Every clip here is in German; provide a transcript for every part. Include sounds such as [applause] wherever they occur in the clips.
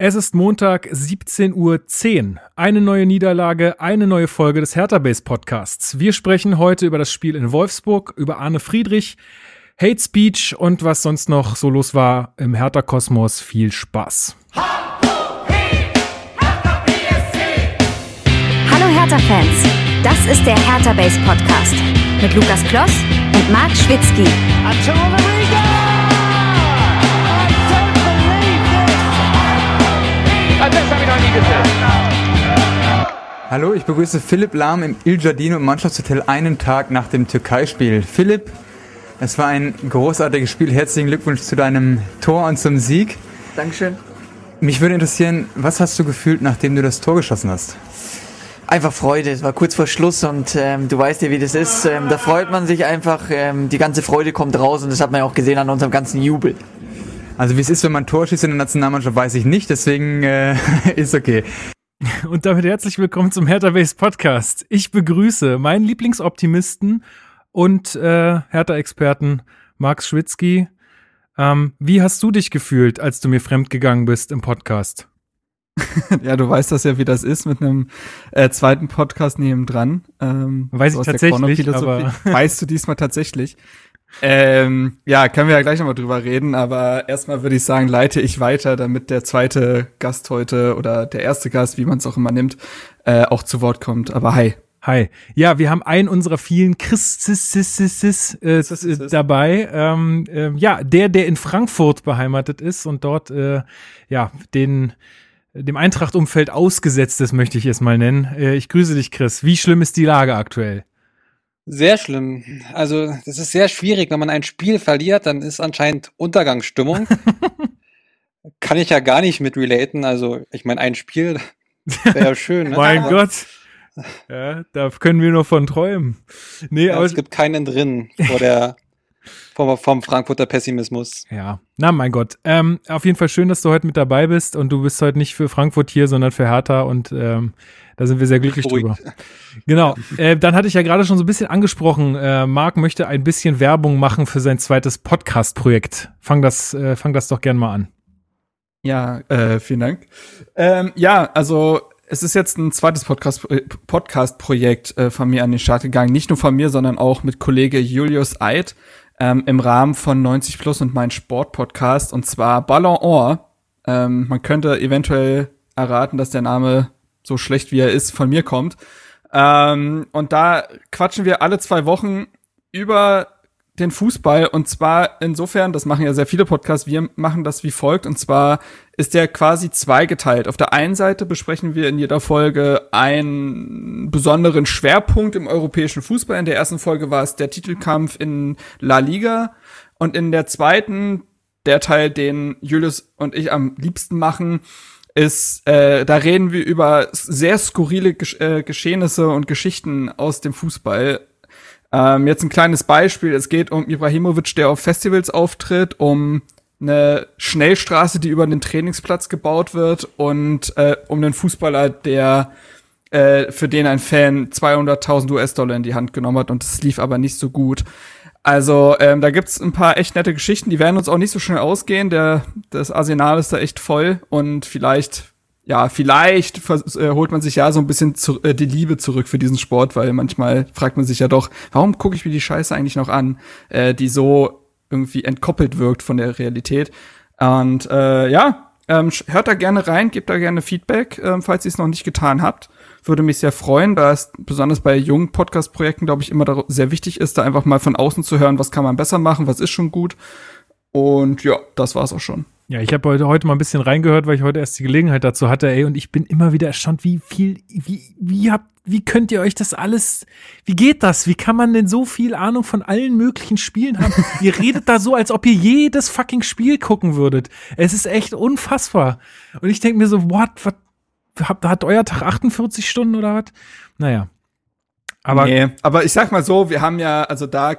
Es ist Montag 17.10 Uhr. Eine neue Niederlage, eine neue Folge des Hertha Base Podcasts. Wir sprechen heute über das Spiel in Wolfsburg, über Arne Friedrich, Hate Speech und was sonst noch so los war im Hertha Kosmos. Viel Spaß. Hallo Hertha-Fans, das ist der Hertha Base Podcast mit Lukas Kloss und Marc Schwitzky. Hallo, ich begrüße Philipp Lahm im Il Giardino Mannschaftshotel einen Tag nach dem Türkei-Spiel. Philipp, es war ein großartiges Spiel. Herzlichen Glückwunsch zu deinem Tor und zum Sieg. Dankeschön. Mich würde interessieren, was hast du gefühlt, nachdem du das Tor geschossen hast? Einfach Freude. Es war kurz vor Schluss und ähm, du weißt ja, wie das ist. Ähm, da freut man sich einfach. Ähm, die ganze Freude kommt raus und das hat man ja auch gesehen an unserem ganzen Jubel. Also wie es ist, wenn man Tor schießt in der Nationalmannschaft, weiß ich nicht. Deswegen äh, [laughs] ist okay. Und damit herzlich willkommen zum Hertha Base Podcast. Ich begrüße meinen Lieblingsoptimisten und äh, Hertha-Experten Max Schwitzky. Ähm, wie hast du dich gefühlt, als du mir fremdgegangen bist im Podcast? [laughs] ja, du weißt das ja, wie das ist mit einem äh, zweiten Podcast nebendran. Ähm, Weiß ich tatsächlich, aber weißt du diesmal tatsächlich. Ähm, ja, können wir ja gleich nochmal drüber reden, aber erstmal würde ich sagen, leite ich weiter, damit der zweite Gast heute oder der erste Gast, wie man es auch immer nimmt, äh, auch zu Wort kommt. Aber hi. Hi. Ja, wir haben einen unserer vielen Christis äh, dabei. Ähm, äh, ja, der, der in Frankfurt beheimatet ist und dort äh, ja den dem Eintracht-Umfeld ausgesetzt ist, möchte ich es mal nennen. Äh, ich grüße dich, Chris. Wie schlimm ist die Lage aktuell? Sehr schlimm. Also, das ist sehr schwierig. Wenn man ein Spiel verliert, dann ist anscheinend Untergangsstimmung. [laughs] Kann ich ja gar nicht mit relaten. Also, ich meine, ein Spiel [laughs] wäre ja schön. Ne? mein aber, Gott. Ja, da können wir nur von träumen. Nee, ja, aber es gibt keinen drin vor der vom, vom Frankfurter Pessimismus. Ja, na mein Gott. Ähm, auf jeden Fall schön, dass du heute mit dabei bist und du bist heute nicht für Frankfurt hier, sondern für Hertha und ähm, da sind wir sehr glücklich Beruhigt. drüber. Genau. Äh, dann hatte ich ja gerade schon so ein bisschen angesprochen, äh, Marc möchte ein bisschen Werbung machen für sein zweites Podcast-Projekt. Fang das, äh, fang das doch gern mal an. Ja, äh, vielen Dank. Ähm, ja, also es ist jetzt ein zweites Podcast-Projekt Podcast äh, von mir an den Start gegangen. Nicht nur von mir, sondern auch mit Kollege Julius Eid ähm, im Rahmen von 90 Plus und mein Sport-Podcast. Und zwar Ballon Or. Ähm, man könnte eventuell erraten, dass der Name so schlecht wie er ist, von mir kommt. Ähm, und da quatschen wir alle zwei Wochen über den Fußball und zwar insofern, das machen ja sehr viele Podcasts, wir machen das wie folgt und zwar ist der quasi zweigeteilt. Auf der einen Seite besprechen wir in jeder Folge einen besonderen Schwerpunkt im europäischen Fußball. In der ersten Folge war es der Titelkampf in La Liga und in der zweiten, der Teil, den Julius und ich am liebsten machen, ist, äh, da reden wir über sehr skurrile Gesch äh, Geschehnisse und Geschichten aus dem Fußball. Ähm, jetzt ein kleines Beispiel. Es geht um Ibrahimovic, der auf Festivals auftritt, um eine Schnellstraße, die über den Trainingsplatz gebaut wird und äh, um einen Fußballer, der äh, für den ein Fan 200.000 US-Dollar in die Hand genommen hat und es lief aber nicht so gut. Also ähm, da gibt's ein paar echt nette Geschichten, die werden uns auch nicht so schnell ausgehen. Der, das Arsenal ist da echt voll und vielleicht, ja, vielleicht äh, holt man sich ja so ein bisschen zu, äh, die Liebe zurück für diesen Sport, weil manchmal fragt man sich ja doch, warum gucke ich mir die Scheiße eigentlich noch an, äh, die so irgendwie entkoppelt wirkt von der Realität. Und äh, ja, ähm, hört da gerne rein, gebt da gerne Feedback, ähm, falls ihr es noch nicht getan habt würde mich sehr freuen, da es besonders bei jungen Podcast-Projekten, glaube ich, immer sehr wichtig ist, da einfach mal von außen zu hören, was kann man besser machen, was ist schon gut. Und ja, das war's auch schon. Ja, ich habe heute, heute mal ein bisschen reingehört, weil ich heute erst die Gelegenheit dazu hatte, ey, und ich bin immer wieder erstaunt, wie viel, wie, wie habt, wie könnt ihr euch das alles, wie geht das? Wie kann man denn so viel Ahnung von allen möglichen Spielen haben? [laughs] ihr redet da so, als ob ihr jedes fucking Spiel gucken würdet. Es ist echt unfassbar. Und ich denke mir so, what, was, hat, hat euer Tag 48 Stunden oder was? Naja. Aber, nee, aber ich sag mal so, wir haben ja, also da,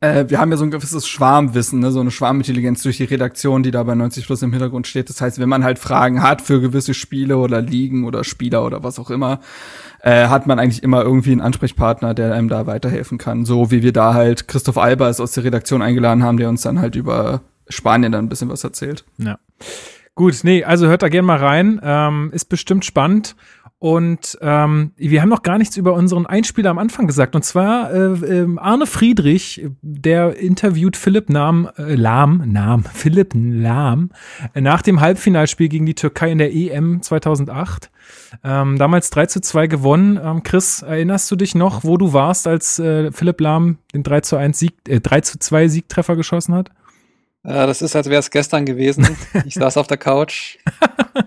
äh, wir haben ja so ein gewisses Schwarmwissen, ne, so eine Schwarmintelligenz durch die Redaktion, die da bei 90 Plus im Hintergrund steht. Das heißt, wenn man halt Fragen hat für gewisse Spiele oder Ligen oder Spieler oder was auch immer, äh, hat man eigentlich immer irgendwie einen Ansprechpartner, der einem da weiterhelfen kann. So wie wir da halt Christoph Albers aus der Redaktion eingeladen haben, der uns dann halt über Spanien dann ein bisschen was erzählt. Ja. Gut, nee, also hört da gerne mal rein. Ähm, ist bestimmt spannend. Und ähm, wir haben noch gar nichts über unseren Einspieler am Anfang gesagt. Und zwar äh, äh, Arne Friedrich, der interviewt Philipp Lahm, äh, Lahm, Lahm, [laughs] Philipp Lahm nach dem Halbfinalspiel gegen die Türkei in der EM 2008. Ähm, damals 3 zu 2 gewonnen. Ähm, Chris, erinnerst du dich noch, wo du warst, als äh, Philipp Lahm den 3 zu 1 Sieg, äh, 3 zu 2 Siegtreffer geschossen hat? Das ist, als wäre es gestern gewesen. Ich saß auf der Couch. [laughs]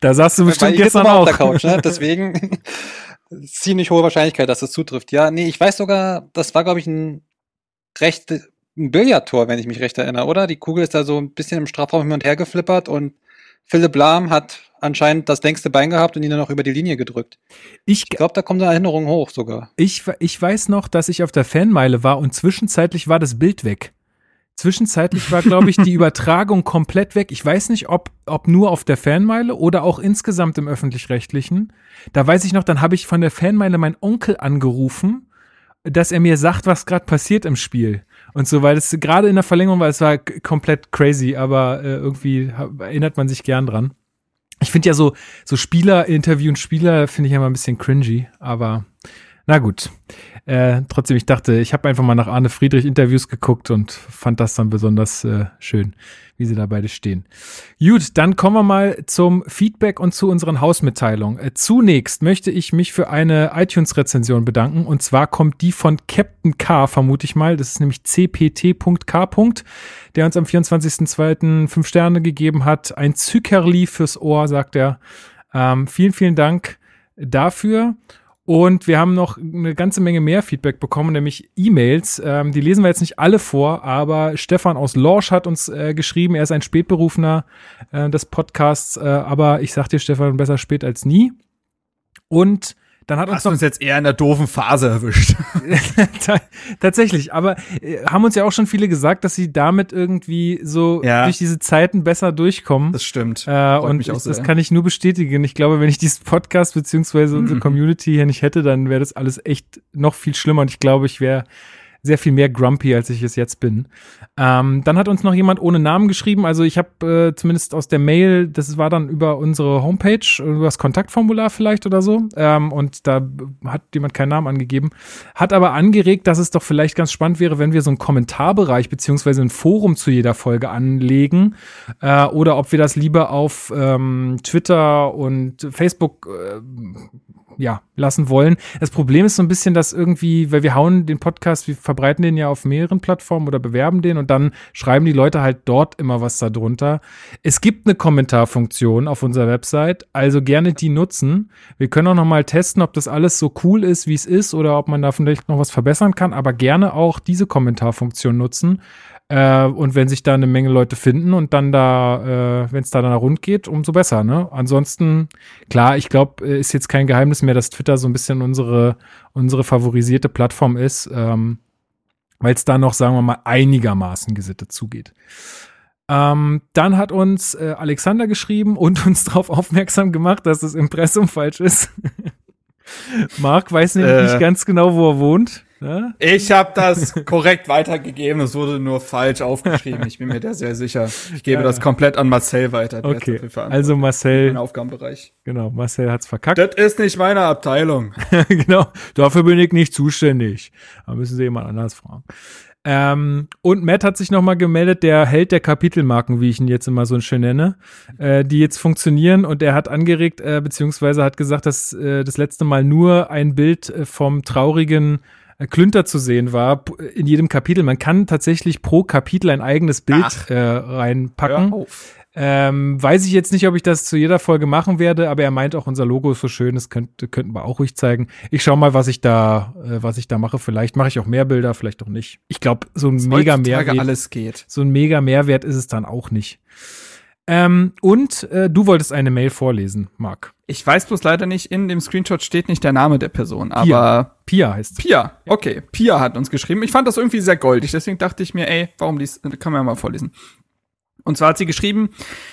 Da saß du bestimmt gestern auch. auf der Couch, ne? Deswegen [laughs] ziemlich hohe Wahrscheinlichkeit, dass es zutrifft. Ja, nee, ich weiß sogar, das war, glaube ich, ein recht ein Billardtor, wenn ich mich recht erinnere, oder? Die Kugel ist da so ein bisschen im Strafraum hin und her geflippert und Philipp Lahm hat anscheinend das längste Bein gehabt und ihn dann noch über die Linie gedrückt. Ich, Ich glaube, da kommt eine Erinnerung hoch sogar. ich, ich weiß noch, dass ich auf der Fanmeile war und zwischenzeitlich war das Bild weg. Zwischenzeitlich war, glaube ich, die [laughs] Übertragung komplett weg. Ich weiß nicht, ob, ob nur auf der Fanmeile oder auch insgesamt im öffentlich-rechtlichen. Da weiß ich noch, dann habe ich von der Fanmeile meinen Onkel angerufen, dass er mir sagt, was gerade passiert im Spiel. Und so, weil es gerade in der Verlängerung war, es war komplett crazy, aber äh, irgendwie erinnert man sich gern dran. Ich finde ja so, so Spieler, interviewen Spieler, finde ich ja immer ein bisschen cringy, aber na gut. Äh, trotzdem, ich dachte, ich habe einfach mal nach Arne Friedrich Interviews geguckt und fand das dann besonders äh, schön, wie sie da beide stehen. Gut, dann kommen wir mal zum Feedback und zu unseren Hausmitteilungen. Äh, zunächst möchte ich mich für eine iTunes-Rezension bedanken und zwar kommt die von Captain K, vermute ich mal. Das ist nämlich cpt.k. Der uns am 24.02. fünf Sterne gegeben hat. Ein Zückerli fürs Ohr, sagt er. Ähm, vielen, vielen Dank dafür. Und wir haben noch eine ganze Menge mehr Feedback bekommen, nämlich E-Mails. Ähm, die lesen wir jetzt nicht alle vor, aber Stefan aus Lorsch hat uns äh, geschrieben, er ist ein Spätberufener äh, des Podcasts, äh, aber ich sag dir, Stefan, besser spät als nie. Und dann hat uns Hast noch uns jetzt eher in der doofen Phase erwischt. [laughs] Ta- Tatsächlich, aber äh, haben uns ja auch schon viele gesagt, dass sie damit irgendwie so Ja. durch diese Zeiten besser durchkommen. Das stimmt. Äh, und ich, das kann ich nur bestätigen. Ich glaube, wenn ich diesen Podcast beziehungsweise unsere [clears throat] Community hier nicht hätte, dann wäre das alles echt noch viel schlimmer. Und ich glaube, ich wäre sehr viel mehr grumpy, als ich es jetzt bin. Ähm, dann hat uns noch jemand ohne Namen geschrieben. Also ich habe äh, zumindest aus der Mail, das war dann über unsere Homepage, über das Kontaktformular vielleicht oder so. Ähm, und da hat jemand keinen Namen angegeben. Hat aber angeregt, dass es doch vielleicht ganz spannend wäre, wenn wir so einen Kommentarbereich beziehungsweise ein Forum zu jeder Folge anlegen. Äh, oder ob wir das lieber auf ähm, Twitter und Facebook äh, ja, lassen wollen. Das Problem ist so ein bisschen, dass irgendwie, weil wir hauen den Podcast, wir verbreiten den ja auf mehreren Plattformen oder bewerben den und dann schreiben die Leute halt dort immer was da drunter. Es gibt eine Kommentarfunktion auf unserer Website, also gerne die nutzen. Wir können auch noch mal testen, ob das alles so cool ist, wie es ist oder ob man da vielleicht noch was verbessern kann, aber gerne auch diese Kommentarfunktion nutzen. Äh, und wenn sich da eine Menge Leute finden und dann da, äh, wenn es da dann rund geht, umso besser, ne? Ansonsten, klar, ich glaube, ist jetzt kein Geheimnis mehr, dass Twitter so ein bisschen unsere, unsere favorisierte Plattform ist, ähm, weil es da noch, sagen wir mal, einigermaßen gesittet zugeht. Ähm, dann hat uns äh, Alexander geschrieben und uns [laughs] darauf aufmerksam gemacht, dass das Impressum falsch ist. [laughs] Marc weiß nämlich Äh. nicht ganz genau, wo er wohnt. Ne? Ich habe das korrekt weitergegeben. Es wurde nur falsch aufgeschrieben. Ich bin mir da sehr sicher. Ich gebe Ja, das komplett an Marcel weiter. Okay, also Marcel, mein Aufgabenbereich. genau, Marcel hat's verkackt. Das ist nicht meine Abteilung. [laughs] genau, dafür bin ich nicht zuständig. Da müssen Sie jemand anders fragen. Ähm, und Matt hat sich nochmal gemeldet, der Held der Kapitelmarken, wie ich ihn jetzt immer so schön nenne, äh, die jetzt funktionieren. Und er hat angeregt, äh, beziehungsweise hat gesagt, dass äh, das letzte Mal nur ein Bild äh, vom traurigen Klünter zu sehen war in jedem Kapitel. Man kann tatsächlich pro Kapitel ein eigenes Bild äh, reinpacken. Ähm, weiß ich jetzt nicht, ob ich das zu jeder Folge machen werde, aber er meint auch, unser Logo ist so schön, das könnte, könnten wir auch ruhig zeigen. Ich schau mal, was ich da, äh, was ich da mache. Vielleicht mache ich auch mehr Bilder, vielleicht auch nicht. Ich glaube, so ein mega Heutzutage Mehrwert, alles geht. so ein mega Mehrwert ist es dann auch nicht. Ähm, und äh, du wolltest eine Mail vorlesen, Marc. Ich weiß bloß leider nicht, in dem Screenshot steht nicht der Name der Person, Pia. aber Pia heißt. Pia, okay, Pia hat uns geschrieben. Ich fand das irgendwie sehr goldig, deswegen dachte ich mir, ey, warum dies, kann man ja mal vorlesen. Und zwar hat sie geschrieben,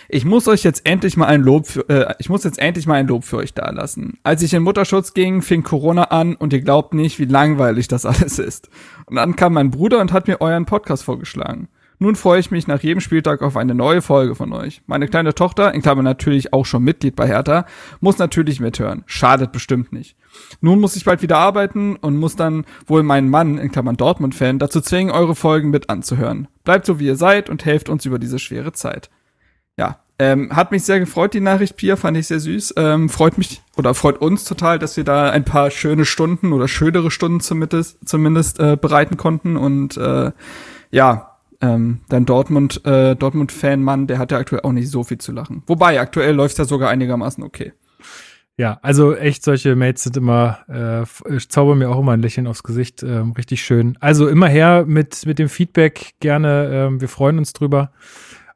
ich muss euch jetzt endlich mal ein Lob für, äh, ich muss jetzt endlich mal ein Lob für euch dalassen. Als ich in Mutterschutz ging, fing Corona an und ihr glaubt nicht, wie langweilig das alles ist. Und dann kam mein Bruder und hat mir euren Podcast vorgeschlagen. Nun freue ich mich nach jedem Spieltag auf eine neue Folge von euch. Meine kleine Tochter, in Klammern natürlich auch schon Mitglied bei Hertha, muss natürlich mithören. Schadet bestimmt nicht. Nun muss ich bald wieder arbeiten und muss dann wohl meinen Mann, in Klammern Dortmund-Fan, dazu zwingen, eure Folgen mit anzuhören. Bleibt so, wie ihr seid und helft uns über diese schwere Zeit. Ja, ähm, hat mich sehr gefreut, die Nachricht, Pia, fand ich sehr süß. Ähm, freut mich oder freut uns total, dass wir da ein paar schöne Stunden oder schönere Stunden zumindest, zumindest äh, bereiten konnten. Und äh, ja, ähm, dein Dortmund, äh, Dortmund-Fan-Mann, der hat ja aktuell auch nicht so viel zu lachen. Wobei, aktuell läuft ja sogar einigermaßen okay. Ja, also echt, solche Mates sind immer, äh, zaubern mir auch immer ein Lächeln aufs Gesicht, ähm, richtig schön. Also immer her mit, mit dem Feedback, gerne, ähm, wir freuen uns drüber.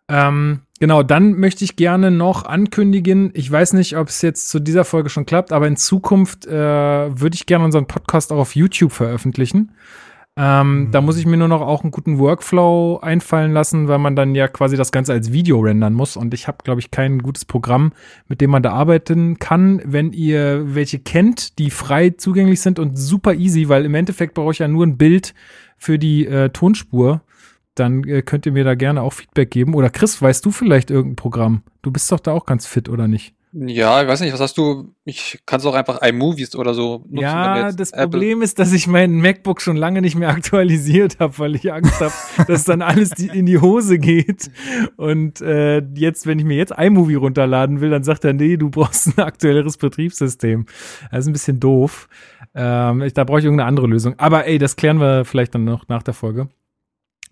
Ähm, genau, dann möchte ich gerne noch ankündigen, ich weiß nicht, ob es jetzt zu dieser Folge schon klappt, aber in Zukunft äh, würde ich gerne unseren Podcast auch auf YouTube veröffentlichen. Ähm, mhm. Da muss ich mir nur noch auch einen guten Workflow einfallen lassen, weil man dann ja quasi das Ganze als Video rendern muss. Und ich habe, glaube ich, kein gutes Programm, mit dem man da arbeiten kann. Wenn ihr welche kennt, die frei zugänglich sind und super easy, weil im Endeffekt brauche ich ja nur ein Bild für die äh, Tonspur dann äh, könnt ihr mir da gerne auch Feedback geben. Oder Chris, weißt du vielleicht irgendein Programm? Du bist doch da auch ganz fit, oder nicht? Ja, ich weiß nicht, was hast du? Ich kann es auch einfach iMovies oder so nutzen. Ja, das Apple Problem ist, dass ich meinen MacBook schon lange nicht mehr [laughs] aktualisiert habe, weil ich Angst habe, dass dann alles die, in die Hose geht. Und äh, jetzt, wenn ich mir jetzt iMovie runterladen will, dann sagt er, nee, du brauchst ein aktuelleres Betriebssystem. Das ist ein bisschen doof. Ähm, ich, da brauche ich irgendeine andere Lösung. Aber ey, das klären wir vielleicht dann noch nach der Folge.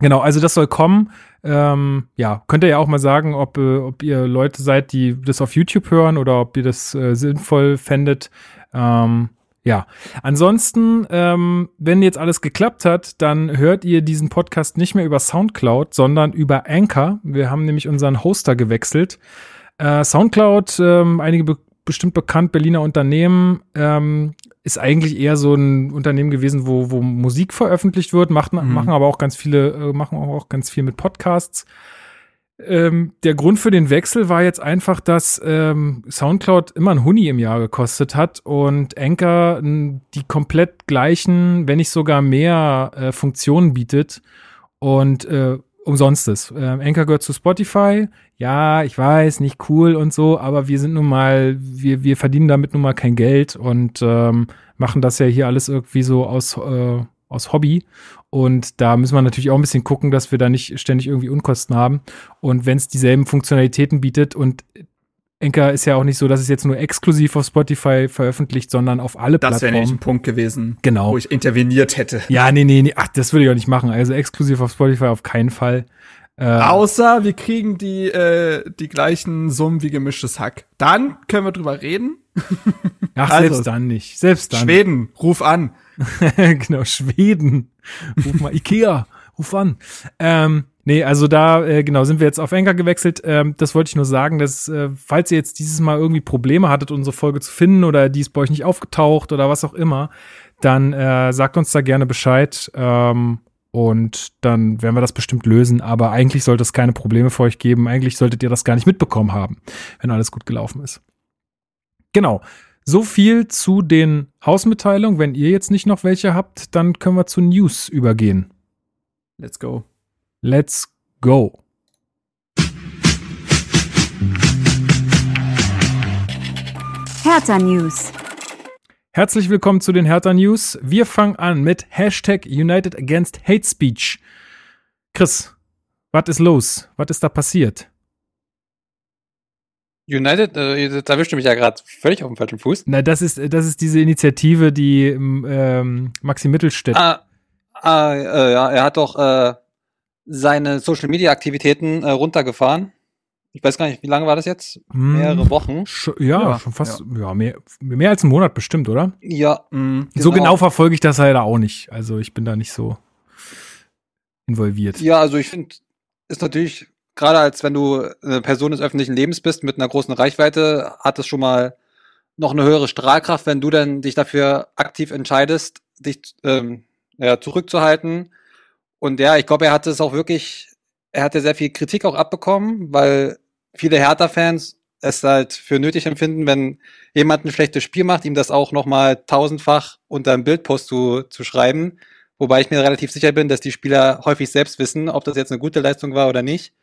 Genau, also das soll kommen. Ähm, ja, könnt ihr ja auch mal sagen, ob, äh, ob ihr Leute seid, die das auf YouTube hören oder ob ihr das äh, sinnvoll fändet. Ähm, ja, ansonsten, ähm, wenn jetzt alles geklappt hat, dann hört ihr diesen Podcast nicht mehr über Soundcloud, sondern über Anchor. Wir haben nämlich unseren Hoster gewechselt. Äh, Soundcloud, ähm, einige be bestimmt bekannt, Berliner Unternehmen, ähm, ist eigentlich eher so ein Unternehmen gewesen, wo, wo Musik veröffentlicht wird, macht, mhm. machen aber auch ganz viele, äh, machen auch ganz viel mit Podcasts. Ähm, der Grund für den Wechsel war jetzt einfach, dass ähm, Soundcloud immer ein Huni im Jahr gekostet hat und Anchor die komplett gleichen, wenn nicht sogar mehr äh, Funktionen bietet und äh, umsonst ist. Ähm, Anchor gehört zu Spotify. Ja, ich weiß, nicht cool und so, aber wir sind nun mal, wir, wir verdienen damit nun mal kein Geld und ähm, machen das ja hier alles irgendwie so aus, äh, aus Hobby. Und da müssen wir natürlich auch ein bisschen gucken, dass wir da nicht ständig irgendwie Unkosten haben. Und wenn es dieselben Funktionalitäten bietet und Enker ist ja auch nicht so, dass es jetzt nur exklusiv auf Spotify veröffentlicht, sondern auf alle das Plattformen. Das wäre nämlich ein Punkt gewesen, genau. wo ich interveniert hätte. Ja, nee, nee, nee. Ach, das würde ich auch nicht machen. Also exklusiv auf Spotify auf keinen Fall. Äh, Außer wir kriegen die, äh, die gleichen Summen wie gemischtes Hack. Dann können wir drüber reden. [laughs] Ach, also, selbst dann nicht. Selbst dann. Schweden, ruf an. [laughs] genau, Schweden. Ruf mal Ikea, ruf an. Ähm, Nee, also da, äh, genau, sind wir jetzt auf Anchor gewechselt. Ähm, das wollte ich nur sagen, dass, äh, falls ihr jetzt dieses Mal irgendwie Probleme hattet, unsere Folge zu finden oder die ist bei euch nicht aufgetaucht oder was auch immer, dann äh, sagt uns da gerne Bescheid. Ähm, und dann werden wir das bestimmt lösen. Aber eigentlich sollte es keine Probleme für euch geben. Eigentlich solltet ihr das gar nicht mitbekommen haben, wenn alles gut gelaufen ist. Genau. So viel zu den Hausmitteilungen. Wenn ihr jetzt nicht noch welche habt, dann können wir zu News übergehen. Let's go. Let's go. Hertha News. Herzlich willkommen zu den Hertha News. Wir fangen an mit Hashtag United Against Hate Speech. Chris, was ist los? Was ist da passiert? United, äh, da erwischte mich ja gerade völlig auf dem falschen Fuß. Na, das ist, das ist diese Initiative, die ähm, Maxi Mittelstädt. Ah, ah äh, ja, er hat doch äh, seine Social Media Aktivitäten äh, runtergefahren. Ich weiß gar nicht, wie lange war das jetzt? Hm, Mehrere Wochen. Ja, ja schon fast, ja, ja mehr, mehr als einen Monat bestimmt, oder? Ja. Mhm, so genau. genau verfolge ich das leider auch nicht. Also ich bin da nicht so involviert. Ja, also ich finde, ist natürlich, gerade als wenn du eine Person des öffentlichen Lebens bist mit einer großen Reichweite, hat es schon mal noch eine höhere Strahlkraft, wenn du dann dich dafür aktiv entscheidest, dich ähm, ja, zurückzuhalten und ja, ich glaube, er hatte es auch wirklich, er hatte sehr viel Kritik auch abbekommen, weil viele Hertha-Fans es halt für nötig empfinden, wenn jemand ein schlechtes Spiel macht, ihm das auch nochmal tausendfach unter einem Bildpost zu, zu schreiben, Wobei ich mir relativ sicher bin, dass die Spieler häufig selbst wissen, ob das jetzt eine gute Leistung war oder nicht.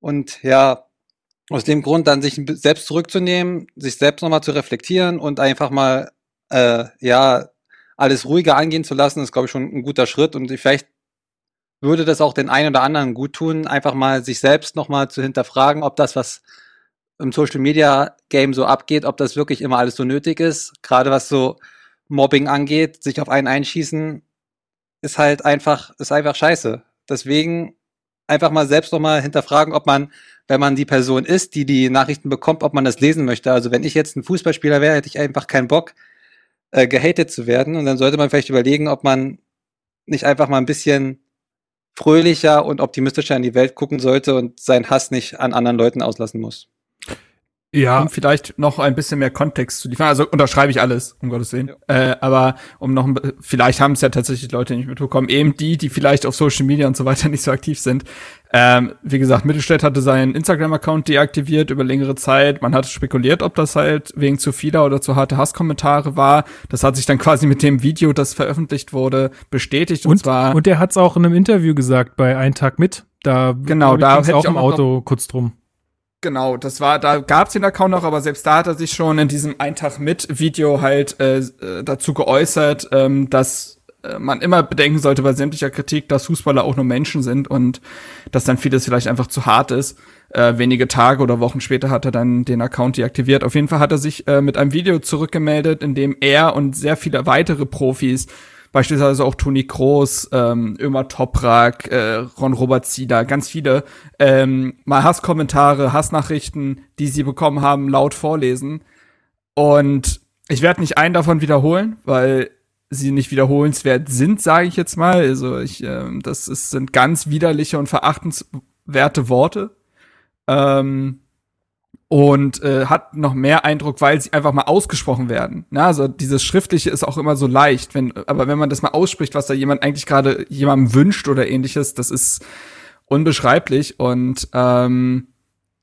Und ja, aus dem Grund dann sich selbst zurückzunehmen, sich selbst nochmal zu reflektieren und einfach mal, äh, ja, alles ruhiger angehen zu lassen, ist, glaube ich, schon ein guter Schritt. Und vielleicht würde das auch den einen oder anderen gut tun, einfach mal sich selbst nochmal zu hinterfragen, ob das, was im Social Media Game so abgeht, ob das wirklich immer alles so nötig ist. Gerade was so Mobbing angeht, sich auf einen einschießen, ist halt einfach, ist einfach scheiße. Deswegen einfach mal selbst nochmal hinterfragen, ob man, wenn man die Person ist, die die Nachrichten bekommt, ob man das lesen möchte. Also wenn ich jetzt ein Fußballspieler wäre, hätte ich einfach keinen Bock, äh, gehatet zu werden. Und dann sollte man vielleicht überlegen, ob man nicht einfach mal ein bisschen fröhlicher und optimistischer in die Welt gucken sollte und seinen Hass nicht an anderen Leuten auslassen muss. Ja. Um vielleicht noch ein bisschen mehr Kontext zu liefern. Also unterschreibe ich alles, um Gottes Willen. Ja. Äh, aber um noch, vielleicht haben es ja tatsächlich Leute nicht mitbekommen, eben die, die vielleicht auf Social Media und so weiter [laughs] nicht so aktiv sind. Ähm, wie gesagt, Mittelstädt hatte seinen Instagram-Account deaktiviert über längere Zeit. Man hatte spekuliert, ob das halt wegen zu vieler oder zu harte Hasskommentare war. Das hat sich dann quasi mit dem Video, das veröffentlicht wurde, bestätigt. Und, und zwar. Und er hat es auch in einem Interview gesagt bei Ein Tag mit. Da genau, da hätte auch im Auto kurz drum. Genau, das war, da gab's den Account noch, aber selbst da hat er sich schon in diesem Ein Tag mit Video halt äh, äh, dazu geäußert, ähm, dass äh, man immer bedenken sollte bei sämtlicher Kritik, dass Fußballer auch nur Menschen sind und dass dann vieles vielleicht einfach zu hart ist. Äh, wenige Tage oder Wochen später hat er dann den Account deaktiviert. Auf jeden Fall hat er sich äh, mit einem Video zurückgemeldet, in dem er und sehr viele weitere Profis beispielsweise auch Toni Kroos, ähm, Ömer Toprak, äh, Ron Robert Zieder, ganz viele, ähm, mal Hasskommentare, Hassnachrichten, die sie bekommen haben, laut vorlesen. Und ich werde nicht einen davon wiederholen, weil sie nicht wiederholenswert sind, sage ich jetzt mal. Also ich, ähm, das ist, sind ganz widerliche und verachtenswerte Worte. Ähm, und äh, hat noch mehr Eindruck, weil sie einfach mal ausgesprochen werden. Na, also dieses Schriftliche ist auch immer so leicht, wenn, aber wenn man das mal ausspricht, was da jemand eigentlich gerade jemandem wünscht oder ähnliches, das ist unbeschreiblich und ähm,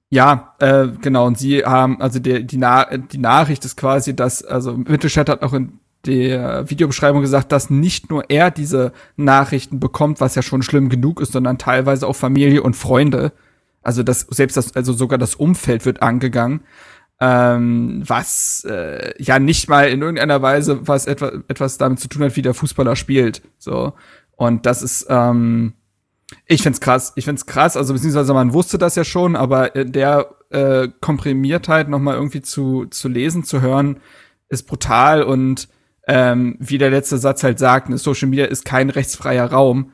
ja, äh, genau, und sie haben, also der, die, Na die Nachricht ist quasi, dass, also Mittelstadt hat auch in der Videobeschreibung gesagt, dass nicht nur er diese Nachrichten bekommt, was ja schon schlimm genug ist, sondern teilweise auch Familie und Freunde. Also das, selbst das, also sogar das Umfeld wird angegangen. Ähm, was äh, ja nicht mal in irgendeiner Weise was etwa, etwas damit zu tun hat, wie der Fußballer spielt. So. Und das ist, ähm, ich find's krass. Ich find's krass, also beziehungsweise man wusste das ja schon, aber der äh, Komprimiertheit nochmal irgendwie zu, zu lesen, zu hören, ist brutal und ähm, wie der letzte Satz halt sagt, ne, Social Media ist kein rechtsfreier Raum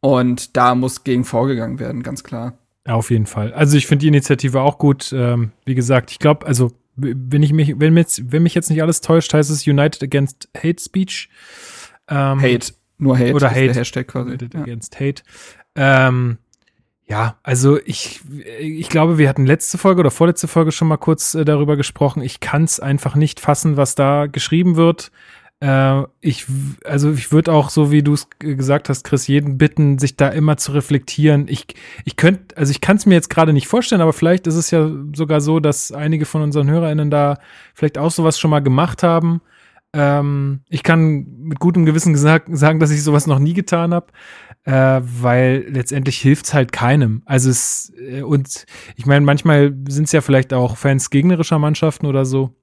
und da muss gegen vorgegangen werden, ganz klar. Auf jeden Fall. Also ich finde die Initiative auch gut. Ähm, wie gesagt, ich glaube, also wenn ich mich, wenn, mich, wenn mich jetzt nicht alles täuscht, heißt es United Against Hate Speech. Ähm, hate, nur Hate. Oder Hate. Hashtag quasi. United ja. Against Hate. Ähm, ja, also ich, ich glaube, wir hatten letzte Folge oder vorletzte Folge schon mal kurz äh, darüber gesprochen. Ich kann es einfach nicht fassen, was da geschrieben wird. Äh, ich, also ich würde auch, so wie du es gesagt hast, Chris, jeden bitten, sich da immer zu reflektieren. Ich, ich könnte, also ich kann es mir jetzt gerade nicht vorstellen, aber vielleicht ist es ja sogar so, dass einige von unseren HörerInnen da vielleicht auch sowas schon mal gemacht haben. Ähm, ich kann mit gutem Gewissen gesagt, sagen, dass ich sowas noch nie getan habe, äh, weil letztendlich hilft's halt keinem. Also es, äh, und ich meine, manchmal sind es ja vielleicht auch Fans gegnerischer Mannschaften oder so.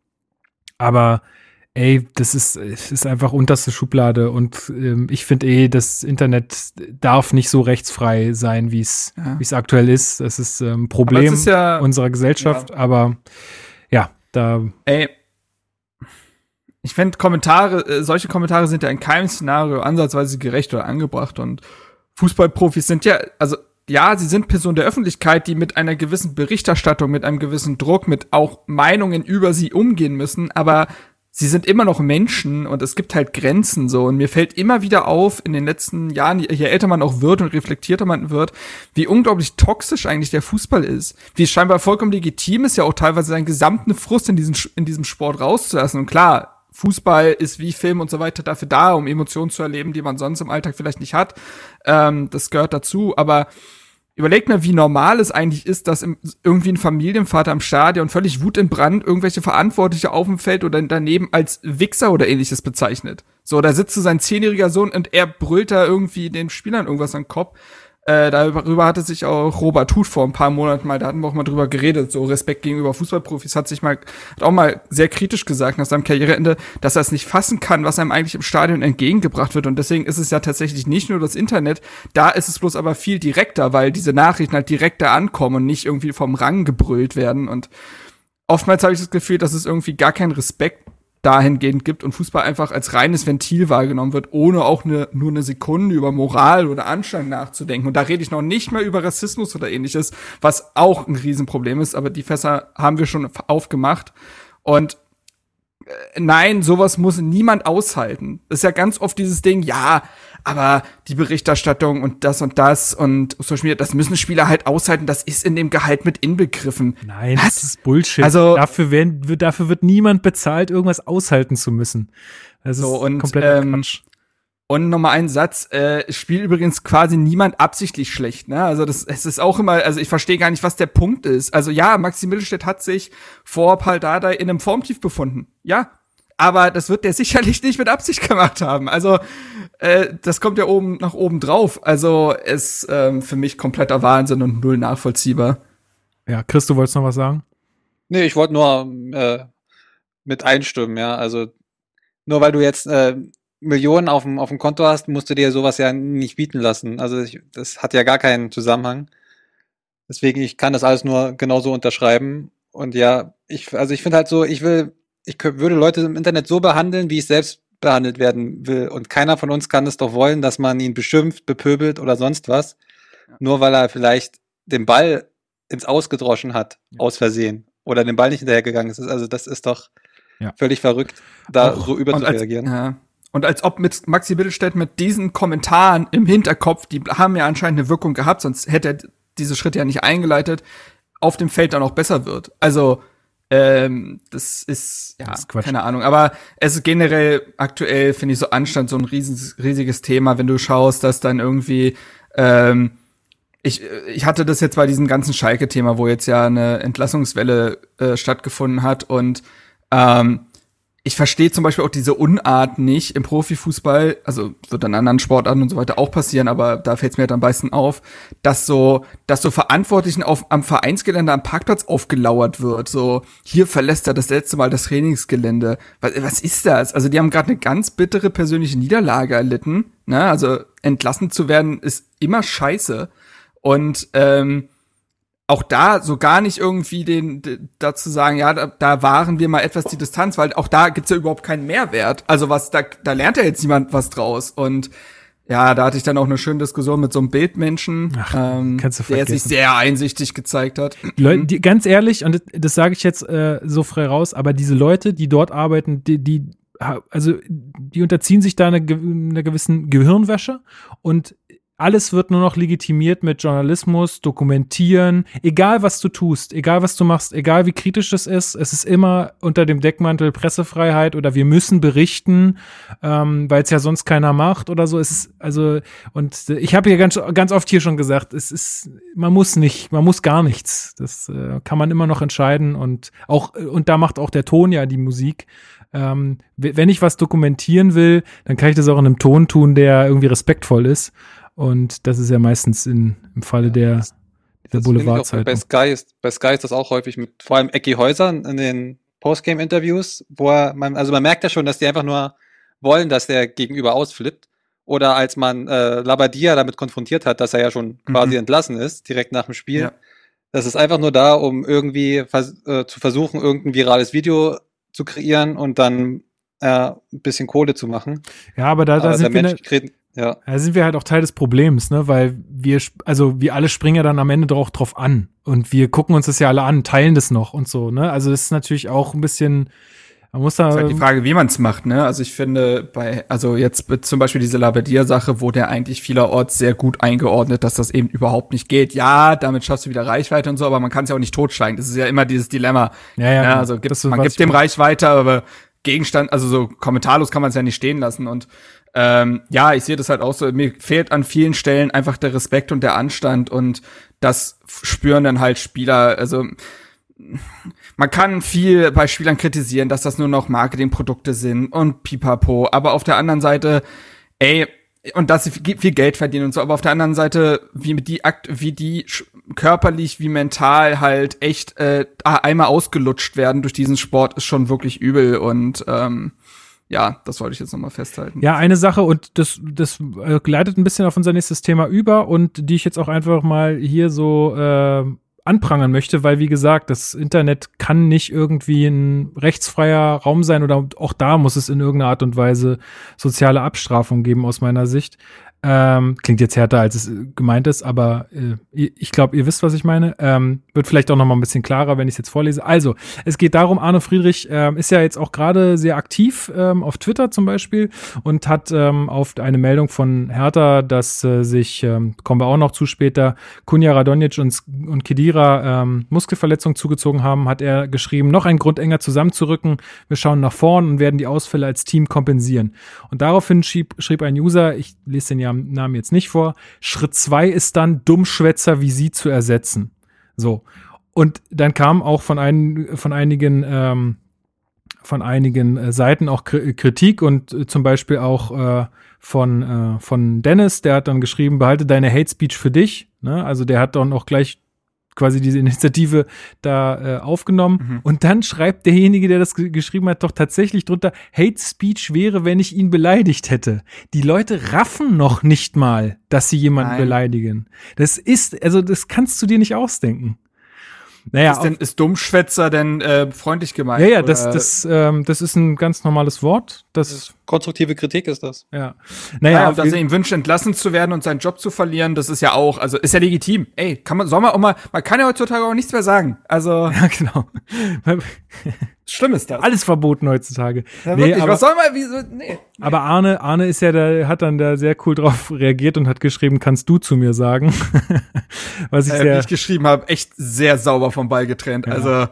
Aber ey, das ist, ist einfach unterste Schublade und ähm, ich finde eh, das Internet darf nicht so rechtsfrei sein, wie es ja. es aktuell ist. Das ist ein ähm, Problem ist ja, unserer Gesellschaft, ja. aber ja, da. Ey, ich finde Kommentare, äh, solche Kommentare sind ja in keinem Szenario ansatzweise gerecht oder angebracht und Fußballprofis sind ja, also ja, sie sind Personen der Öffentlichkeit, die mit einer gewissen Berichterstattung, mit einem gewissen Druck, mit auch Meinungen über sie umgehen müssen, aber sie sind immer noch Menschen und es gibt halt Grenzen so. Und mir fällt immer wieder auf in den letzten Jahren, je älter man auch wird und reflektierter man wird, wie unglaublich toxisch eigentlich der Fußball ist. Wie es scheinbar vollkommen legitim ist, ja auch teilweise seinen gesamten Frust in, diesen, in diesem Sport rauszulassen. Und klar, Fußball ist wie Film und so weiter dafür da, um Emotionen zu erleben, die man sonst im Alltag vielleicht nicht hat. Ähm, das gehört dazu. Aber Überlegt mal, wie normal es eigentlich ist, dass im, irgendwie ein Familienvater am Stadion völlig wutentbrannt irgendwelche Verantwortliche auf dem Feld oder daneben als Wichser oder ähnliches bezeichnet. So, da sitzt so sein zehnjähriger Sohn und er brüllt da irgendwie den Spielern irgendwas an den Kopf. Äh, darüber hatte sich auch Robert Huth vor ein paar Monaten mal, da hatten wir auch mal drüber geredet, so Respekt gegenüber Fußballprofis, hat sich mal, hat auch mal sehr kritisch gesagt nach seinem Karriereende, dass er es nicht fassen kann, was einem eigentlich im Stadion entgegengebracht wird. Und deswegen ist es ja tatsächlich nicht nur das Internet, da ist es bloß aber viel direkter, weil diese Nachrichten halt direkter ankommen und nicht irgendwie vom Rang gebrüllt werden. Und oftmals habe ich das Gefühl, dass es irgendwie gar keinen Respekt dahingehend gibt und Fußball einfach als reines Ventil wahrgenommen wird, ohne auch ne, nur eine Sekunde über Moral oder Anstand nachzudenken. Und da rede ich noch nicht mehr über Rassismus oder ähnliches, was auch ein Riesenproblem ist, aber die Fässer haben wir schon aufgemacht. Und nein, sowas muss niemand aushalten. Das ist ja ganz oft dieses Ding, ja, aber die Berichterstattung und das und das und Social Media, das müssen Spieler halt aushalten, das ist in dem Gehalt mit inbegriffen. Nein, Was? das ist Bullshit. Also dafür, werden, dafür wird niemand bezahlt, irgendwas aushalten zu müssen. Das so, ist und, kompletter ähm, Quatsch. Und nochmal ein Satz, äh, spielt übrigens quasi niemand absichtlich schlecht, ne? Also das es ist auch immer, also ich verstehe gar nicht, was der Punkt ist. Also ja, Maxi Mittelstädt hat sich vor Paldada in einem Formtief befunden. Ja, aber das wird der sicherlich nicht mit Absicht gemacht haben. Also äh, das kommt ja oben nach oben drauf. Also ist ähm, für mich kompletter Wahnsinn und null nachvollziehbar. Ja, Chris, du wolltest noch was sagen? Nee, ich wollte nur äh, mit einstimmen, ja. Also nur weil du jetzt äh, Millionen auf dem, auf dem Konto hast, musst du dir sowas ja nicht bieten lassen. Also ich, das hat ja gar keinen Zusammenhang. Deswegen, ich kann das alles nur genauso unterschreiben. Und ja, ich, also ich finde halt so, ich will ich würde Leute im Internet so behandeln, wie ich selbst behandelt werden will. Und keiner von uns kann es doch wollen, dass man ihn beschimpft, bepöbelt oder sonst was. Ja. Nur weil er vielleicht den Ball ins Ausgedroschen hat, ja. aus Versehen. Oder den Ball nicht hinterhergegangen ist. Also das ist doch ja. völlig verrückt, da Auch, so überzureagieren. Ja. Und als ob mit Maxi Bittelstedt mit diesen Kommentaren im Hinterkopf, die haben ja anscheinend eine Wirkung gehabt, sonst hätte er diese Schritte ja nicht eingeleitet, auf dem Feld dann auch besser wird. Also ähm, das ist, ja, das ist keine Ahnung. Aber es ist generell aktuell, finde ich, so Anstand so ein riesiges, riesiges Thema, wenn du schaust, dass dann irgendwie, ähm, ich, ich hatte das jetzt bei diesem ganzen Schalke-Thema, wo jetzt ja eine Entlassungswelle äh, stattgefunden hat und ähm, ich verstehe zum Beispiel auch diese Unart nicht im Profifußball, also wird an anderen Sportarten und so weiter auch passieren, aber da fällt es mir halt am meisten auf, dass so, dass so Verantwortlichen auf, am Vereinsgelände am Parkplatz aufgelauert wird. So, hier verlässt er das letzte Mal das Trainingsgelände. Was, was ist das? Also die haben gerade eine ganz bittere persönliche Niederlage erlitten. Ne? Also entlassen zu werden ist immer scheiße. Und ähm, auch da so gar nicht irgendwie den dazu sagen, ja, da, da wahren wir mal etwas die Distanz, weil auch da gibt's ja überhaupt keinen Mehrwert. Also was, da, da lernt ja jetzt niemand was draus. Und ja, da hatte ich dann auch eine schöne Diskussion mit so einem Bildmenschen, Ach, ähm, der sich sehr einsichtig gezeigt hat. Leute, die, ganz ehrlich, und das, das sage ich jetzt äh, so frei raus, aber diese Leute, die dort arbeiten, die, die also die unterziehen sich da einer eine gewissen Gehirnwäsche und alles wird nur noch legitimiert mit Journalismus, Dokumentieren, egal was du tust, egal was du machst, egal wie kritisch es ist, es ist immer unter dem Deckmantel Pressefreiheit oder wir müssen berichten, ähm, weil es ja sonst keiner macht oder so. Es ist also und ich habe ja ganz ganz oft hier schon gesagt, es ist man muss nicht, man muss gar nichts. Das äh, kann man immer noch entscheiden und auch und da macht auch der Ton ja die Musik. Ähm, wenn ich was dokumentieren will, dann kann ich das auch in einem Ton tun, der irgendwie respektvoll ist. Und das ist ja meistens in, im Falle der, dieser Boulevardzeit. Bei Sky, ist, bei Sky ist das auch häufig mit vor allem Ecki Häuser in den Postgame-Interviews, wo er, man, also man merkt ja schon, dass die einfach nur wollen, dass der Gegenüber ausflippt. Oder als man äh, Labadia damit konfrontiert hat, dass er ja schon mhm. quasi entlassen ist, direkt nach dem Spiel. Ja. Das ist einfach nur da, um irgendwie vers äh, zu versuchen, irgendein virales Video zu kreieren und dann äh, ein bisschen Kohle zu machen. Ja, aber da, da aber sind wir ja. Da sind wir halt auch Teil des Problems, ne? Weil wir, also wir alle springen ja dann am Ende doch drauf an. Und wir gucken uns das ja alle an, teilen das noch und so, ne? Also das ist natürlich auch ein bisschen. Man muss da. Das ist halt die Frage, wie man es macht, ne? Also ich finde, bei, also jetzt zum Beispiel diese Labadia-Sache wurde ja eigentlich vielerorts sehr gut eingeordnet, dass das eben überhaupt nicht geht. Ja, damit schaffst du wieder Reichweite und so, aber man kann es ja auch nicht totsteigen. Das ist ja immer dieses Dilemma. Ja, ja. ja ne? also gibt, man gibt dem Reichweite, aber Gegenstand, also so kommentarlos kann man es ja nicht stehen lassen und ähm, ja, ich sehe das halt auch so. Mir fehlt an vielen Stellen einfach der Respekt und der Anstand und das spüren dann halt Spieler, also man kann viel bei Spielern kritisieren, dass das nur noch Marketingprodukte sind und pipapo, aber auf der anderen Seite, ey, und dass sie viel Geld verdienen und so, aber auf der anderen Seite, wie die Akt, wie die körperlich wie mental halt echt äh, einmal ausgelutscht werden durch diesen Sport, ist schon wirklich übel. Und ähm, ja, das wollte ich jetzt nochmal festhalten. Ja, eine Sache und das, das äh, gleitet ein bisschen auf unser nächstes Thema über und die ich jetzt auch einfach mal hier so äh, anprangern möchte, weil wie gesagt, das Internet kann nicht irgendwie ein rechtsfreier Raum sein oder auch da muss es in irgendeiner Art und Weise soziale Abstrafung geben aus meiner Sicht. Ähm, klingt jetzt härter, als es äh, gemeint ist, aber äh, ich glaube, ihr wisst, was ich meine. Ähm, wird vielleicht auch noch mal ein bisschen klarer, wenn ich es jetzt vorlese. Also, es geht darum, Arne Friedrich ähm, ist ja jetzt auch gerade sehr aktiv ähm, auf Twitter zum Beispiel und hat ähm, auf eine Meldung von Hertha, dass äh, sich, ähm, kommen wir auch noch zu später, Kunja Radonjic und, und Kedira ähm, Muskelverletzungen zugezogen haben, hat er geschrieben, noch ein Grund enger zusammenzurücken. Wir schauen nach vorn und werden die Ausfälle als Team kompensieren. Und daraufhin schrieb, schrieb ein User, ich lese den ja Namen jetzt nicht vor. Schritt zwei ist dann, Dummschwätzer wie sie zu ersetzen. So. Und dann kam auch von, ein, von einigen, ähm, von einigen äh, Seiten auch Kritik und äh, zum Beispiel auch äh, von, äh, von Dennis, der hat dann geschrieben, behalte deine Hate Speech für dich. Ne? Also der hat dann auch gleich quasi diese Initiative da äh, aufgenommen. Mhm. Und dann schreibt derjenige, der das geschrieben hat, doch tatsächlich drunter, Hate Speech wäre, wenn ich ihn beleidigt hätte. Die Leute raffen noch nicht mal, dass sie jemanden Nein. beleidigen. Das ist, also das kannst du dir nicht ausdenken. Naja, ist, denn, ist Dummschwätzer denn äh, freundlich gemeint? Ja, ja, das, das, ähm, das ist ein ganz normales Wort. Das, konstruktive Kritik ist das. Ja. Naja, ja, dass er ihm wünscht, entlassen zu werden und seinen Job zu verlieren, das ist ja auch, also ist ja legitim. Ey, kann man, soll man auch mal, man kann ja heutzutage auch nichts mehr sagen. Also. [laughs] Ja, genau. [laughs] Schlimm ist das. Alles verboten heutzutage. Ja, nee, aber, was soll man, wieso, nee. Aber Arne, Arne ist ja der, hat dann da sehr cool drauf reagiert und hat geschrieben, kannst du zu mir sagen? [laughs] was ich äh, sehr, wie ich geschrieben habe, echt sehr sauber vom Ball getrennt. Ja. Also,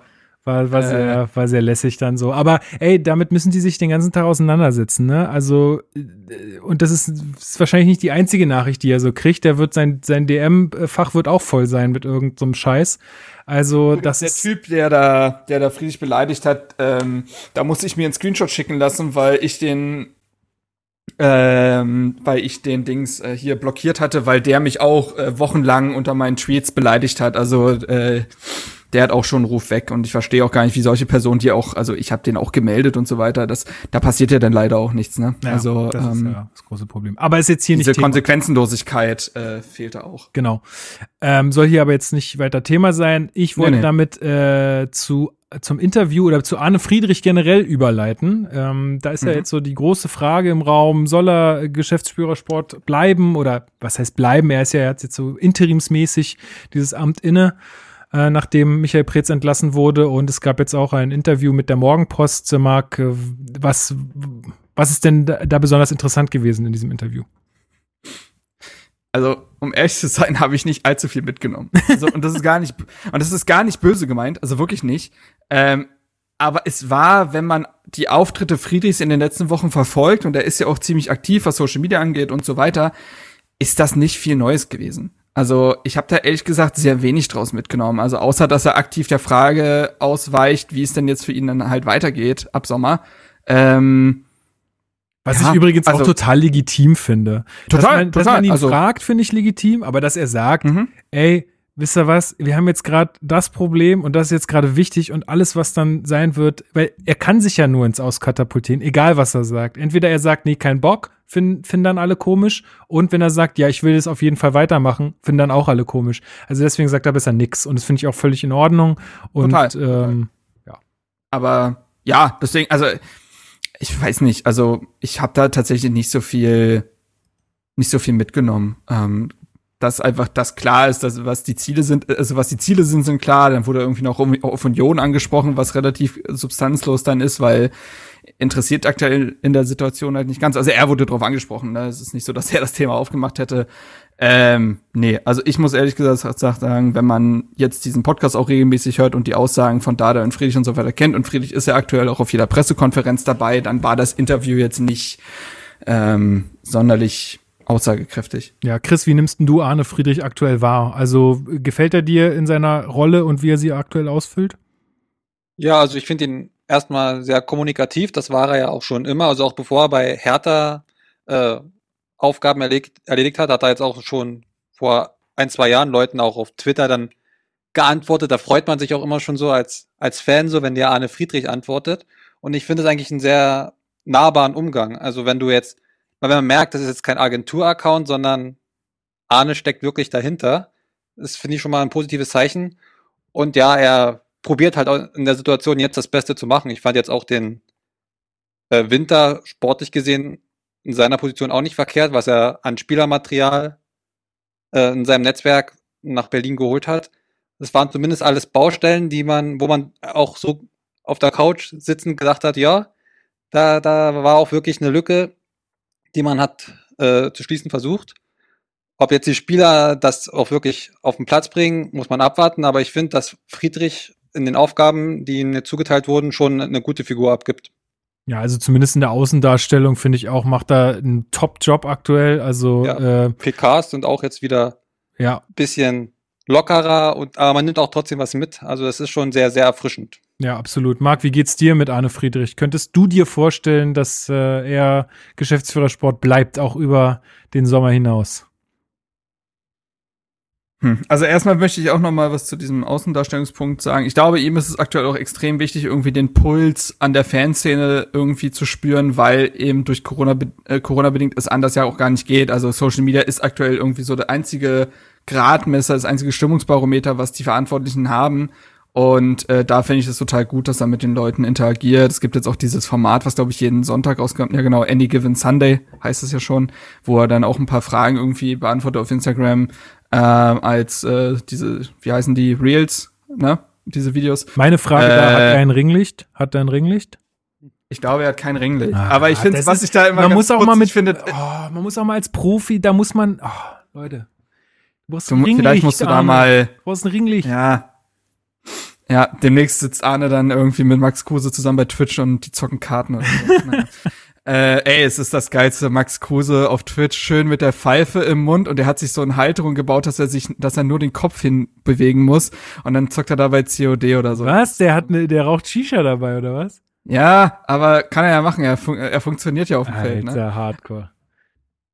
war, war, äh. sehr, war sehr lässig dann so. Aber ey, damit müssen die sich den ganzen Tag auseinandersetzen, ne? Also, äh, und das ist, ist wahrscheinlich nicht die einzige Nachricht, die er so kriegt. Der wird sein, sein DM-Fach wird auch voll sein mit irgendeinem so Scheiß. Also, das der Typ, der da, der da friedlich beleidigt hat, ähm, da muss ich mir einen Screenshot schicken lassen, weil ich den ähm, weil ich den Dings äh, hier blockiert hatte, weil der mich auch äh, wochenlang unter meinen Tweets beleidigt hat. Also äh, der hat auch schon einen Ruf weg und ich verstehe auch gar nicht, wie solche Personen, die auch, also ich habe den auch gemeldet und so weiter, das, da passiert ja dann leider auch nichts, ne? Ja, also das ist ja das große Problem. Aber ist jetzt hier diese nicht Diese Konsequenzenlosigkeit äh, fehlte auch. Genau. Ähm, soll hier aber jetzt nicht weiter Thema sein. Ich wollte nee, nee. damit äh, zu zum Interview oder zu Arne Friedrich generell überleiten. Ähm, da ist mhm. ja jetzt so die große Frage im Raum, soll er Geschäftsführersport bleiben oder was heißt bleiben? Er ist ja jetzt so interimsmäßig dieses Amt inne. Äh, nachdem Michael Preetz entlassen wurde. Und es gab jetzt auch ein Interview mit der Morgenpost. Marc, äh, was, was ist denn da, da besonders interessant gewesen in diesem Interview? Also, um ehrlich zu sein, [laughs] habe ich nicht allzu viel mitgenommen. Also, und das ist gar nicht, und das ist gar nicht böse gemeint, also wirklich nicht. Ähm, aber es war, wenn man die Auftritte Friedrichs in den letzten Wochen verfolgt, und er ist ja auch ziemlich aktiv, was Social Media angeht und so weiter, ist das nicht viel Neues gewesen. Also ich habe da ehrlich gesagt sehr wenig draus mitgenommen. Also außer, dass er aktiv der Frage ausweicht, wie es denn jetzt für ihn dann halt weitergeht ab Sommer. Ähm, was ja, ich übrigens also, auch total legitim finde. Total, dass man, total. Dass man ihn also, fragt, finde ich legitim, aber dass er sagt, mhm. ey, wisst ihr was, wir haben jetzt gerade das Problem und das ist jetzt gerade wichtig und alles, was dann sein wird, weil er kann sich ja nur ins Auskatapultieren, egal was er sagt. Entweder er sagt, nee, kein Bock, finden, finden dann alle komisch. Und wenn er sagt, ja, ich will das auf jeden Fall weitermachen, finden dann auch alle komisch. Also deswegen sagt er besser nix. Und das finde ich auch völlig in Ordnung. Und Total. Ähm, ja. Aber ja, deswegen, also ich weiß nicht, also ich habe da tatsächlich nicht so viel, nicht so viel mitgenommen. Ähm, dass einfach das klar ist, dass was die Ziele sind, also was die Ziele sind, sind klar. Dann wurde irgendwie noch auf Union angesprochen, was relativ substanzlos dann ist, weil interessiert aktuell in der Situation halt nicht ganz. Also er wurde drauf angesprochen, ne? Es ist nicht so, dass er das Thema aufgemacht hätte. Ähm, nee, also ich muss ehrlich gesagt sagen, wenn man jetzt diesen Podcast auch regelmäßig hört und die Aussagen von Dada und Friedrich und so weiter kennt, und Friedrich ist ja aktuell auch auf jeder Pressekonferenz dabei, dann war das Interview jetzt nicht ähm, sonderlich aussagekräftig. Ja, Chris, wie nimmst denn du Arne Friedrich aktuell wahr? Also gefällt er dir in seiner Rolle und wie er sie aktuell ausfüllt? Ja, also ich finde ihn erstmal sehr kommunikativ, das war er ja auch schon immer. Also auch bevor er bei Hertha äh, Aufgaben erledigt, erledigt hat, hat er jetzt auch schon vor ein, zwei Jahren Leuten auch auf Twitter dann geantwortet. Da freut man sich auch immer schon so als, als Fan, so wenn der Arne Friedrich antwortet. Und ich finde es eigentlich einen sehr nahbaren Umgang. Also wenn du jetzt, wenn man merkt, das ist jetzt kein Agentur-Account, sondern Arne steckt wirklich dahinter, das finde ich schon mal ein positives Zeichen. Und ja, er probiert halt auch in der Situation jetzt das Beste zu machen. Ich fand jetzt auch den äh, Winter sportlich gesehen in seiner Position auch nicht verkehrt, was er an Spielermaterial äh, in seinem Netzwerk nach Berlin geholt hat. Das waren zumindest alles Baustellen, die man, wo man auch so auf der Couch sitzend gesagt hat, ja, da, da war auch wirklich eine Lücke, die man hat äh, zu schließen versucht. Ob jetzt die Spieler das auch wirklich auf den Platz bringen, muss man abwarten, aber ich finde, dass Friedrich in den Aufgaben, die ihm zugeteilt wurden, schon eine gute Figur abgibt. Ja, also zumindest in der Außendarstellung finde ich auch, macht er einen Top-Job aktuell. Also ja, äh, PKs sind auch jetzt wieder ja. bisschen lockerer und aber man nimmt auch trotzdem was mit. Also das ist schon sehr, sehr erfrischend. Ja, absolut. Marc, wie geht's dir mit Arne Friedrich? Könntest du dir vorstellen, dass äh, er Geschäftsführer Sport bleibt, auch über den Sommer hinaus? Hm. Also erstmal möchte ich auch noch mal was zu diesem Außendarstellungspunkt sagen. Ich glaube, ihm ist es aktuell auch extrem wichtig, irgendwie den Puls an der Fanszene irgendwie zu spüren, weil eben durch Corona, äh, Corona bedingt es anders ja auch gar nicht geht. Also Social Media ist aktuell irgendwie so der einzige Gradmesser, das einzige Stimmungsbarometer, was die Verantwortlichen haben. Und äh, da finde ich es total gut, dass er mit den Leuten interagiert. Es gibt jetzt auch dieses Format, was glaube ich jeden Sonntag rauskommt. Ja genau, Any Given Sunday heißt es ja schon, wo er dann auch ein paar Fragen irgendwie beantwortet auf Instagram äh, als äh, diese, wie heißen die, Reels, ne? Diese Videos. Meine Frage äh, da, hat er ein Ringlicht? Hat er ein Ringlicht? Ich glaube, er hat kein Ringlicht. Ah, Aber ich finde, was ich da immer man muss auch mal mit findet, oh, man muss auch mal als Profi, da muss man, oh, Leute, du brauchst ein Ringlicht. Vielleicht musst du da mal, du brauchst ein Ringlicht. Ja. Ja, demnächst sitzt Arne dann irgendwie mit Max Kruse zusammen bei Twitch und die zocken Karten. Oder so. [laughs] naja. Äh, ey, es ist das geilste Max Kruse auf Twitch, schön mit der Pfeife im Mund und er hat sich so eine Halterung gebaut, dass er sich, dass er nur den Kopf hinbewegen muss und dann zockt er dabei COD oder so. Was? Der hat ne, der raucht Shisha dabei oder was? Ja, aber kann er ja machen, er, fun er funktioniert ja auf dem Alter, Feld, ne? Hardcore.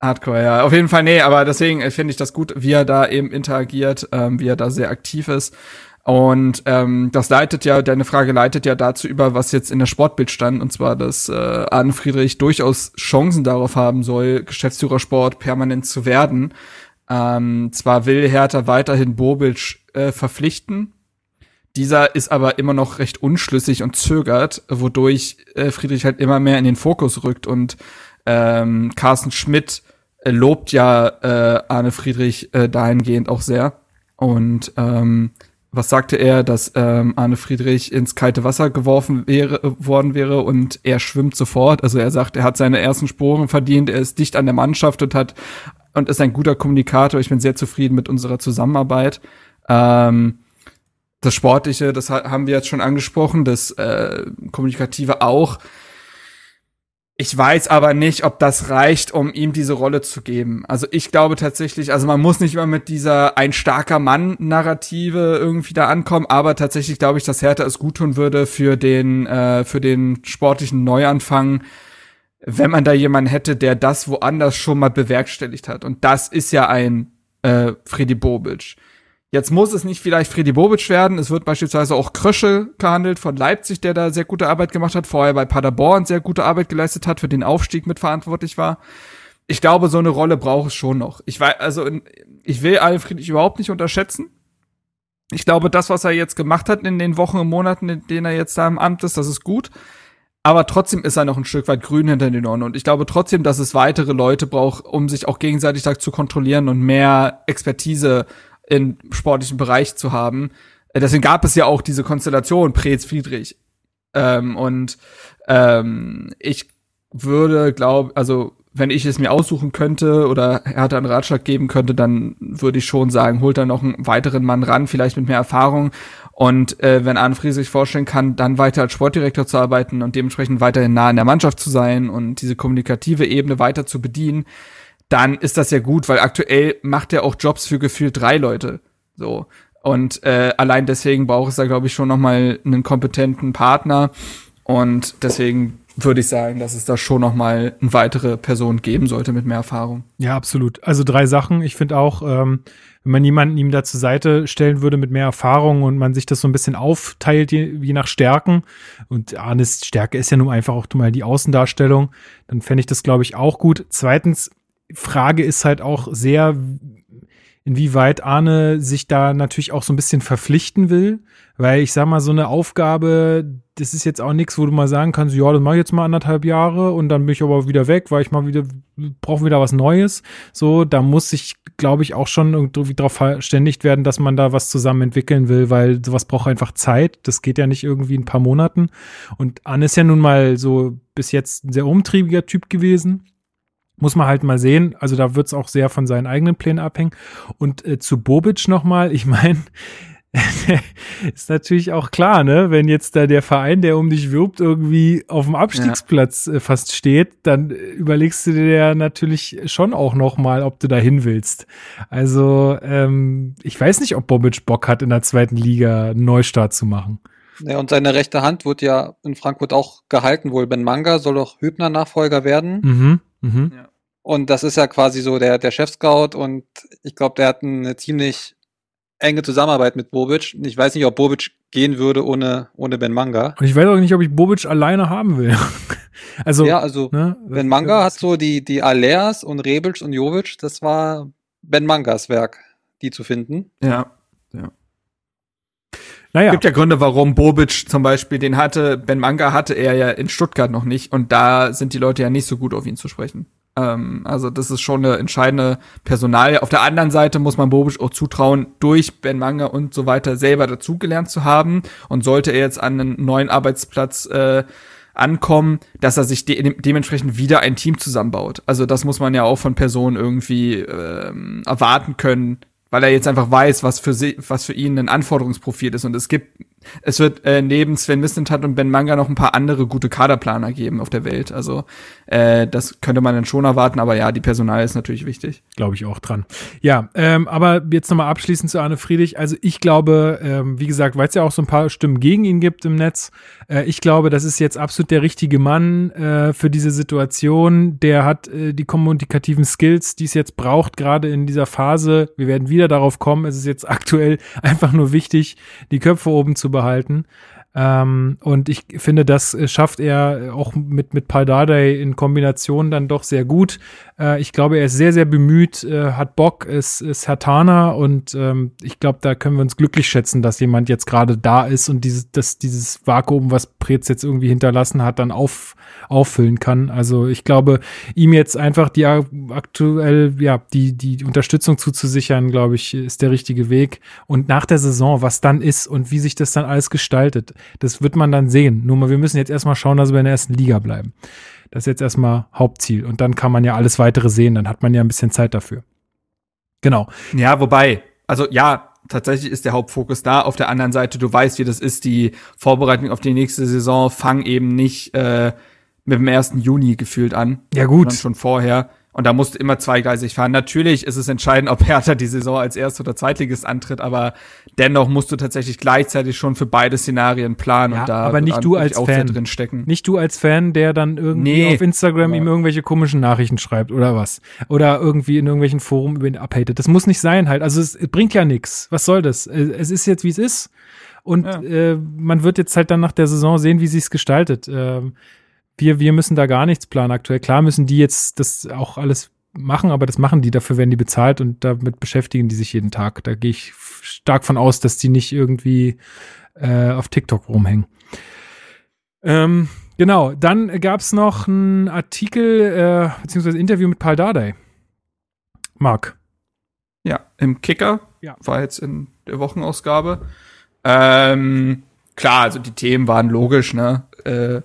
Hardcore, ja. Auf jeden Fall, nee, aber deswegen äh, finde ich das gut, wie er da eben interagiert, ähm, wie er da sehr aktiv ist. Und ähm, das leitet ja, deine Frage leitet ja dazu über, was jetzt in der Sportbild stand, und zwar, dass äh, Arne Friedrich durchaus Chancen darauf haben soll, Geschäftsführersport permanent zu werden. Ähm, zwar will Hertha weiterhin Bobic äh, verpflichten, dieser ist aber immer noch recht unschlüssig und zögert, wodurch äh, Friedrich halt immer mehr in den Fokus rückt und ähm, Carsten Schmidt äh, lobt ja äh, Arne Friedrich äh, dahingehend auch sehr. Und ähm, was sagte er, dass ähm, Arne Friedrich ins kalte Wasser geworfen wäre, äh, worden wäre und er schwimmt sofort. Also er sagt, er hat seine ersten Sporen verdient, er ist dicht an der Mannschaft und hat und ist ein guter Kommunikator. Ich bin sehr zufrieden mit unserer Zusammenarbeit. Ähm, das Sportliche, das haben wir jetzt schon angesprochen, das äh, Kommunikative auch. Ich weiß aber nicht, ob das reicht, um ihm diese Rolle zu geben. Also ich glaube tatsächlich, also man muss nicht immer mit dieser ein starker Mann-Narrative irgendwie da ankommen, aber tatsächlich glaube ich, dass Hertha es gut tun würde für den, äh, für den sportlichen Neuanfang, wenn man da jemanden hätte, der das woanders schon mal bewerkstelligt hat. Und das ist ja ein äh, Freddy Bobic. Jetzt muss es nicht vielleicht Freddy Bobic werden. Es wird beispielsweise auch Krösche gehandelt von Leipzig, der da sehr gute Arbeit gemacht hat, vorher bei Paderborn sehr gute Arbeit geleistet hat, für den Aufstieg mitverantwortlich war. Ich glaube, so eine Rolle braucht es schon noch. Ich weiß, also ich will Alfred überhaupt nicht unterschätzen. Ich glaube, das, was er jetzt gemacht hat in den Wochen und Monaten, in denen er jetzt da im Amt ist, das ist gut. Aber trotzdem ist er noch ein Stück weit grün hinter den Ohren. Und ich glaube trotzdem, dass es weitere Leute braucht, um sich auch gegenseitig zu kontrollieren und mehr Expertise im sportlichen Bereich zu haben. Äh, deswegen gab es ja auch diese Konstellation Preetz Friedrich. Ähm, und ähm, ich würde, glaube, also wenn ich es mir aussuchen könnte oder er hatte einen Ratschlag geben könnte, dann würde ich schon sagen, holt da noch einen weiteren Mann ran, vielleicht mit mehr Erfahrung. Und äh, wenn Arne Friedrich sich vorstellen kann, dann weiter als Sportdirektor zu arbeiten und dementsprechend weiterhin nah in der Mannschaft zu sein und diese kommunikative Ebene weiter zu bedienen, dann ist das ja gut, weil aktuell macht er auch Jobs für gefühlt drei Leute. So. Und äh, allein deswegen braucht es da, glaube ich, schon noch mal einen kompetenten Partner. Und deswegen würde ich sagen, dass es da schon noch mal eine weitere Person geben sollte mit mehr Erfahrung. Ja, absolut. Also drei Sachen. Ich finde auch, ähm, wenn man jemanden ihm da zur Seite stellen würde mit mehr Erfahrung und man sich das so ein bisschen aufteilt, je, je nach Stärken. Und Arnes Stärke ist ja nun einfach auch mal die Außendarstellung. Dann fände ich das, glaube ich, auch gut. Zweitens, Frage ist halt auch sehr, inwieweit Arne sich da natürlich auch so ein bisschen verpflichten will. Weil ich sag mal, so eine Aufgabe, das ist jetzt auch nichts, wo du mal sagen kannst, ja, das mache ich jetzt mal anderthalb Jahre und dann bin ich aber wieder weg, weil ich mal wieder, brauche wieder was Neues. So, da muss sich, glaube ich, auch schon irgendwie darauf verständigt werden, dass man da was zusammen entwickeln will, weil sowas braucht einfach Zeit. Das geht ja nicht irgendwie in ein paar Monaten. Und Anne ist ja nun mal so bis jetzt ein sehr umtriebiger Typ gewesen muss man halt mal sehen. Also da wird es auch sehr von seinen eigenen Plänen abhängen. Und äh, zu Bobic nochmal, ich meine, [laughs] ist natürlich auch klar, ne? Wenn jetzt da der Verein, der um dich wirbt, irgendwie auf dem Abstiegsplatz ja. äh, fast steht, dann überlegst du dir ja natürlich schon auch nochmal, ob du da hin willst. Also ähm, ich weiß nicht, ob Bobic Bock hat, in der zweiten Liga einen Neustart zu machen. Ja, und seine rechte Hand wird ja in Frankfurt auch gehalten, wohl Ben Manga soll doch Hübner Nachfolger werden. Mhm. Mhm. Ja. Und das ist ja quasi so der, der Chef-Scout und ich glaube, der hat eine ziemlich enge Zusammenarbeit mit Bobic. Ich weiß nicht, ob Bobic gehen würde ohne, ohne Ben Manga. Und ich weiß auch nicht, ob ich Bobic alleine haben will. [laughs] also, ja, also ne, Ben Manga hat so die, die Aleas und Rebic und Jovic, das war Ben Mangas Werk, die zu finden. Ja, ja. Naja. Gibt ja Gründe, warum Bobic zum Beispiel den hatte. Ben Manga hatte er ja in Stuttgart noch nicht und da sind die Leute ja nicht so gut auf ihn zu sprechen. Ähm, also das ist schon eine entscheidende Personal. Auf der anderen Seite muss man Bobic auch zutrauen, durch Ben Manga und so weiter selber dazugelernt zu haben. Und sollte er jetzt an einen neuen Arbeitsplatz äh, ankommen, dass er sich de dementsprechend wieder ein Team zusammenbaut. Also das muss man ja auch von Personen irgendwie ähm, erwarten können, weil er jetzt einfach weiß, was für sie, was für ihn ein Anforderungsprofil ist. Und es gibt es wird äh, neben Sven Mislintat und Ben Manga noch ein paar andere gute Kaderplaner geben auf der Welt. Also äh, das könnte man dann schon erwarten, aber ja, die Personal ist natürlich wichtig. Glaube ich auch dran. Ja, ähm, aber jetzt nochmal abschließend zu Arne Friedrich. Also ich glaube, ähm, wie gesagt, weil es ja auch so ein paar Stimmen gegen ihn gibt im Netz, äh, ich glaube, das ist jetzt absolut der richtige Mann äh, für diese Situation. Der hat äh, die kommunikativen Skills, die es jetzt braucht, gerade in dieser Phase. Wir werden wieder darauf kommen. Es ist jetzt aktuell [laughs] einfach nur wichtig, die Köpfe oben zu behalten. Ähm, und ich finde, das schafft er auch mit, mit Paldadei in Kombination dann doch sehr gut. Äh, ich glaube, er ist sehr, sehr bemüht, äh, hat Bock, ist, ist Hertaner und ähm, ich glaube, da können wir uns glücklich schätzen, dass jemand jetzt gerade da ist und dieses, das, dieses Vakuum, was Preetz jetzt irgendwie hinterlassen hat, dann auf, auffüllen kann. Also ich glaube, ihm jetzt einfach die aktuell, ja, die, die Unterstützung zuzusichern, glaube ich, ist der richtige Weg. Und nach der Saison, was dann ist und wie sich das dann alles gestaltet, das wird man dann sehen. Nur mal, wir müssen jetzt erstmal schauen, dass wir in der ersten Liga bleiben. Das ist jetzt erstmal Hauptziel. Und dann kann man ja alles weitere sehen. Dann hat man ja ein bisschen Zeit dafür. Genau. Ja, wobei, also ja, tatsächlich ist der Hauptfokus da. Auf der anderen Seite, du weißt, wie das ist, die Vorbereitung auf die nächste Saison fang eben nicht äh, mit dem 1. Juni gefühlt an. Ja, gut. Schon vorher. Und da musst du immer zweigleisig fahren. Natürlich ist es entscheidend, ob Hertha die Saison als Erst- oder Zweitligist antritt, aber dennoch musst du tatsächlich gleichzeitig schon für beide Szenarien planen ja, und da aber nicht du als Fan. drin stecken. Nicht du als Fan, der dann irgendwie nee, auf Instagram ihm irgendwelche komischen Nachrichten schreibt oder was. Oder irgendwie in irgendwelchen Foren über ihn abhatet. Das muss nicht sein halt. Also es bringt ja nichts. Was soll das? Es ist jetzt, wie es ist. Und ja. äh, man wird jetzt halt dann nach der Saison sehen, wie sie es gestaltet. Ähm, wir, wir müssen da gar nichts planen aktuell. Klar müssen die jetzt das auch alles machen, aber das machen die, dafür werden die bezahlt und damit beschäftigen die sich jeden Tag. Da gehe ich stark von aus, dass die nicht irgendwie äh, auf TikTok rumhängen. Ähm, genau, dann gab es noch einen Artikel, äh, beziehungsweise Interview mit Paul Dardai. Marc. Ja, im Kicker. Ja. War jetzt in der Wochenausgabe. Ähm, klar, also die Themen waren logisch, ne? Äh,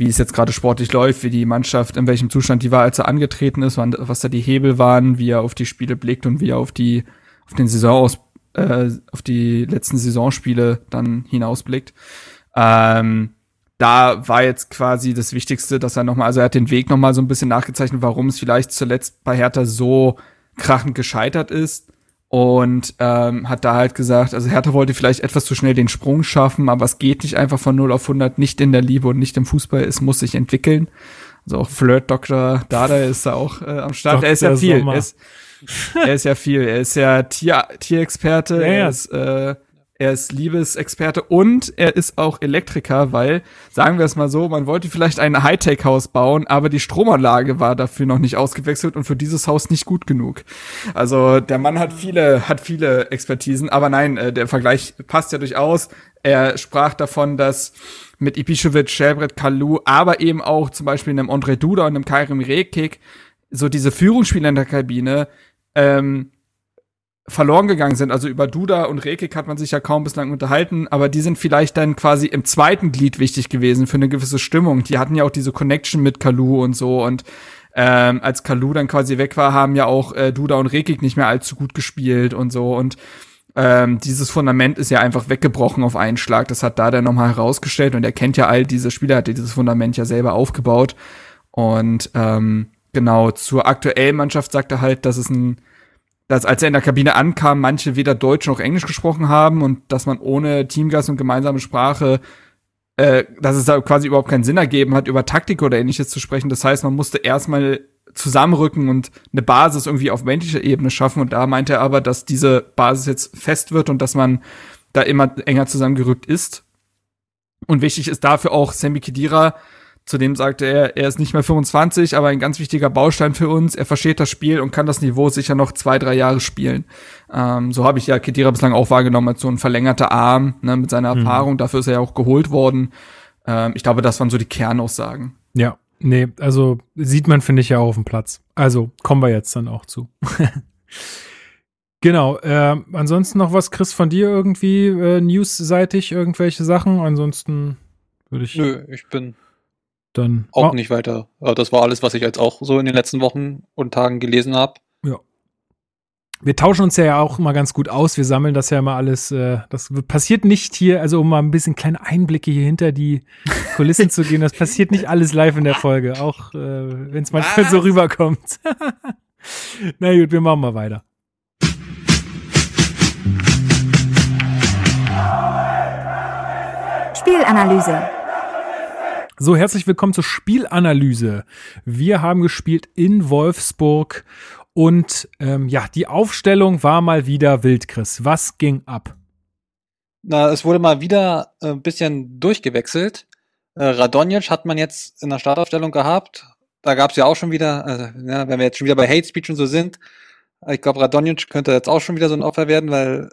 wie es jetzt gerade sportlich läuft, wie die Mannschaft, in welchem Zustand die war, als er angetreten ist, was da die Hebel waren, wie er auf die Spiele blickt und wie er auf die, auf den Saison äh, auf die letzten Saisonspiele dann hinausblickt. Ähm, da war jetzt quasi das Wichtigste, dass er nochmal, also er hat den Weg nochmal so ein bisschen nachgezeichnet, warum es vielleicht zuletzt bei Hertha so krachend gescheitert ist. Und ähm, hat da halt gesagt, also Hertha wollte vielleicht etwas zu schnell den Sprung schaffen, aber es geht nicht einfach von 0 auf 100, nicht in der Liebe und nicht im Fußball, es muss sich entwickeln. Also auch Flirt Dr. Dada ist da auch äh, am Start. Dr. Er ist ja viel. Er ist, er ist ja viel. Er ist ja Tier, Tierexperte. Ja, ja. Er ist äh, er ist Liebesexperte und er ist auch Elektriker, weil, sagen wir es mal so, man wollte vielleicht ein Hightech-Haus bauen, aber die Stromanlage war dafür noch nicht ausgewechselt und für dieses Haus nicht gut genug. Also der Mann hat viele, hat viele Expertisen, aber nein, äh, der Vergleich passt ja durchaus. Er sprach davon, dass mit Ibišević, Shelbret, Kalu, aber eben auch zum Beispiel einem Andre Duda und einem Kairim Rekik so diese Führungsspieler in der Kabine ähm, verloren gegangen sind. Also über Duda und Rekik hat man sich ja kaum bislang unterhalten, aber die sind vielleicht dann quasi im zweiten Glied wichtig gewesen für eine gewisse Stimmung. Die hatten ja auch diese Connection mit Kalu und so und ähm, als Kalu dann quasi weg war, haben ja auch äh, Duda und Rekik nicht mehr allzu gut gespielt und so und ähm, dieses Fundament ist ja einfach weggebrochen auf einen Schlag. Das hat da dann nochmal herausgestellt und er kennt ja all diese Spieler, hat dieses Fundament ja selber aufgebaut und ähm, genau zur aktuellen Mannschaft sagt er halt, dass es ein dass als er in der Kabine ankam, manche weder Deutsch noch Englisch gesprochen haben und dass man ohne Teamgeist und gemeinsame Sprache, äh, dass es da quasi überhaupt keinen Sinn ergeben hat, über Taktik oder ähnliches zu sprechen. Das heißt, man musste erstmal zusammenrücken und eine Basis irgendwie auf menschlicher Ebene schaffen. Und da meinte er aber, dass diese Basis jetzt fest wird und dass man da immer enger zusammengerückt ist. Und wichtig ist dafür auch Sammy Khedira, Zudem sagte er, er ist nicht mehr 25, aber ein ganz wichtiger Baustein für uns. Er versteht das Spiel und kann das Niveau sicher noch zwei, drei Jahre spielen. Ähm, so habe ich ja Kedira bislang auch wahrgenommen als so ein verlängerter Arm ne, mit seiner Mhm. Erfahrung. Dafür ist er ja auch geholt worden. Ähm, ich glaube, das waren so die Kernaussagen. Ja, nee, also sieht man, finde ich, ja auch auf dem Platz. Also kommen wir jetzt dann auch zu. [laughs] genau, äh, ansonsten noch was, Chris, von dir irgendwie äh, newsseitig, irgendwelche Sachen? Ansonsten würde ich Nö, ich bin dann auch Oh, nicht weiter. Äh, Das war alles, was ich jetzt auch so in den letzten Wochen und Tagen gelesen habe. Wir tauschen uns ja auch immer ganz gut aus. Wir sammeln das ja immer alles. Äh, das passiert nicht hier, also um mal ein bisschen kleine Einblicke hier hinter die [laughs] Kulissen zu gehen. Das passiert nicht alles live in der Folge, auch äh, wenn es manchmal so rüberkommt. [laughs] Na gut, wir machen mal weiter. Spielanalyse. So, herzlich willkommen zur Spielanalyse. Wir haben gespielt in Wolfsburg und ähm, ja, die Aufstellung war mal wieder wild, Chris. Was ging ab? Na, es wurde mal wieder äh, ein bisschen durchgewechselt. Äh, Radonjic hat man jetzt in der Startaufstellung gehabt. Da gab es ja auch schon wieder, also, ja, wenn wir jetzt schon wieder bei Hate Speech und so sind, ich glaube, Radonjic könnte jetzt auch schon wieder so ein Opfer werden, weil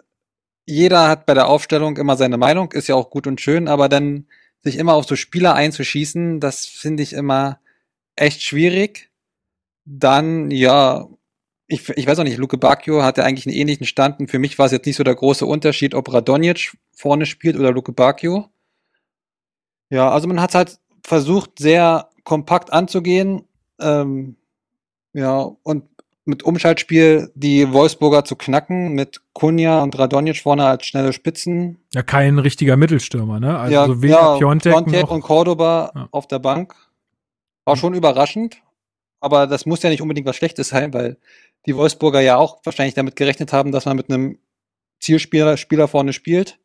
jeder hat bei der Aufstellung immer seine Meinung, ist ja auch gut und schön, aber dann sich immer auf so Spieler einzuschießen, das finde ich immer echt schwierig. Dann, ja, ich, ich weiß auch nicht, Luke Bacchio hatte eigentlich einen ähnlichen Stand und für mich war es jetzt nicht so der große Unterschied, ob Radonjic vorne spielt oder Luke Bacchio. Ja, also man hat halt versucht, sehr kompakt anzugehen. Ähm, ja, und mit Umschaltspiel die Wolfsburger zu knacken, mit Kunja und Radonjic vorne als schnelle Spitzen. Ja, kein richtiger Mittelstürmer, ne? Also ja, weder ja, Piontek, Piontek noch, und Cordoba Ja. auf der Bank. War schon überraschend, aber das muss ja nicht unbedingt was Schlechtes sein, weil die Wolfsburger ja auch wahrscheinlich damit gerechnet haben, dass man mit einem Zielspieler Spieler vorne spielt.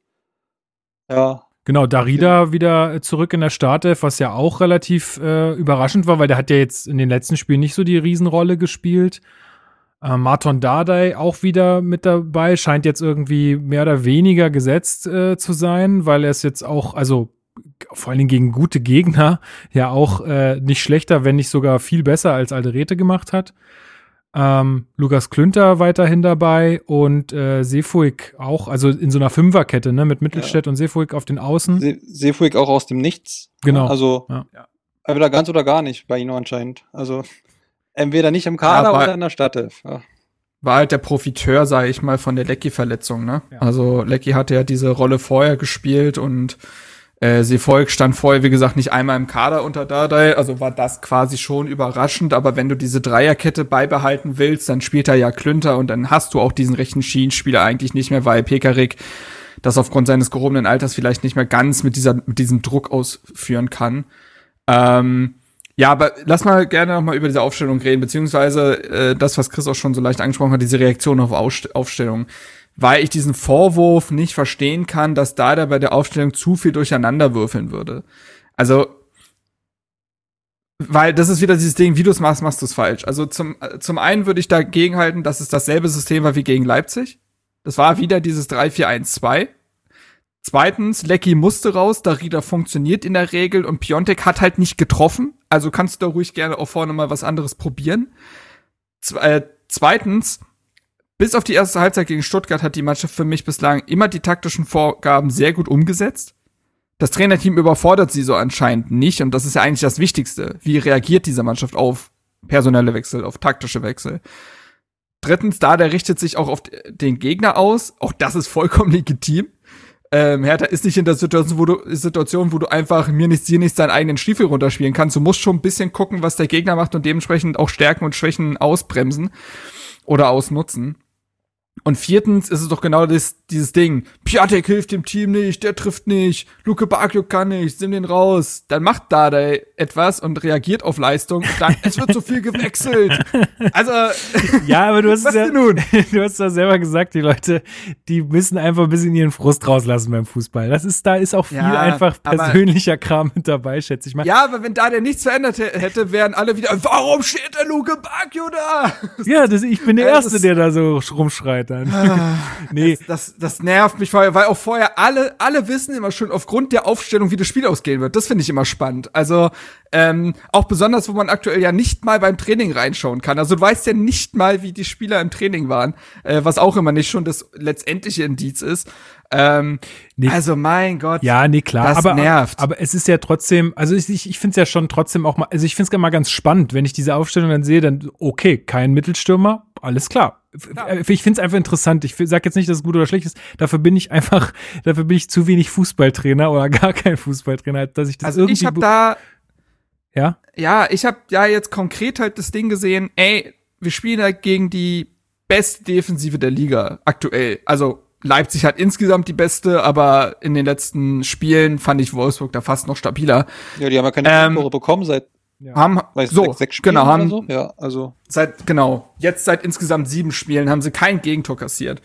Ja, Genau, Darida wieder zurück in der Startelf, was ja auch relativ äh, überraschend war, weil der hat ja jetzt in den letzten Spielen nicht so die Riesenrolle gespielt. Äh, Marton Dardai auch wieder mit dabei, scheint jetzt irgendwie mehr oder weniger gesetzt äh, zu sein, weil er ist jetzt auch, also vor allen Dingen gegen gute Gegner, [laughs] ja auch äh, nicht schlechter, wenn nicht sogar viel besser als Alderete gemacht hat. Ähm, Lukas Klünter weiterhin dabei und äh, Sefuig auch, also in so einer Fünferkette, ne, mit Mittelstädt und Sefuig auf den Außen. Se Seefuig auch aus dem Nichts. Genau. Also Ja. entweder ganz oder gar nicht bei ihm anscheinend. Also entweder nicht im Kader Ja, oder in der Startelf. Ja. War halt der Profiteur, sage ich mal, von der Lecky-Verletzung, ne? Ja. Also Lecky hatte ja diese Rolle vorher gespielt und äh, Seevolk stand vorher, wie gesagt, nicht einmal im Kader unter Dardai, also war das quasi schon überraschend, aber wenn du diese Dreierkette beibehalten willst, dann spielt er ja Klünter und dann hast du auch diesen rechten Schienenspieler eigentlich nicht mehr, weil Pekarik das aufgrund seines gehobenen Alters vielleicht nicht mehr ganz mit dieser, mit diesem Druck ausführen kann. Ähm, ja, aber lass mal gerne noch mal über diese Aufstellung reden, beziehungsweise äh, das, was Chris auch schon so leicht angesprochen hat, diese Reaktion auf Ausst Aufstellung. Weil ich diesen Vorwurf nicht verstehen kann, dass da der bei der Aufstellung zu viel durcheinander würfeln würde. Also, weil das ist wieder dieses Ding, wie du es machst, machst du es falsch. Also zum, zum einen würde ich dagegen halten, dass es dasselbe System war wie gegen Leipzig. Das war wieder dieses 3-4-1-2. Zweitens, Lecky musste raus, Darida funktioniert in der Regel und Piontek hat halt nicht getroffen. Also kannst du da ruhig gerne auch vorne mal was anderes probieren. Zwe äh, zweitens, bis auf die erste Halbzeit gegen Stuttgart hat die Mannschaft für mich bislang immer die taktischen Vorgaben sehr gut umgesetzt. Das Trainerteam überfordert sie so anscheinend nicht und das ist ja eigentlich das Wichtigste. Wie reagiert diese Mannschaft auf personelle Wechsel, auf taktische Wechsel? Drittens, da der richtet sich auch auf den Gegner aus. Auch das ist vollkommen [laughs] legitim. Ähm, Hertha ist nicht in der Situation wo, du, Situation, wo du einfach mir nichts, dir nichts deinen eigenen Stiefel runterspielen kannst. Du musst schon ein bisschen gucken, was der Gegner macht und dementsprechend auch Stärken und Schwächen ausbremsen oder ausnutzen. Und viertens ist es doch genau das, dieses Ding. Piatek hilft dem Team nicht, der trifft nicht, Luke Bakio kann nicht, nimm den raus. Dann macht Dada etwas und reagiert auf Leistung und dann, es wird so viel gewechselt. [laughs] Also, Ja, aber du hast was es ja, nun? [laughs] du hast ja selber gesagt, die Leute, die müssen einfach ein bisschen ihren Frust rauslassen beim Fußball. Das ist, da ist auch viel Ja, einfach aber- persönlicher Kram mit dabei, schätze ich mal. Ja, aber wenn da der nichts verändert hä- hätte, wären alle wieder, warum steht der Luke Bakio da? Ja, das, ich bin der Erste, der da so rumschreit dann. [laughs] nee, Das, das nervt mich vorher, weil auch vorher alle, alle wissen immer schon aufgrund der Aufstellung, wie das Spiel ausgehen wird. Das finde ich immer spannend. Also, ähm, auch besonders, wo man aktuell ja nicht mal beim Training reinschauen kann. Also du weißt ja nicht mal, wie die Spieler im Training waren, äh, was auch immer nicht schon das letztendliche Indiz ist. Ähm, Nee. Also mein Gott. Ja, nee, klar. Das aber, nervt. aber es ist ja trotzdem, also ich, ich, ich finde es ja schon trotzdem auch mal, also ich finde es mal ganz spannend, wenn ich diese Aufstellung dann sehe, dann okay, kein Mittelstürmer, alles klar. F- Ich finde es einfach interessant. Ich sage jetzt nicht, dass es gut oder schlecht ist. Dafür bin ich einfach, [laughs] dafür bin ich zu wenig Fußballtrainer oder [laughs] gar kein Fußballtrainer, dass ich das Also irgendwie. ich habe be- da, ja, ja, ich habe ja jetzt konkret halt das Ding gesehen, ey, wir spielen halt gegen die beste Defensive der Liga aktuell. Also Leipzig hat insgesamt die beste, aber in den letzten Spielen fand ich Wolfsburg da fast noch stabiler. Ja, die haben ja keine Ähm, Tore bekommen seit Haben weiß, so sechs, sechs Spielen genau haben oder so. Ja, also seit genau jetzt seit insgesamt sieben Spielen haben sie kein Gegentor kassiert.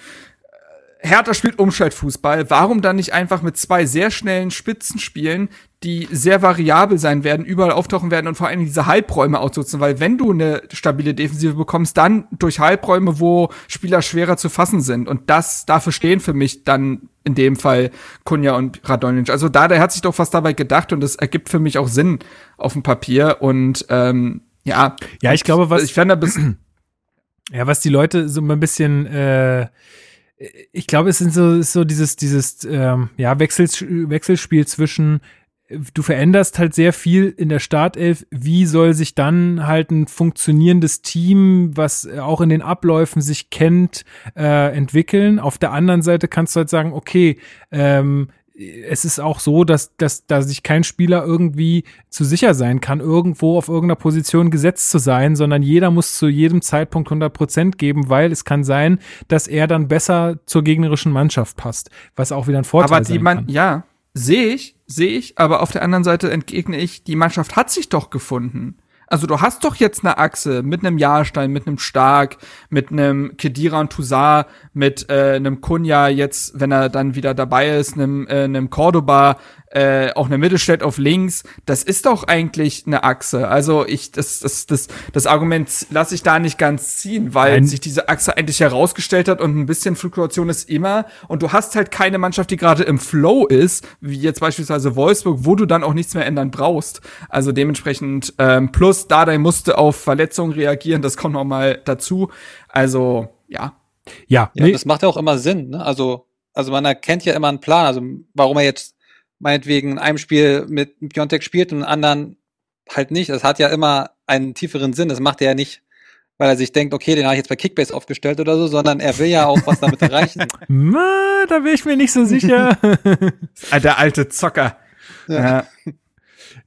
Hertha spielt Umschaltfußball. Warum dann nicht einfach mit zwei sehr schnellen Spitzen spielen, die sehr variabel sein werden, überall auftauchen werden und vor allem diese Halbräume ausnutzen? Weil wenn du eine stabile Defensive bekommst, dann durch Halbräume, wo Spieler schwerer zu fassen sind. Und das dafür stehen für mich dann in dem Fall Kunja und Radonjic. Also da, der hat sich doch was dabei gedacht und das ergibt für mich auch Sinn auf dem Papier. Und ähm, ja, Ja, ich glaube, was- ich fand da bis [clears throat] Ja, was die Leute so ein bisschen, äh, ich glaube, es sind so, ist so dieses, dieses, ähm, ja, Wechsels Wechselspiel zwischen, du veränderst halt sehr viel in der Startelf. Wie soll sich dann halt ein funktionierendes Team, was äh, auch in den Abläufen sich kennt, äh, entwickeln? Auf der anderen Seite kannst du halt sagen, okay, ähm, es ist auch so, dass, dass da sich kein Spieler irgendwie zu sicher sein kann, irgendwo auf irgendeiner Position gesetzt zu sein, sondern jeder muss zu jedem Zeitpunkt 100 Prozent geben, weil es kann sein, dass er dann besser zur gegnerischen Mannschaft passt, was auch wieder ein Vorteil aber die man, ja, sehe ich, sehe ich, aber auf der anderen Seite entgegne ich, die Mannschaft hat sich doch gefunden. Also du hast doch jetzt eine Achse mit einem Jahrstein, mit einem Stark, mit einem Kedira und Toussaint, mit äh, einem Kunja jetzt, wenn er dann wieder dabei ist, einem, äh, einem Cordoba, äh, auch eine Mittelstädt auf links. Das ist doch eigentlich eine Achse. Also ich, das, das, das, das Argument lasse ich da nicht ganz ziehen, weil Nein. sich diese Achse eigentlich herausgestellt hat und ein bisschen Fluktuation ist immer. Und du hast halt keine Mannschaft, die gerade im Flow ist, wie jetzt beispielsweise Wolfsburg, wo du dann auch nichts mehr ändern brauchst. Also dementsprechend, ähm, plus Dardai musste auf Verletzungen reagieren, das kommt noch mal dazu. Also, ja. Ja, Ja, nee, das macht ja auch immer Sinn. Ne? Also, also man erkennt ja immer einen Plan. Also warum er jetzt meinetwegen in einem Spiel mit Piontek spielt und in anderen halt nicht. Das hat ja immer einen tieferen Sinn. Das macht er ja nicht, weil er sich denkt, okay, den habe ich jetzt bei Kickbase aufgestellt oder so, sondern er will ja auch was damit erreichen. [laughs] Ma, da bin ich mir nicht so sicher. [laughs] Ah, Der alte Zocker. Ja.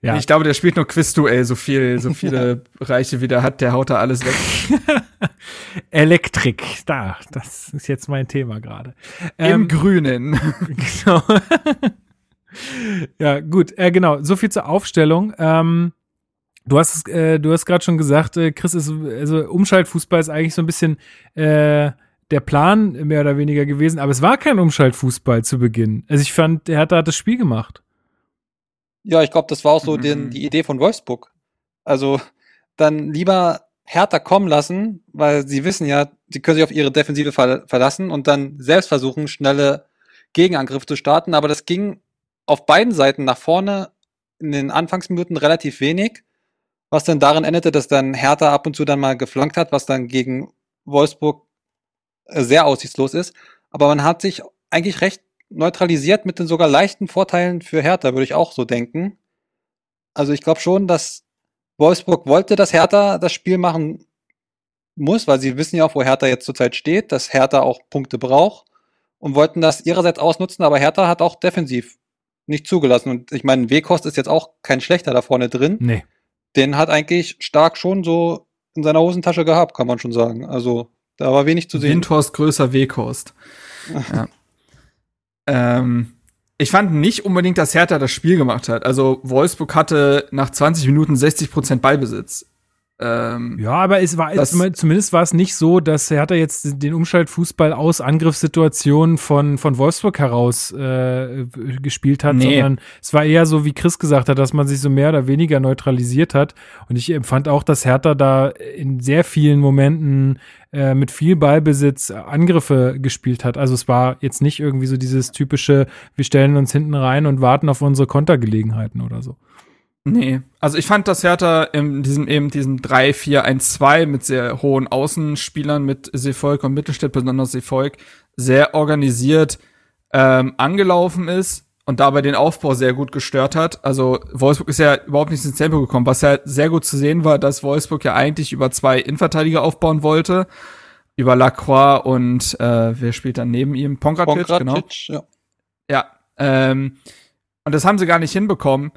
ja. Ich glaube, der spielt nur Quizduell, so viel, so viele [laughs] Bereiche wie der hat, der haut da alles weg. Elektrik, da, das ist jetzt mein Thema gerade. Im Grünen. genau. Ja, gut, äh, genau. So viel zur Aufstellung. Ähm, du hast, es, äh, du hast gerade schon gesagt, äh, Chris, ist, also Umschaltfußball ist eigentlich so ein bisschen äh, der Plan mehr oder weniger gewesen, aber es war kein Umschaltfußball zu Beginn. Also ich fand, er hat da das Spiel gemacht. Ja, ich glaube, das war auch so den, die Idee von Wolfsburg. Also dann lieber härter kommen lassen, weil sie wissen ja, sie können sich auf ihre Defensive ver verlassen und dann selbst versuchen, schnelle Gegenangriffe zu starten. Aber das ging auf beiden Seiten nach vorne in den Anfangsminuten relativ wenig, was dann darin endete, dass dann Hertha ab und zu dann mal geflankt hat, was dann gegen Wolfsburg äh, sehr aussichtslos ist. Aber man hat sich eigentlich recht neutralisiert mit den sogar leichten Vorteilen für Hertha, würde ich auch so denken. Also ich glaube schon, dass Wolfsburg wollte, dass Hertha das Spiel machen muss, weil sie wissen ja auch, wo Hertha jetzt zurzeit steht, dass Hertha auch Punkte braucht und wollten das ihrerseits ausnutzen, aber Hertha hat auch defensiv nicht zugelassen. Und ich meine, Wekost ist jetzt auch kein schlechter da vorne drin. Nee. Den hat eigentlich stark schon so in seiner Hosentasche gehabt, kann man schon sagen. Also da war wenig zu sehen. Windhorst größer Wekost. [laughs] ja. ähm, ich fand nicht unbedingt, dass Hertha das Spiel gemacht hat. Also Wolfsburg hatte nach 20 Minuten 60 Prozent Ballbesitz. Ähm, ja, aber es war zumindest war es nicht so, dass Hertha jetzt den Umschaltfußball aus Angriffssituationen von von Wolfsburg heraus äh, gespielt hat, nee. sondern es war eher so, wie Chris gesagt hat, dass man sich so mehr oder weniger neutralisiert hat. Und ich empfand auch, dass Hertha da in sehr vielen Momenten äh, mit viel Ballbesitz Angriffe gespielt hat. Also es war jetzt nicht irgendwie so dieses typische, wir stellen uns hinten rein und warten auf unsere Kontergelegenheiten oder so. Nee, also ich fand, dass Hertha in diesem eben diesen 3-4-1-2 mit sehr hohen Außenspielern mit Seevolk und Mittelstädt, besonders Seevolk, sehr organisiert ähm, angelaufen ist und dabei den Aufbau sehr gut gestört hat. Also Wolfsburg ist ja überhaupt nicht ins Tempo gekommen, was ja sehr gut zu sehen war, dass Wolfsburg ja eigentlich über zwei Innenverteidiger aufbauen wollte, über Lacroix und äh, wer spielt dann neben ihm? Pongratic, Pongratic genau. Ja, ja ähm, und das haben sie gar nicht hinbekommen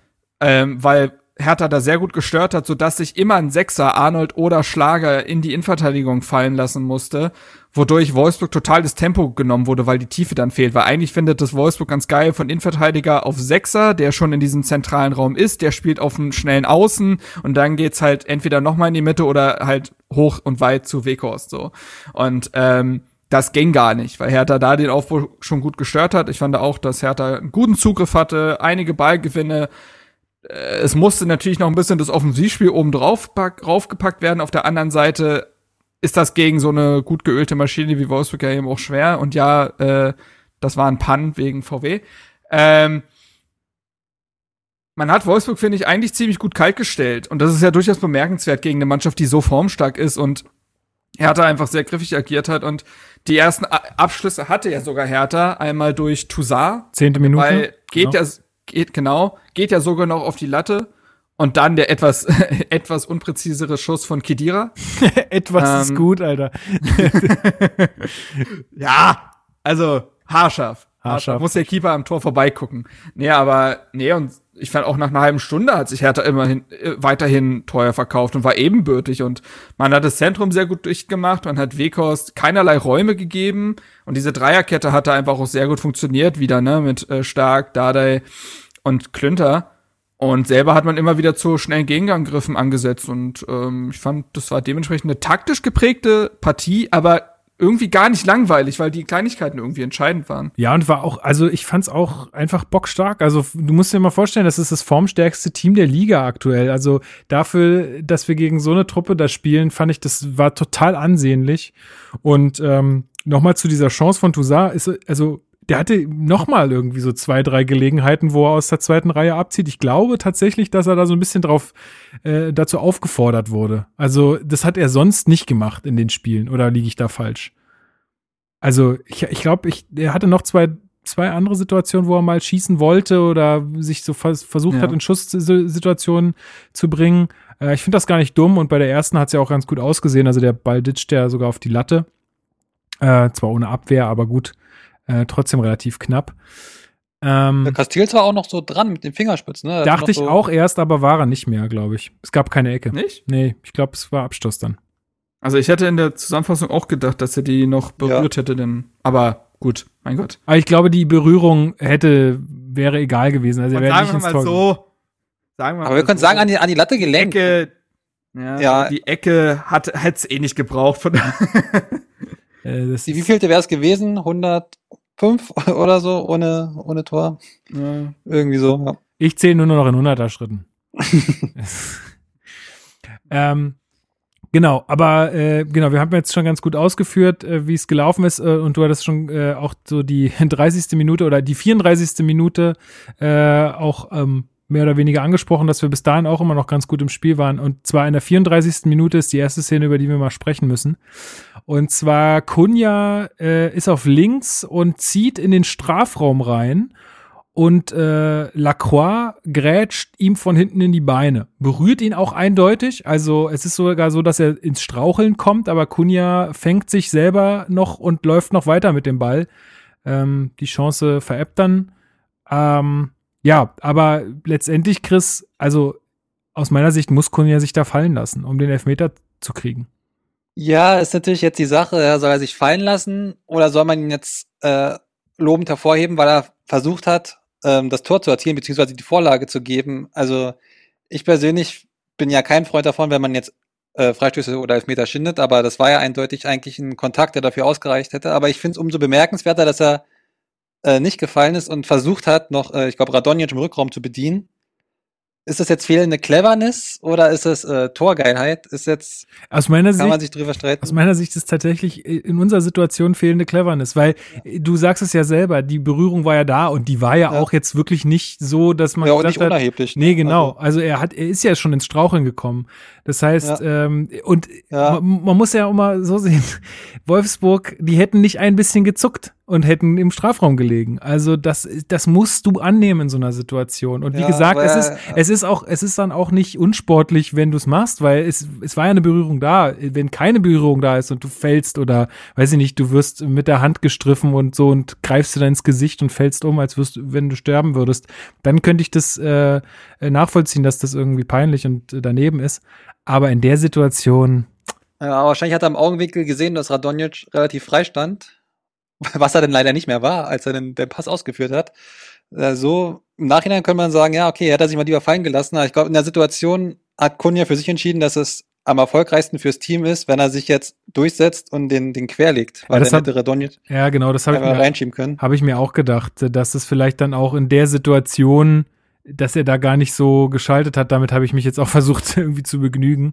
ähm, weil Hertha da sehr gut gestört hat, sodass sich immer ein Sechser, Arnold oder Schlager, in die Innenverteidigung fallen lassen musste, wodurch Wolfsburg total das Tempo genommen wurde, weil die Tiefe dann fehlt. Weil eigentlich findet das Wolfsburg ganz geil von Innenverteidiger auf Sechser, der schon in diesem zentralen Raum ist, der spielt auf einem schnellen Außen und dann geht's halt entweder nochmal in die Mitte oder halt hoch und weit zu Weghorst so. Und ähm, das ging gar nicht, weil Hertha da den Aufbau schon gut gestört hat. Ich fand auch, dass Hertha einen guten Zugriff hatte, einige Ballgewinne, es musste natürlich noch ein bisschen das Offensivspiel oben drauf raufgepackt werden. Auf der anderen Seite ist das gegen so eine gut geölte Maschine wie Wolfsburg ja eben auch schwer. Und ja, äh, das war ein Pan wegen VW. Ähm, man hat Wolfsburg, finde ich, eigentlich ziemlich gut kalt gestellt. Und das ist ja durchaus bemerkenswert gegen eine Mannschaft, die so formstark ist und Hertha einfach sehr griffig agiert hat. Und die ersten Abschlüsse hatte ja sogar Hertha. Einmal durch Toussaint. Zehnte Minute. Weil geht genau. ja, geht genau, geht ja sogar noch auf die Latte. Und dann der etwas, [laughs] etwas unpräzisere Schuss von Kedira. [laughs] etwas ähm, ist gut, Alter. [laughs] ja, also haarscharf. Haarscharf. Muss der Keeper am Tor vorbeigucken. Nee, aber, nee, und ich fand auch nach einer halben Stunde hat sich Hertha immerhin äh, weiterhin teuer verkauft und war ebenbürtig. Und man hat das Zentrum sehr gut durchgemacht, man hat Weghorst keinerlei Räume gegeben. Und diese Dreierkette hatte einfach auch sehr gut funktioniert wieder, ne, mit äh, Stark, Dardai und Klünter. Und selber hat man immer wieder zu schnellen Gegenangriffen angesetzt. Und ähm, ich fand, das war dementsprechend eine taktisch geprägte Partie, aber irgendwie gar nicht langweilig, weil die Kleinigkeiten irgendwie entscheidend waren. Ja, und war auch, also ich fand's auch einfach bockstark. Also du musst dir mal vorstellen, das ist das formstärkste Team der Liga aktuell. Also dafür, dass wir gegen so eine Truppe da spielen, fand ich, das war total ansehnlich. Und ähm, nochmal zu dieser Chance von Toussaint ist, also der hatte nochmal irgendwie so zwei, drei Gelegenheiten, wo er aus der zweiten Reihe abzieht. Ich glaube tatsächlich, dass er da so ein bisschen drauf äh, dazu aufgefordert wurde. Also, das hat er sonst nicht gemacht in den Spielen. Oder liege ich da falsch? Also, ich, ich glaube, ich, er hatte noch zwei, zwei andere Situationen, wo er mal schießen wollte oder sich so vers versucht ja. hat, in Schusssituationen zu bringen. Äh, ich finde das gar nicht dumm und bei der ersten hat es ja auch ganz gut ausgesehen. Also der Ball ditcht ja sogar auf die Latte. Äh, zwar ohne Abwehr, aber gut äh, trotzdem relativ knapp. Ähm, der Castils war auch noch so dran mit den Fingerspitzen, ne? Dachte ich so auch erst, aber war er nicht mehr, glaube ich. Es gab keine Ecke. Nicht? Nee, ich glaube, es war Abstoß dann. Also ich hätte in der Zusammenfassung auch gedacht, dass er die noch berührt hätte, denn, aber gut, mein Gott. Aber ich glaube, die Berührung hätte, wäre egal gewesen. Also er Und wäre sagen nicht wir ins mal Tor. so, sagen wir Aber wir können so, sagen, an die, an die Latte die gelenkt. Ecke, ja, Ja. die Ecke hat hätte eh nicht gebraucht. Von Äh, das Die, wie vielte wäre es gewesen? 105 [laughs] oder so ohne, ohne Tor? ja. Irgendwie so, ja. Ich zähle nur noch in 100er Schritten. [laughs] [laughs] ähm, genau, aber äh, genau, wir haben jetzt schon ganz gut ausgeführt, äh, wie es gelaufen ist äh, und du hattest schon äh, auch so die 30. Minute oder die 34. Minute äh, auch ähm, mehr oder weniger angesprochen, dass wir bis dahin auch immer noch ganz gut im Spiel waren. Und zwar in der 34. Minute ist die erste Szene, über die wir mal sprechen müssen. Und zwar Kunja äh, ist auf links und zieht in den Strafraum rein und äh, Lacroix grätscht ihm von hinten in die Beine. Berührt ihn auch eindeutig. Also es ist sogar so, dass er ins Straucheln kommt, aber Kunja fängt sich selber noch und läuft noch weiter mit dem Ball. Ähm, die Chance veräppt dann. Ähm, ja, aber letztendlich, Chris, also aus meiner Sicht muss Kunja sich da fallen lassen, um den Elfmeter zu kriegen. Ja, ist natürlich jetzt die Sache, soll er sich fallen lassen oder soll man ihn jetzt äh, lobend hervorheben, weil er versucht hat, ähm, das Tor zu erzielen, beziehungsweise die Vorlage zu geben. Also ich persönlich bin ja kein Freund davon, wenn man jetzt äh, Freistöße oder Elfmeter schindet, aber das war ja eindeutig eigentlich ein Kontakt, der dafür ausgereicht hätte. Aber ich finde es umso bemerkenswerter, dass er äh, nicht gefallen ist und versucht hat, noch, äh, ich glaube, Radonjic im Rückraum zu bedienen. Ist das jetzt fehlende Cleverness oder ist es äh, Torgeilheit? Ist jetzt, Aus meiner kann man Sicht, sich drüber streiten. aus meiner Sicht ist tatsächlich in unserer Situation fehlende Cleverness, weil äh, du sagst es ja selber, die Berührung war ja da und die war ja, Ja. auch jetzt wirklich nicht so, dass man ja, gesagt nicht hat, unerheblich. Nee, ne? genau. Also er hat, er ist ja schon ins Straucheln gekommen. Das heißt, ähm, und Ja. man, man muss ja auch mal so sehen, [laughs] Wolfsburg, die hätten nicht ein bisschen gezuckt und hätten im Strafraum gelegen. Also das, das musst du annehmen in so einer Situation. Und wie Ja, gesagt, es ist, es ist auch, es ist dann auch nicht unsportlich, wenn du es machst, weil es, es war ja eine Berührung da. Wenn keine Berührung da ist und du fällst oder, weiß ich nicht, du wirst mit der Hand gestriffen und so und greifst du dann ins Gesicht und fällst um, als wirst, wenn du sterben würdest, dann könnte ich das äh, nachvollziehen, dass das irgendwie peinlich und daneben ist. Aber in der Situation, Ja, wahrscheinlich hat er im Augenwinkel gesehen, dass Radonjic relativ frei stand. [laughs] Was er denn leider nicht mehr war, als er den, den Pass ausgeführt hat. Äh, so im Nachhinein könnte man sagen, ja, okay, hätte er sich mal lieber fallen gelassen. Aber ich glaube, in der Situation hat Kunja für sich entschieden, dass es am erfolgreichsten fürs Team ist, wenn er sich jetzt durchsetzt und den, den querlegt. Weil das dann hätte Radonjic ja genau, das habe ich, mir- reinschieben können. hab ich mir auch gedacht, dass es vielleicht dann auch in der Situation, dass er da gar nicht so geschaltet hat, damit habe ich mich jetzt auch [laughs] versucht irgendwie zu begnügen.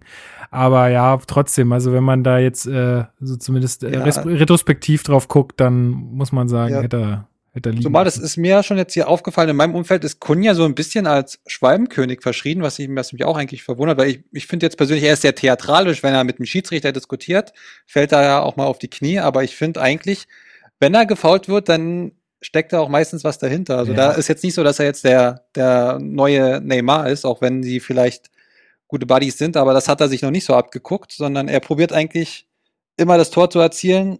Aber ja, trotzdem, also wenn man da jetzt äh, so zumindest äh, Ja. retrospektiv drauf guckt, dann muss man sagen, Ja. hätte er, hätte er liegen. Zumal das ist mir schon jetzt hier aufgefallen, in meinem Umfeld ist Kunja so ein bisschen als Schwalbenkönig verschrien, was, ich, was mich auch eigentlich verwundert, weil ich, ich finde jetzt persönlich, er ist sehr theatralisch, wenn er mit dem Schiedsrichter diskutiert, fällt er ja auch mal auf die Knie, aber ich finde eigentlich, wenn er gefault wird, dann steckt da auch meistens was dahinter. Also Ja. da ist jetzt nicht so, dass er jetzt der, der neue Neymar ist, auch wenn sie vielleicht gute Buddies sind, aber das hat er sich noch nicht so abgeguckt, sondern er probiert eigentlich immer das Tor zu erzielen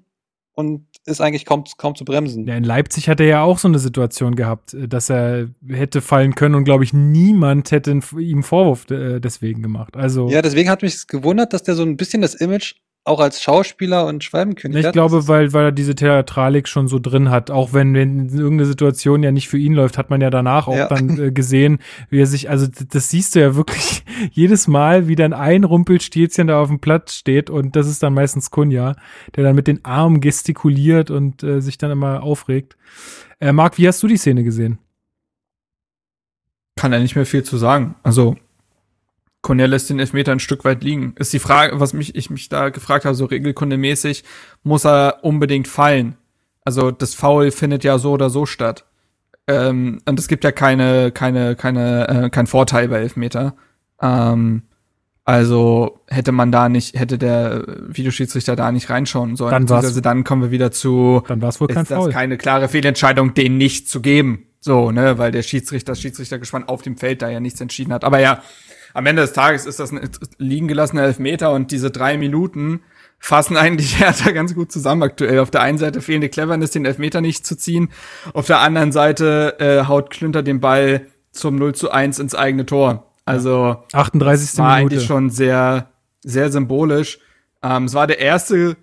und ist eigentlich kaum, kaum zu bremsen. Ja, in Leipzig hat er ja auch so eine Situation gehabt, dass er hätte fallen können und glaube ich, niemand hätte ihm Vorwurf äh, deswegen gemacht. Also Ja, deswegen hat mich gewundert, dass der so ein bisschen das Image auch als Schauspieler und Schwalbenkönig Ich hat. glaube, weil, weil er diese Theatralik schon so drin hat. Auch wenn, wenn irgendeine Situation ja nicht für ihn läuft, hat man ja danach auch Ja. dann äh, [laughs] gesehen, wie er sich, also das siehst du ja wirklich [laughs] jedes Mal, wie dann ein Rumpelstilzchen da auf dem Platz steht und das ist dann meistens Kunja, der dann mit den Armen gestikuliert und äh, sich dann immer aufregt. Äh, Marc, wie hast du die Szene gesehen? kann er nicht mehr viel zu sagen. Also Cornell lässt den Elfmeter ein Stück weit liegen. Ist die Frage, was mich, ich mich da gefragt habe, so regelkundemäßig, muss er unbedingt fallen? Also das Foul findet ja so oder so statt. Ähm, und es gibt ja keine, keine, keine, äh, kein Vorteil bei Elfmeter. Ähm, also hätte man da nicht, hätte der Videoschiedsrichter da nicht reinschauen sollen. Dann war's- Beziehungsweise dann kommen wir wieder zu, Dann war es wohl kein ist das Foul. keine klare Fehlentscheidung, den nicht zu geben. So, ne, weil der Schiedsrichter, das Schiedsrichtergespann auf dem Feld da ja nichts entschieden hat. Aber ja, am Ende des Tages ist das ein liegen gelassener Elfmeter und diese drei Minuten fassen eigentlich [laughs] Hertha ganz gut zusammen aktuell. Auf der einen Seite fehlende Cleverness, den Elfmeter nicht zu ziehen. Auf der anderen Seite äh, haut Klünter den Ball zum 0 zu 1 ins eigene Tor. Also 38. war Minute. eigentlich schon sehr, sehr symbolisch. Ähm, es war der erste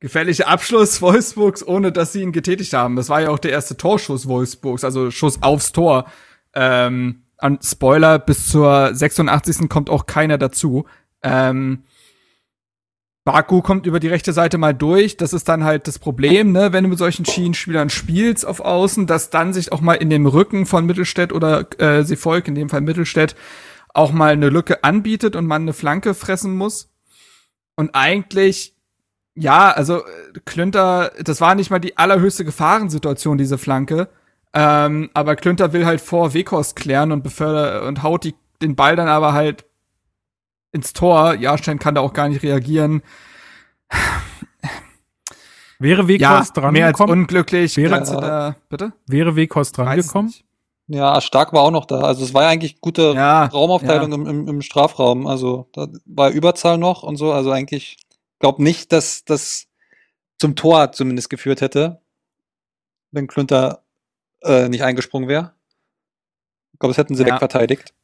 gefährliche Abschluss [laughs] Wolfsburgs, ohne dass sie ihn getätigt haben. Das war ja auch der erste Torschuss Wolfsburgs, also Schuss aufs Tor. Ähm, an Spoiler, bis zur 86. kommt auch keiner dazu. Ähm, Baku kommt über die rechte Seite mal durch. Das ist dann halt das Problem, ne, wenn du mit solchen Schienenspielern spielst auf Außen, dass dann sich auch mal in dem Rücken von Mittelstädt oder äh, Seevolk, in dem Fall Mittelstädt, auch mal eine Lücke anbietet und man eine Flanke fressen muss. Und eigentlich, ja, also äh, Klünter, das war nicht mal die allerhöchste Gefahrensituation, diese Flanke. Ähm, aber Klünter will halt vor Wekos klären und befördert und haut die, den Ball dann aber halt ins Tor. Jahrstein kann da auch gar nicht reagieren. Wäre Wekos Ja, dran mehr als gekommen? unglücklich. Wäre- du da, bitte? Wäre Wekos dran Weiß gekommen? nicht. Ja, Stark war auch noch da. Also es war ja eigentlich gute Ja, Raumaufteilung im, im, im Strafraum. Also da war Überzahl noch und so. Also eigentlich glaube nicht, dass das zum Tor zumindest geführt hätte, wenn Klünter äh, nicht eingesprungen wäre. Ich glaube, das hätten sie Ja. wegverteidigt.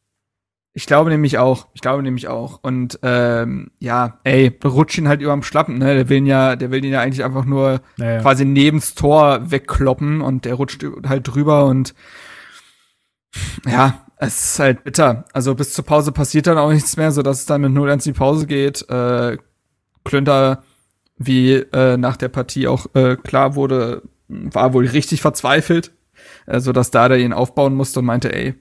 Ich glaube nämlich auch. Ich glaube nämlich auch. Und ähm, ja, ey, rutscht ihn halt überm Schlappen, ne? Der will ihn ja, der will ihn ja eigentlich einfach nur Naja. quasi nebens Tor wegkloppen und der rutscht halt drüber und ja, es ist halt bitter. Also bis zur Pause passiert dann auch nichts mehr, sodass es dann mit 0-1 in die Pause geht. Äh, Klünter, wie äh, nach der Partie auch äh, klar wurde, war wohl richtig verzweifelt, äh, sodass Dada ihn aufbauen musste und meinte, ey,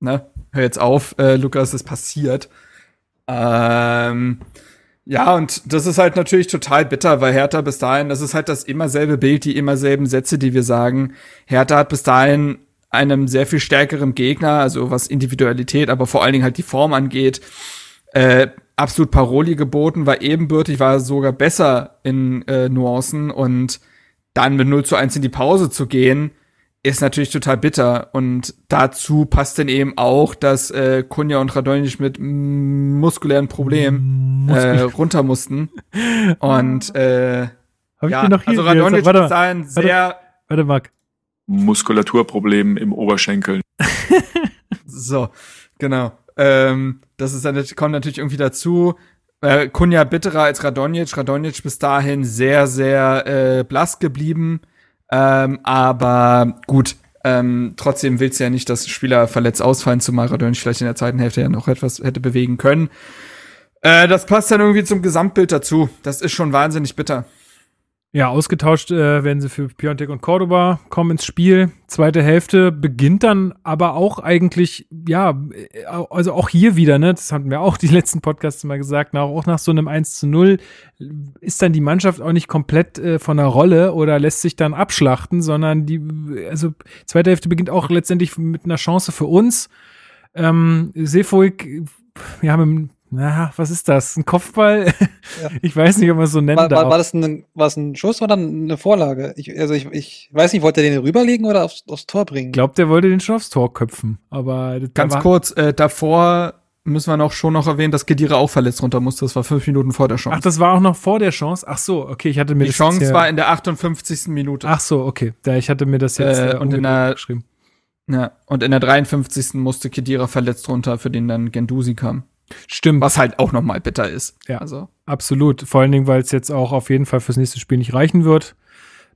ne, hör jetzt auf, äh, Lukas, es passiert. Ähm, ja, und das ist halt natürlich total bitter, weil Hertha bis dahin, das ist halt das immer selbe Bild, die immer selben Sätze, die wir sagen. Hertha hat bis dahin einem sehr viel stärkeren Gegner, also was Individualität, aber vor allen Dingen halt die Form angeht, äh, absolut Paroli geboten, war ebenbürtig, war sogar besser in äh, Nuancen und dann mit 0 zu 1 in die Pause zu gehen, ist natürlich total bitter. Und dazu passt dann eben auch, dass äh, Kunja und Radonjic mit muskulären Problemen äh, [laughs] runter mussten. Und äh, Hab ich ja, mir noch hier also Radonjic warte, bis dahin sehr warte, Marc. Muskulaturproblem im Oberschenkel. [laughs] So, genau. Ähm, das ist dann, kommt natürlich irgendwie dazu. Äh, Kunja bitterer als Radonjic. Radonjic bis dahin sehr, sehr äh, blass geblieben. Ähm, aber gut, ähm, trotzdem willst du ja nicht, dass Spieler verletzt ausfallen, zumal Radonjic vielleicht in der zweiten Hälfte ja noch etwas hätte bewegen können. Äh, das passt dann irgendwie zum Gesamtbild dazu. Das ist schon wahnsinnig bitter. Ja, ausgetauscht äh, werden sie für Piontek und Cordoba, kommen ins Spiel. Zweite Hälfte beginnt dann aber auch eigentlich, ja, äh, also auch hier wieder, ne, das hatten wir auch [laughs] die letzten Podcasts mal gesagt, nach, auch nach so einem 1 zu 0 ist dann die Mannschaft auch nicht komplett äh, von der Rolle oder lässt sich dann abschlachten, sondern die, also zweite Hälfte beginnt auch letztendlich mit einer Chance für uns. Ähm, Seefuig, wir haben na, was ist das? Ein Kopfball? [laughs] Ja. Ich weiß nicht, ob man es so nennen War, darf. war, war das ein, war es ein Schuss oder eine Vorlage? Ich, also ich, ich weiß nicht, wollte er den rüberlegen oder aufs, aufs Tor bringen? Ich glaube, der wollte den schon aufs Tor köpfen. Aber da Ganz kurz, äh, davor müssen wir noch schon noch erwähnen, dass Kedira auch verletzt runter musste. Das war fünf Minuten vor der Chance. Ach, das war auch noch vor der Chance. Ach so, okay, ich hatte mir Die das Chance war in der 58. Minute. Ach so, okay. Da, ich hatte mir das jetzt Äh, äh, und in der- geschrieben. Ja, und in der 53. musste Kedira verletzt runter, für den dann Gendusi kam. Stimmt, Was halt auch nochmal bitter ist. Ja. Also, absolut. Vor allen Dingen, weil es jetzt auch auf jeden Fall fürs nächste Spiel nicht reichen wird.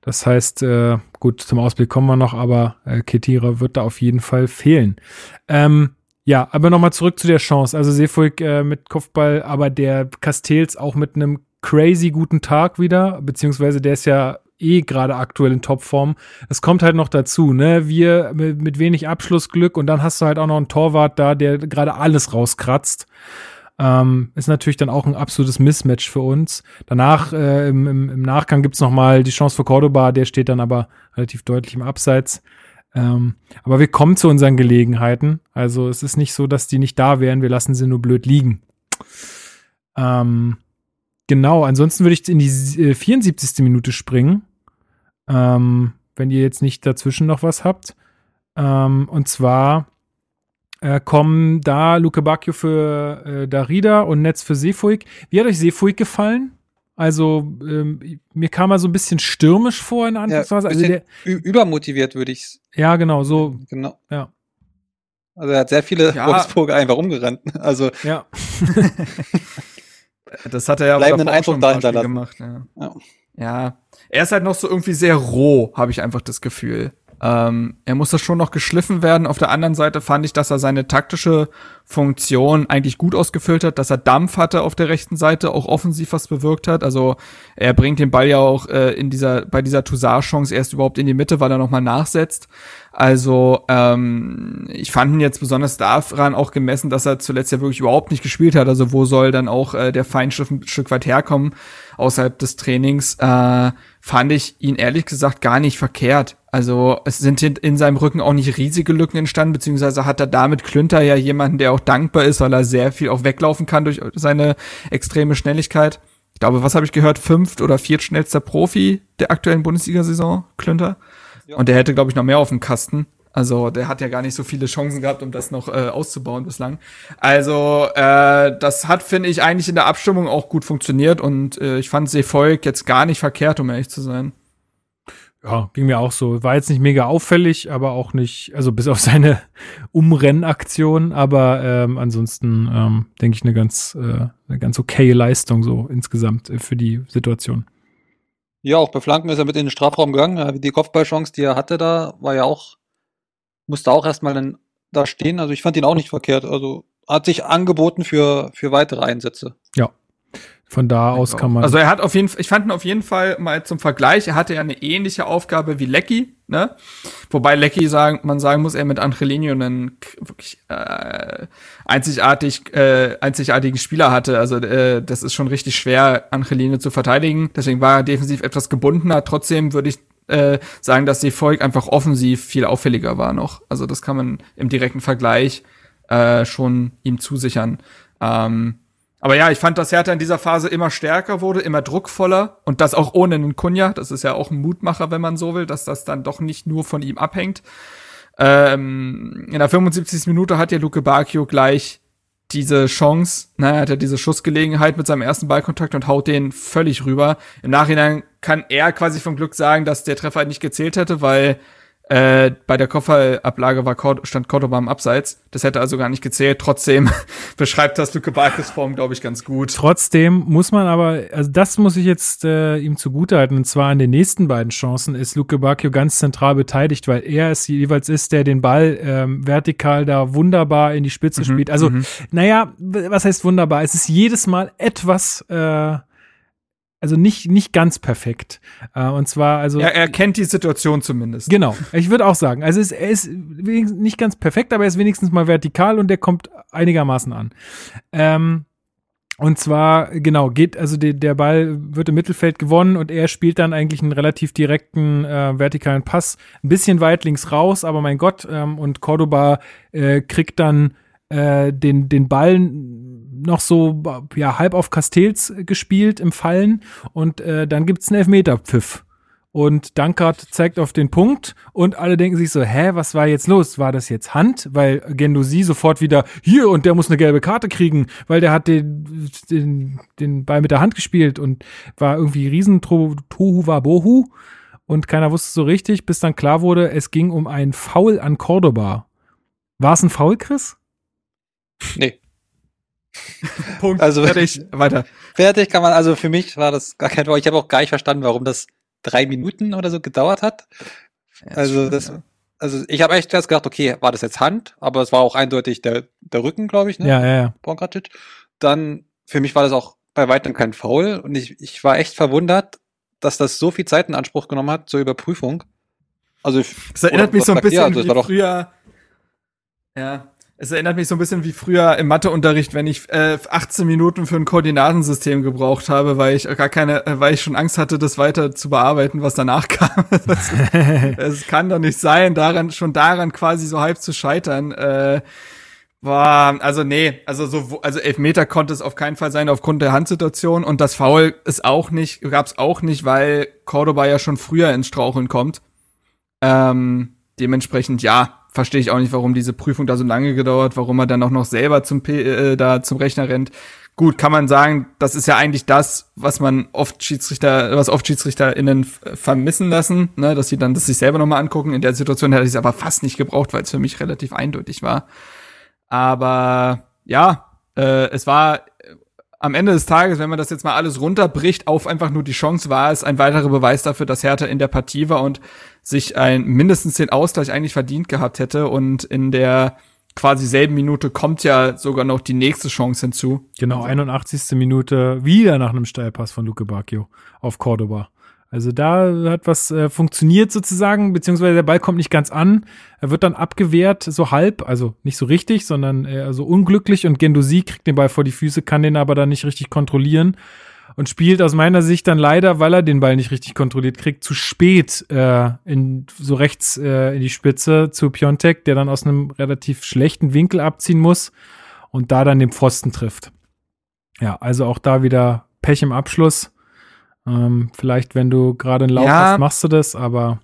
Das heißt, äh, gut, zum Ausblick kommen wir noch, aber äh, Ketira wird da auf jeden Fall fehlen. Ähm, ja, aber nochmal zurück zu der Chance. Also Seefuig äh, mit Kopfball, aber der Castells auch mit einem crazy guten Tag wieder, beziehungsweise der ist ja eh gerade aktuell in Topform. Es kommt halt noch dazu, ne? Wir mit, mit wenig Abschlussglück und dann hast du halt auch noch einen Torwart da, der gerade alles rauskratzt. Ähm, ist natürlich dann auch ein absolutes Mismatch für uns. Danach, äh, im, im, im Nachgang gibt's noch mal die Chance für Cordoba, der steht dann aber relativ deutlich im Abseits. Ähm, aber wir kommen zu unseren Gelegenheiten. Also es ist nicht so, dass die nicht da wären, wir lassen sie nur blöd liegen. Ähm, genau, ansonsten würde ich in die äh, 74. Minute springen. Ähm, wenn ihr jetzt nicht dazwischen noch was habt. Ähm, und zwar äh, kommen da Luke Bacchio für äh, Darida und Netz für Seefuig. Wie hat euch Seefuig gefallen? Also, ähm, mir kam er so ein bisschen stürmisch vor in ja, Anführungszeichen. also bisschen der, übermotiviert würde ich ja, genau, so, Genau. Ja. Also er hat sehr viele Ja. Wolfsburger einfach umgerannt. Also ja. [laughs] Das hat er ja auch Eindruck schon da ein paar Spiele hinterlassen. gemacht. Ja. Ja. Ja, er ist halt noch so irgendwie sehr roh, habe ich einfach das Gefühl. Ähm, er muss das schon noch geschliffen werden. Auf der anderen Seite fand ich, dass er seine taktische Funktion eigentlich gut ausgefüllt hat, dass er Dampf hatte auf der rechten Seite, auch offensiv was bewirkt hat. Also er bringt den Ball ja auch äh, in dieser bei dieser Toussaint-Chance erst überhaupt in die Mitte, weil er nochmal nachsetzt. Also ähm, ich fand ihn jetzt besonders daran auch gemessen, dass er zuletzt ja wirklich überhaupt nicht gespielt hat. Also wo soll dann auch äh, der Feinschliff ein Stück weit herkommen außerhalb des Trainings? Äh, fand ich ihn ehrlich gesagt gar nicht verkehrt. Also es sind in, in seinem Rücken auch nicht riesige Lücken entstanden, beziehungsweise hat er damit Klünter ja jemanden, der auch dankbar ist, weil er sehr viel auch weglaufen kann durch seine extreme Schnelligkeit. Ich glaube, was habe ich gehört? Fünft oder viertschnellster Profi der aktuellen Bundesliga-Saison, Klünter. Ja. Und der hätte, glaube ich, noch mehr auf dem Kasten. Also der hat ja gar nicht so viele Chancen gehabt, um das noch äh, auszubauen bislang. Also äh, das hat, finde ich, eigentlich in der Abstimmung auch gut funktioniert und äh, ich fand Seevolk jetzt gar nicht verkehrt, um ehrlich zu sein. Ja, ging mir auch so. War jetzt nicht mega auffällig, aber auch nicht, also bis auf [laughs] seine Umrennaktion, aber ähm, ansonsten ähm, denke ich eine ganz, äh, eine ganz okaye Leistung so insgesamt äh, für die Situation. Ja, auch bei Flanken ist er mit in den Strafraum gegangen. Ja, Die Kopfballchance, die er hatte da, war ja auch, musste auch erstmal dann da stehen. Also ich fand ihn auch nicht verkehrt. Also hat sich angeboten für, für weitere Einsätze. Von da aus kann man. Also er hat auf jeden Fall, ich fand ihn auf jeden Fall mal zum Vergleich, er hatte ja eine ähnliche Aufgabe wie Lecky, ne? Wobei Lecky sagen, man sagen muss, er mit Angelino einen wirklich äh, einzigartig, äh, einzigartigen Spieler hatte. Also äh, das ist schon richtig schwer, Angelino zu verteidigen. Deswegen war er defensiv etwas gebundener. Trotzdem würde ich äh, sagen, dass die Volk einfach offensiv viel auffälliger war noch. Also das kann man im direkten Vergleich äh, schon ihm zusichern. Ähm, aber ja, ich fand, dass Hertha in dieser Phase immer stärker wurde, immer druckvoller und das auch ohne einen Kunja. Das ist ja auch ein Mutmacher, wenn man so will, dass das dann doch nicht nur von ihm abhängt. Ähm, in der 75. Minute hat ja Luke Bacchio gleich diese Chance, ne, er hat ja diese Schussgelegenheit mit seinem ersten Ballkontakt und haut den völlig rüber. Im Nachhinein kann er quasi vom Glück sagen, dass der Treffer halt nicht gezählt hätte, weil äh, bei der Kopfballablage war Cord stand Cordoba im Abseits. Das hätte also gar nicht gezählt. Trotzdem [laughs] beschreibt das Luke Bacchios Form, glaube ich, ganz gut. Trotzdem muss man aber, also das muss ich jetzt äh, ihm zugutehalten, und zwar an den nächsten beiden Chancen ist Luke Bacchio ganz zentral beteiligt, weil er es jeweils ist, der den Ball ähm, vertikal da wunderbar in die Spitze spielt. Also, naja, w- was heißt wunderbar? Es ist jedes Mal etwas, äh, also nicht, nicht ganz perfekt. Äh, und zwar, also. Er, er kennt die Situation zumindest. Genau, ich würde auch sagen. Also es, er ist wenigstens nicht ganz perfekt, aber er ist wenigstens mal vertikal und der kommt einigermaßen an. Ähm, und zwar, genau, geht, also der, der Ball wird im Mittelfeld gewonnen und er spielt dann eigentlich einen relativ direkten äh, vertikalen Pass, ein bisschen weit links raus, aber mein Gott, ähm, und Cordoba äh, kriegt dann äh, den, den Ball noch so ja, halb auf Castells gespielt im Fallen und äh, dann gibt's einen Elfmeterpfiff. Und Dankert zeigt auf den Punkt und alle denken sich so, hä, was war jetzt los? War das jetzt Hand? Weil Gendosi sofort wieder, hier, und der muss eine gelbe Karte kriegen, weil der hat den, den, den Ball mit der Hand gespielt und war irgendwie riesen Tohu Wabohu und keiner wusste so richtig, bis dann klar wurde, es ging um ein Foul an Cordoba. War es ein Foul, Chris? Nee. [laughs] Punkt. Also- fertig. Weiter. Fertig kann man, also für mich war das gar kein. Ich habe auch gar nicht verstanden, warum das drei Minuten oder so gedauert hat. Also das, also ich habe echt erst gedacht, okay, war das jetzt Hand, aber es war auch eindeutig der, der Rücken, glaube ich, ne? Ja, ja, ja. Dann, für mich war das auch bei weitem kein Foul und ich, ich war echt verwundert, dass das so viel Zeit in Anspruch genommen hat zur Überprüfung. Also ich, Es erinnert mich so ein bisschen Also wie war doch- früher. Ja. Es erinnert mich so ein bisschen wie früher im Matheunterricht, wenn ich äh, 18 Minuten für ein Koordinatensystem gebraucht habe, weil ich gar keine, äh, weil ich schon Angst hatte, das weiter zu bearbeiten, was danach [laughs] kam. Es kann doch nicht sein, daran schon daran quasi so halb zu scheitern. Äh, war, also nee, also so, also Elfmeter konnte es auf keinen Fall sein aufgrund der Handsituation und das Foul ist auch nicht, gab's auch nicht, weil Cordoba ja schon früher ins Straucheln kommt. Ähm, dementsprechend ja, verstehe ich auch nicht, warum diese Prüfung da so lange gedauert, warum er dann auch noch selber zum P äh, da zum Rechner rennt. Gut, kann man sagen, das ist ja eigentlich das, was man oft Schiedsrichter, was oft SchiedsrichterInnen vermissen lassen, ne, dass sie dann das sich selber nochmal angucken. In der Situation hätte ich es aber fast nicht gebraucht, weil es für mich relativ eindeutig war. Aber ja, äh, es war am Ende des Tages, wenn man das jetzt mal alles runterbricht auf einfach nur die Chance, war es ein weiterer Beweis dafür, dass Hertha in der Partie war und sich ein mindestens den Ausgleich eigentlich verdient gehabt hätte. Und in der quasi selben Minute kommt ja sogar noch die nächste Chance hinzu. Genau, 81. Minute wieder nach einem Steilpass von Luke Bacchio auf Cordoba. Also da hat was äh, funktioniert sozusagen, beziehungsweise der Ball kommt nicht ganz an. Er wird dann abgewehrt, so halb, also nicht so richtig, sondern eher so unglücklich und Gendosi kriegt den Ball vor die Füße, kann den aber dann nicht richtig kontrollieren und spielt aus meiner Sicht dann leider, weil er den Ball nicht richtig kontrolliert kriegt, zu spät äh, in so rechts äh, in die Spitze zu Piontek, der dann aus einem relativ schlechten Winkel abziehen muss und da dann den Pfosten trifft. Ja, also auch da wieder Pech im Abschluss. Ähm, vielleicht, wenn du gerade einen Lauf Ja. hast, machst du das, aber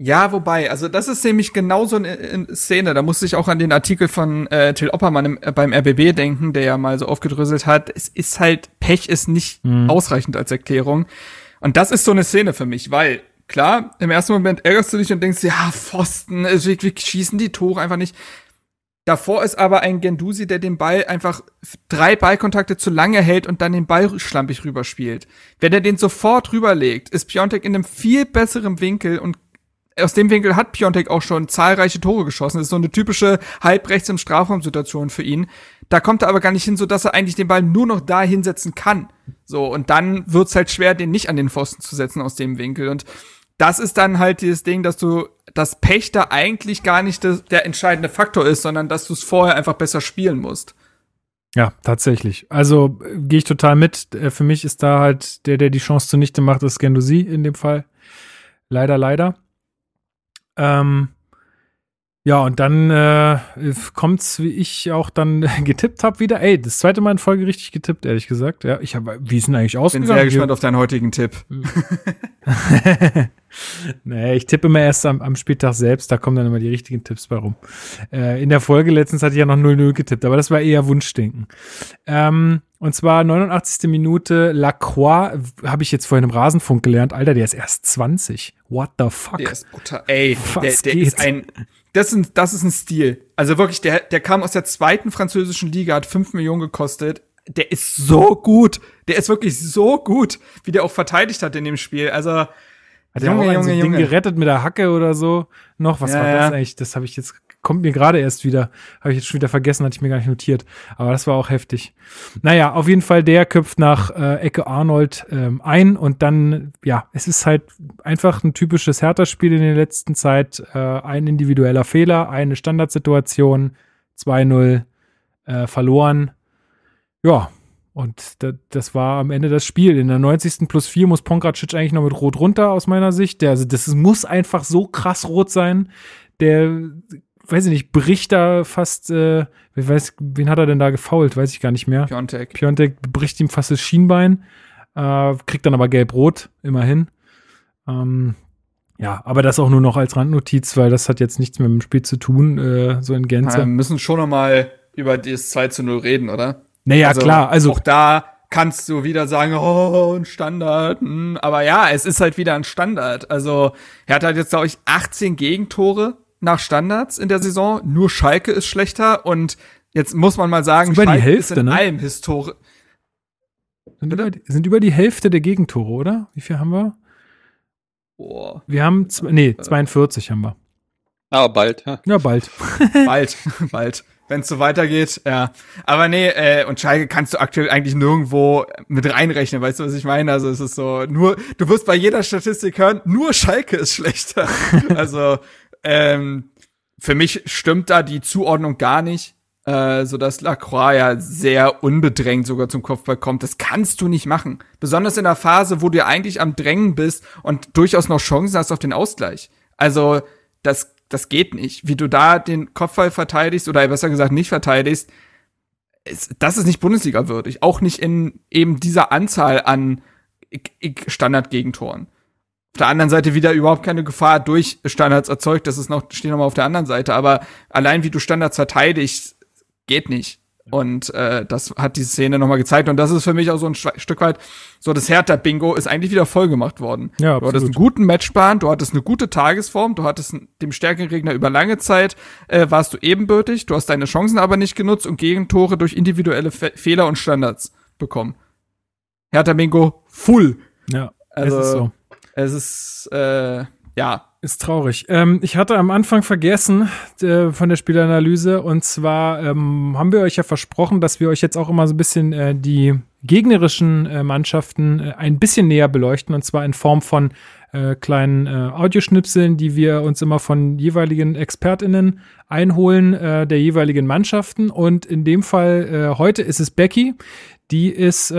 Ja, wobei, also das ist nämlich genau so eine äh, Szene. Da musste ich auch an den Artikel von äh, Till Oppermann im, äh, beim RBB denken, der ja mal so aufgedröselt hat. Es ist halt, Pech ist nicht Mhm. ausreichend als Erklärung. Und das ist so eine Szene für mich, weil, klar, im ersten Moment ärgerst du dich und denkst, ja, Pfosten, äh, wir, wir schießen die Tore einfach nicht. Davor ist aber ein Gendusi, der den Ball einfach drei Ballkontakte zu lange hält und dann den Ball schlampig rüberspielt. Wenn er den sofort rüberlegt, ist Piontek in einem viel besseren Winkel und aus dem Winkel hat Piontek auch schon zahlreiche Tore geschossen. Das ist so eine typische halbrechts im Strafraum-Situation für ihn. Da kommt er aber gar nicht hin, so dass er eigentlich den Ball nur noch da hinsetzen kann. So, und dann wird's halt schwer, den nicht an den Pfosten zu setzen aus dem Winkel. Und das ist dann halt dieses Ding, dass du das Pech da eigentlich gar nicht das, der entscheidende Faktor ist, sondern dass du es vorher einfach besser spielen musst. ja, tatsächlich. Also gehe ich total mit. Äh, für mich ist da halt der, der die Chance zunichte macht, ist Gendosi in dem Fall. Leider, leider. Ähm, ja, und dann äh, kommt's, wie ich auch dann [laughs] getippt habe, wieder. Ey, das zweite Mal in Folge richtig getippt, ehrlich gesagt. Ja, ich habe, wie ist denn eigentlich Bin ausgegangen? sehr gespannt auf deinen heutigen Tipp. [laughs] nee, ich tippe immer erst am, am Spieltag selbst, da kommen dann immer die richtigen Tipps bei rum. Äh, in der Folge letztens hatte ich ja noch 0-0 getippt, aber das war eher Wunschdenken. Ähm, und zwar 89. Minute, Lacroix, habe ich jetzt vorhin im Rasenfunk gelernt. Alter, der ist erst 20. What the fuck? Der ist brutal. Ey, Was der, der ist ein. Das ist, ein, das ist ein Stil. Also wirklich, der, der kam aus der zweiten französischen Liga, hat 5 Millionen gekostet. Der ist so gut. Der ist wirklich so gut, wie der auch verteidigt hat in dem Spiel. Also, Hat er auch ein so Ding gerettet mit der Hacke oder so? Noch, was Ja, war das ja. eigentlich? Das habe ich jetzt, kommt mir gerade erst wieder, habe ich jetzt schon wieder vergessen, hatte ich mir gar nicht notiert. Aber das war auch heftig. Naja, auf jeden Fall, der köpft nach äh, Ecke Arnold ähm, ein und dann, ja, es ist halt einfach ein typisches Hertha-Spiel in der letzten Zeit. Äh, ein individueller Fehler, eine Standardsituation, 2-0 äh, verloren. Ja, und da, das war am Ende das Spiel. In der 90. plus 4 muss Pongracic eigentlich noch mit Rot runter, aus meiner Sicht. Der, also das muss einfach so krass rot sein. Der, weiß ich nicht, bricht da fast, äh, wer weiß, wen hat er denn da gefault? Weiß ich gar nicht mehr. Piontek. Piontek bricht ihm fast das Schienbein, äh, kriegt dann aber gelb-rot, immerhin. Ähm, ja, aber das auch nur noch als Randnotiz, weil das hat jetzt nichts mit dem Spiel zu tun, äh, so in Gänze. Wir müssen schon noch mal über das 2 zu 0 reden, oder? naja, klar, also Auch da kannst du wieder sagen, oh, ein Standard. hm, Aber ja, es ist halt wieder ein Standard. Also, er hat halt jetzt, glaube ich, 18 Gegentore nach Standards in der Saison. Nur Schalke ist schlechter. Und jetzt muss man mal sagen, über die Hälfte, ist in ne? allem Historie. sind über, die- sind über die Hälfte der Gegentore, oder? Wie viel haben wir? Boah, Wir haben, zwei, nee, 42 haben wir. Aber bald. Ja. Ja, bald. [laughs] bald, bald. Wenn es so weitergeht, ja. Aber nee, äh, und Schalke kannst du aktuell eigentlich nirgendwo mit reinrechnen, weißt du, was ich meine? Also es ist so, nur, du wirst bei jeder Statistik hören, nur Schalke ist schlechter. [laughs] also, ähm, für mich stimmt da die Zuordnung gar nicht, äh, so dass Lacroix ja sehr unbedrängt sogar zum Kopfball kommt. Das kannst du nicht machen. Besonders in der Phase, wo du eigentlich am Drängen bist und durchaus noch Chancen hast auf den Ausgleich. Also, das, das geht nicht. Wie du da den Kopfball verteidigst oder besser gesagt nicht verteidigst, ist, das ist nicht Bundesliga würdig. Auch nicht in eben dieser Anzahl an Standardgegentoren. Auf der anderen Seite wieder überhaupt keine Gefahr durch Standards erzeugt. Das ist noch, steht nochmal auf der anderen Seite. Aber allein wie du Standards verteidigst, geht nicht. Und äh, das hat die Szene nochmal gezeigt. Und das ist für mich auch so ein Stück weit, so das Hertha-Bingo ist eigentlich wieder voll gemacht worden. Ja, du hattest einen absolut. guten Matchplan, du hattest eine gute Tagesform, du hattest dem stärkeren Gegner über lange Zeit, äh, warst du ebenbürtig, du hast deine Chancen aber nicht genutzt und Gegentore durch individuelle Fe Fehler und Standards. bekommen. Hertha Bingo full. Ja, Also es ist so. Es ist äh, ja. Ist traurig. Ähm, ich hatte am Anfang vergessen äh, von der Spielanalyse. Und zwar ähm, haben wir euch ja versprochen, dass wir euch jetzt auch immer so ein bisschen äh, die gegnerischen äh, Mannschaften äh, ein bisschen näher beleuchten. Und zwar in Form von äh, kleinen äh, Audioschnipseln, die wir uns immer von jeweiligen ExpertInnen einholen der jeweiligen Mannschaften. Und in dem Fall heute ist es Becky, die ist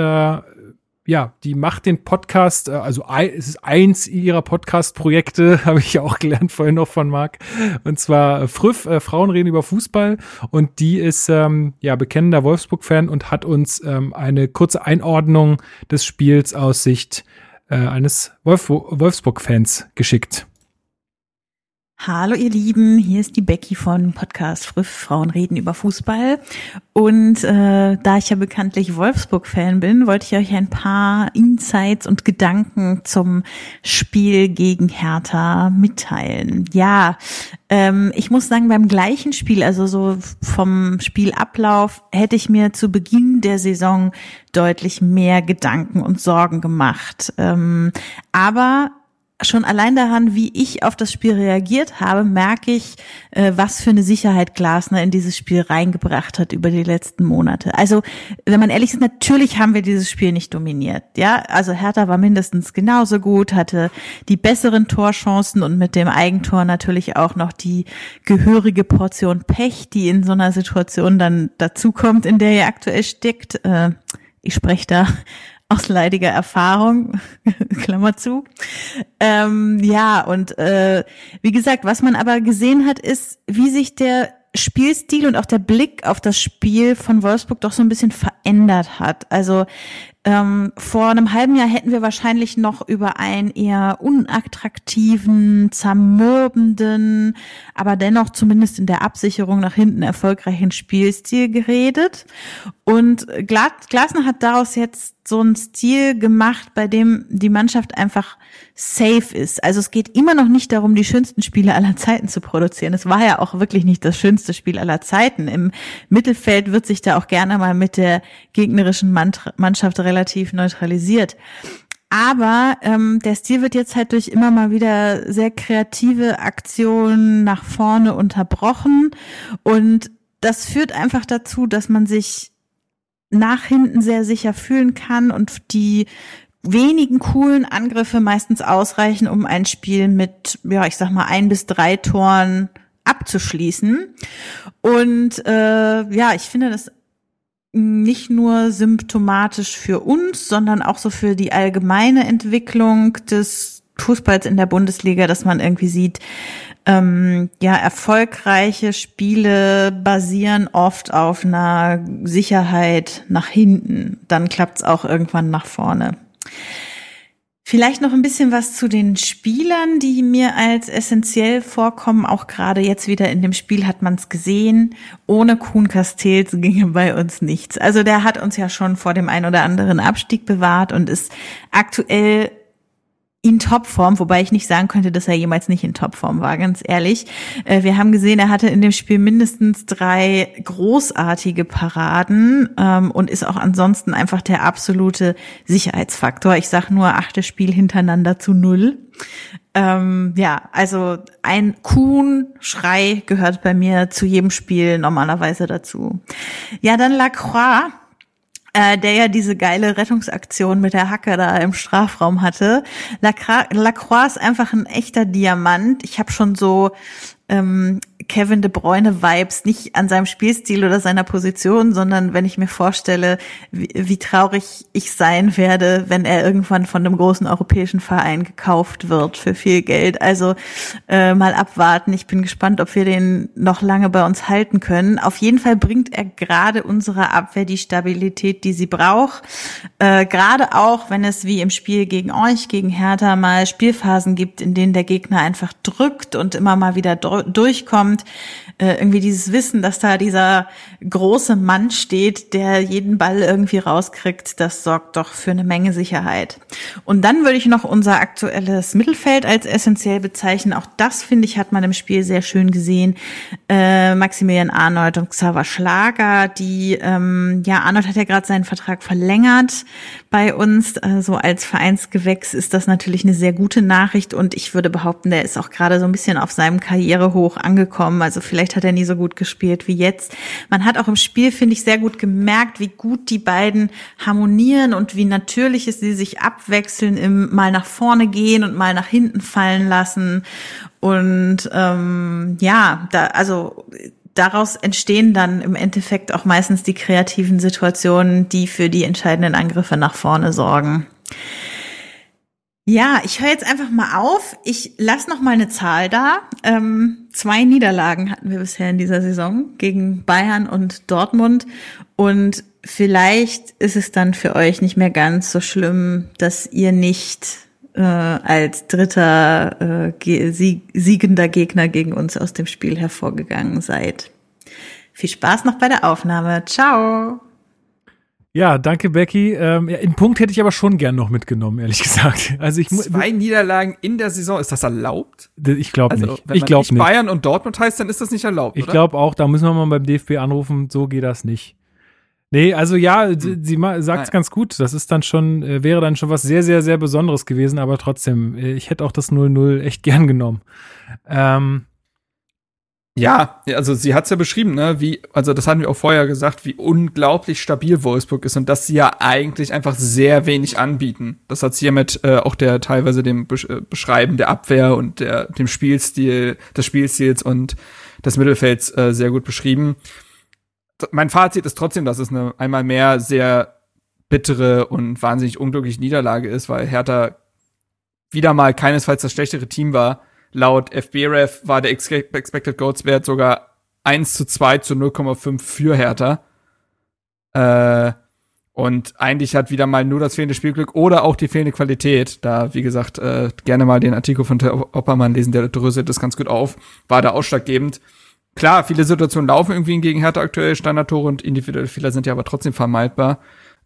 ja, die macht den Podcast, äh, also es ist eins ihrer Podcast-Projekte, [laughs] habe ich ja auch gelernt vorhin noch von Marc. Und zwar äh, Früff, äh, Frauen reden über Fußball. Und die ist ähm, ja bekennender Wolfsburg-Fan und hat uns ähm, eine kurze Einordnung des Spiels aus Sicht äh, eines Wolf Wolfsburg-Fans geschickt. Hallo ihr Lieben, hier ist die Becky von Podcast Früff, Frauen reden über Fußball. Und äh, da ich ja bekanntlich Wolfsburg-Fan bin, wollte ich euch ein paar Insights und Gedanken zum Spiel gegen Hertha mitteilen. Ja, ähm, ich muss sagen, beim gleichen Spiel, also so vom Spielablauf, hätte ich mir zu Beginn der Saison deutlich mehr Gedanken und Sorgen gemacht. Ähm, aber schon allein daran, wie ich auf das Spiel reagiert habe, merke ich, äh, was für eine Sicherheit Glasner in dieses Spiel reingebracht hat über die letzten Monate. Also, wenn man ehrlich ist, natürlich haben wir dieses Spiel nicht dominiert. Ja, also Hertha war mindestens genauso gut, hatte die besseren Torchancen und mit dem Eigentor natürlich auch noch die gehörige Portion Pech, die in so einer Situation dann dazukommt, in der ihr aktuell steckt. Äh, ich spreche da aus leidiger Erfahrung, [laughs] Klammer zu. Ähm, ja, und äh, wie gesagt, was man aber gesehen hat, ist, wie sich der Spielstil und auch der Blick auf das Spiel von Wolfsburg doch so ein bisschen verändert hat. Also ähm, vor einem halben Jahr hätten wir wahrscheinlich noch über einen eher unattraktiven, zermürbenden, aber dennoch zumindest in der Absicherung nach hinten erfolgreichen Spielstil geredet. Und Glas Glasner hat daraus jetzt so einen Stil gemacht, bei dem die Mannschaft einfach safe ist. Also es geht immer noch nicht darum, die schönsten Spiele aller Zeiten zu produzieren. Es war ja auch wirklich nicht das schönste Spiel aller Zeiten. Im Mittelfeld wird sich da auch gerne mal mit der gegnerischen Mannschaft relativ neutralisiert. Aber ähm, der Stil wird jetzt halt durch immer mal wieder sehr kreative Aktionen nach vorne unterbrochen. Und das führt einfach dazu, dass man sich nach hinten sehr sicher fühlen kann und die wenigen coolen Angriffe meistens ausreichen, um ein Spiel mit, ja, ich sag mal, ein bis drei Toren abzuschließen. Und äh, ja, ich finde das nicht nur symptomatisch für uns, sondern auch so für die allgemeine Entwicklung des Fußballs in der Bundesliga, dass man irgendwie sieht, ähm, ja, erfolgreiche Spiele basieren oft auf einer Sicherheit nach hinten. Dann klappt's auch irgendwann nach vorne. Vielleicht noch ein bisschen was zu den Spielern, die mir als essentiell vorkommen. Auch gerade jetzt wieder in dem Spiel hat man es gesehen. Ohne Kuhn Castells ginge bei uns nichts. Also der hat uns ja schon vor dem ein oder anderen Abstieg bewahrt und ist aktuell in Topform, wobei ich nicht sagen könnte, dass er jemals nicht in Topform war, ganz ehrlich. Äh, wir haben gesehen, er hatte in dem Spiel mindestens drei großartige Paraden ähm, und ist auch ansonsten einfach der absolute Sicherheitsfaktor. Ich sag nur achte Spiel hintereinander zu null. Ähm, ja, also ein Kuhn-Schrei gehört bei mir zu jedem Spiel normalerweise dazu. Ja, dann Lacroix äh, der ja diese geile Rettungsaktion mit der Hacke da im Strafraum hatte. Lacroix ist einfach ein echter Diamant. Ich habe schon so ähm, Kevin de Bruyne Vibes, nicht an seinem Spielstil oder seiner Position, sondern wenn ich mir vorstelle, wie, wie traurig ich sein werde, wenn er irgendwann von einem großen europäischen Verein gekauft wird für viel Geld. Also äh, mal abwarten. Ich bin gespannt, ob wir den noch lange bei uns halten können. Auf jeden Fall bringt er gerade unserer Abwehr die Stabilität, die sie braucht. Äh, gerade auch, wenn es wie im Spiel gegen euch, gegen Hertha mal Spielphasen gibt, in denen der Gegner einfach drückt und immer mal wieder durchkommt und äh, irgendwie dieses Wissen, dass da dieser große Mann steht, der jeden Ball irgendwie rauskriegt, das sorgt doch für eine Menge Sicherheit. Und dann würde ich noch unser aktuelles Mittelfeld als essentiell bezeichnen. Auch das, finde ich, hat man im Spiel sehr schön gesehen. Äh, Maximilian Arnold und Xaver Schlager, die, ähm, ja, Arnold hat ja gerade seinen Vertrag verlängert bei uns. Äh, so als Vereinsgewächs ist das natürlich eine sehr gute Nachricht und ich würde behaupten, der ist auch gerade so ein bisschen auf seinem Karrierehoch angekommen. Also vielleicht hat er nie so gut gespielt wie jetzt. Man hat auch im Spiel, finde ich, sehr gut gemerkt, wie gut die beiden harmonieren und wie natürlich es sie sich abwechseln im mal nach vorne gehen und mal nach hinten fallen lassen. Und ähm, ja, da, also daraus entstehen dann im Endeffekt auch meistens die kreativen Situationen, die für die entscheidenden Angriffe nach vorne sorgen. Ja, ich höre jetzt einfach mal auf. Ich lasse noch mal eine Zahl da. Ähm, zwei Niederlagen hatten wir bisher in dieser Saison gegen Bayern und Dortmund. Und vielleicht ist es dann für euch nicht mehr ganz so schlimm, dass ihr nicht äh, als dritter äh, siegender Gegner gegen uns aus dem Spiel hervorgegangen seid. Viel Spaß noch bei der Aufnahme. Ciao. Ja, danke Becky. Ähm, ja, in Punkt hätte ich aber schon gern noch mitgenommen, ehrlich [laughs] gesagt. Also ich zwei Niederlagen in der Saison, ist das erlaubt? Ich glaube also, nicht. ich glaube nicht. Bayern und Dortmund heißt, dann ist das nicht erlaubt. Ich glaube auch. Da müssen wir mal beim DFB anrufen. So geht das nicht. Nee, also ja, hm. sie, sie sagt es ganz gut. Das ist dann schon, äh, wäre dann schon was sehr, sehr, sehr Besonderes gewesen, aber trotzdem, äh, ich hätte auch das 0-0 echt gern genommen. Ähm, ja, also sie hat es ja beschrieben, ne, wie, also das hatten wir auch vorher gesagt, wie unglaublich stabil Wolfsburg ist und dass sie ja eigentlich einfach sehr wenig anbieten. Das hat sie ja mit äh, auch der teilweise dem Besch äh, Beschreiben der Abwehr und der, dem Spielstil, des Spielstils und des Mittelfelds äh, sehr gut beschrieben. Mein Fazit ist trotzdem, dass es eine einmal mehr sehr bittere und wahnsinnig unglückliche Niederlage ist, weil Hertha wieder mal keinesfalls das schlechtere Team war Laut FBref war der Expected Goals Wert sogar 1 zu 2 zu 0,5 für Hertha. Äh, und eigentlich hat wieder mal nur das fehlende Spielglück oder auch die fehlende Qualität, da, wie gesagt, äh, gerne mal den Artikel von Oppermann lesen, der dröselt das ganz gut auf, war da ausschlaggebend. Klar, viele Situationen laufen irgendwie gegen Hertha aktuell, Standardtore und individuelle Fehler sind ja aber trotzdem vermeidbar.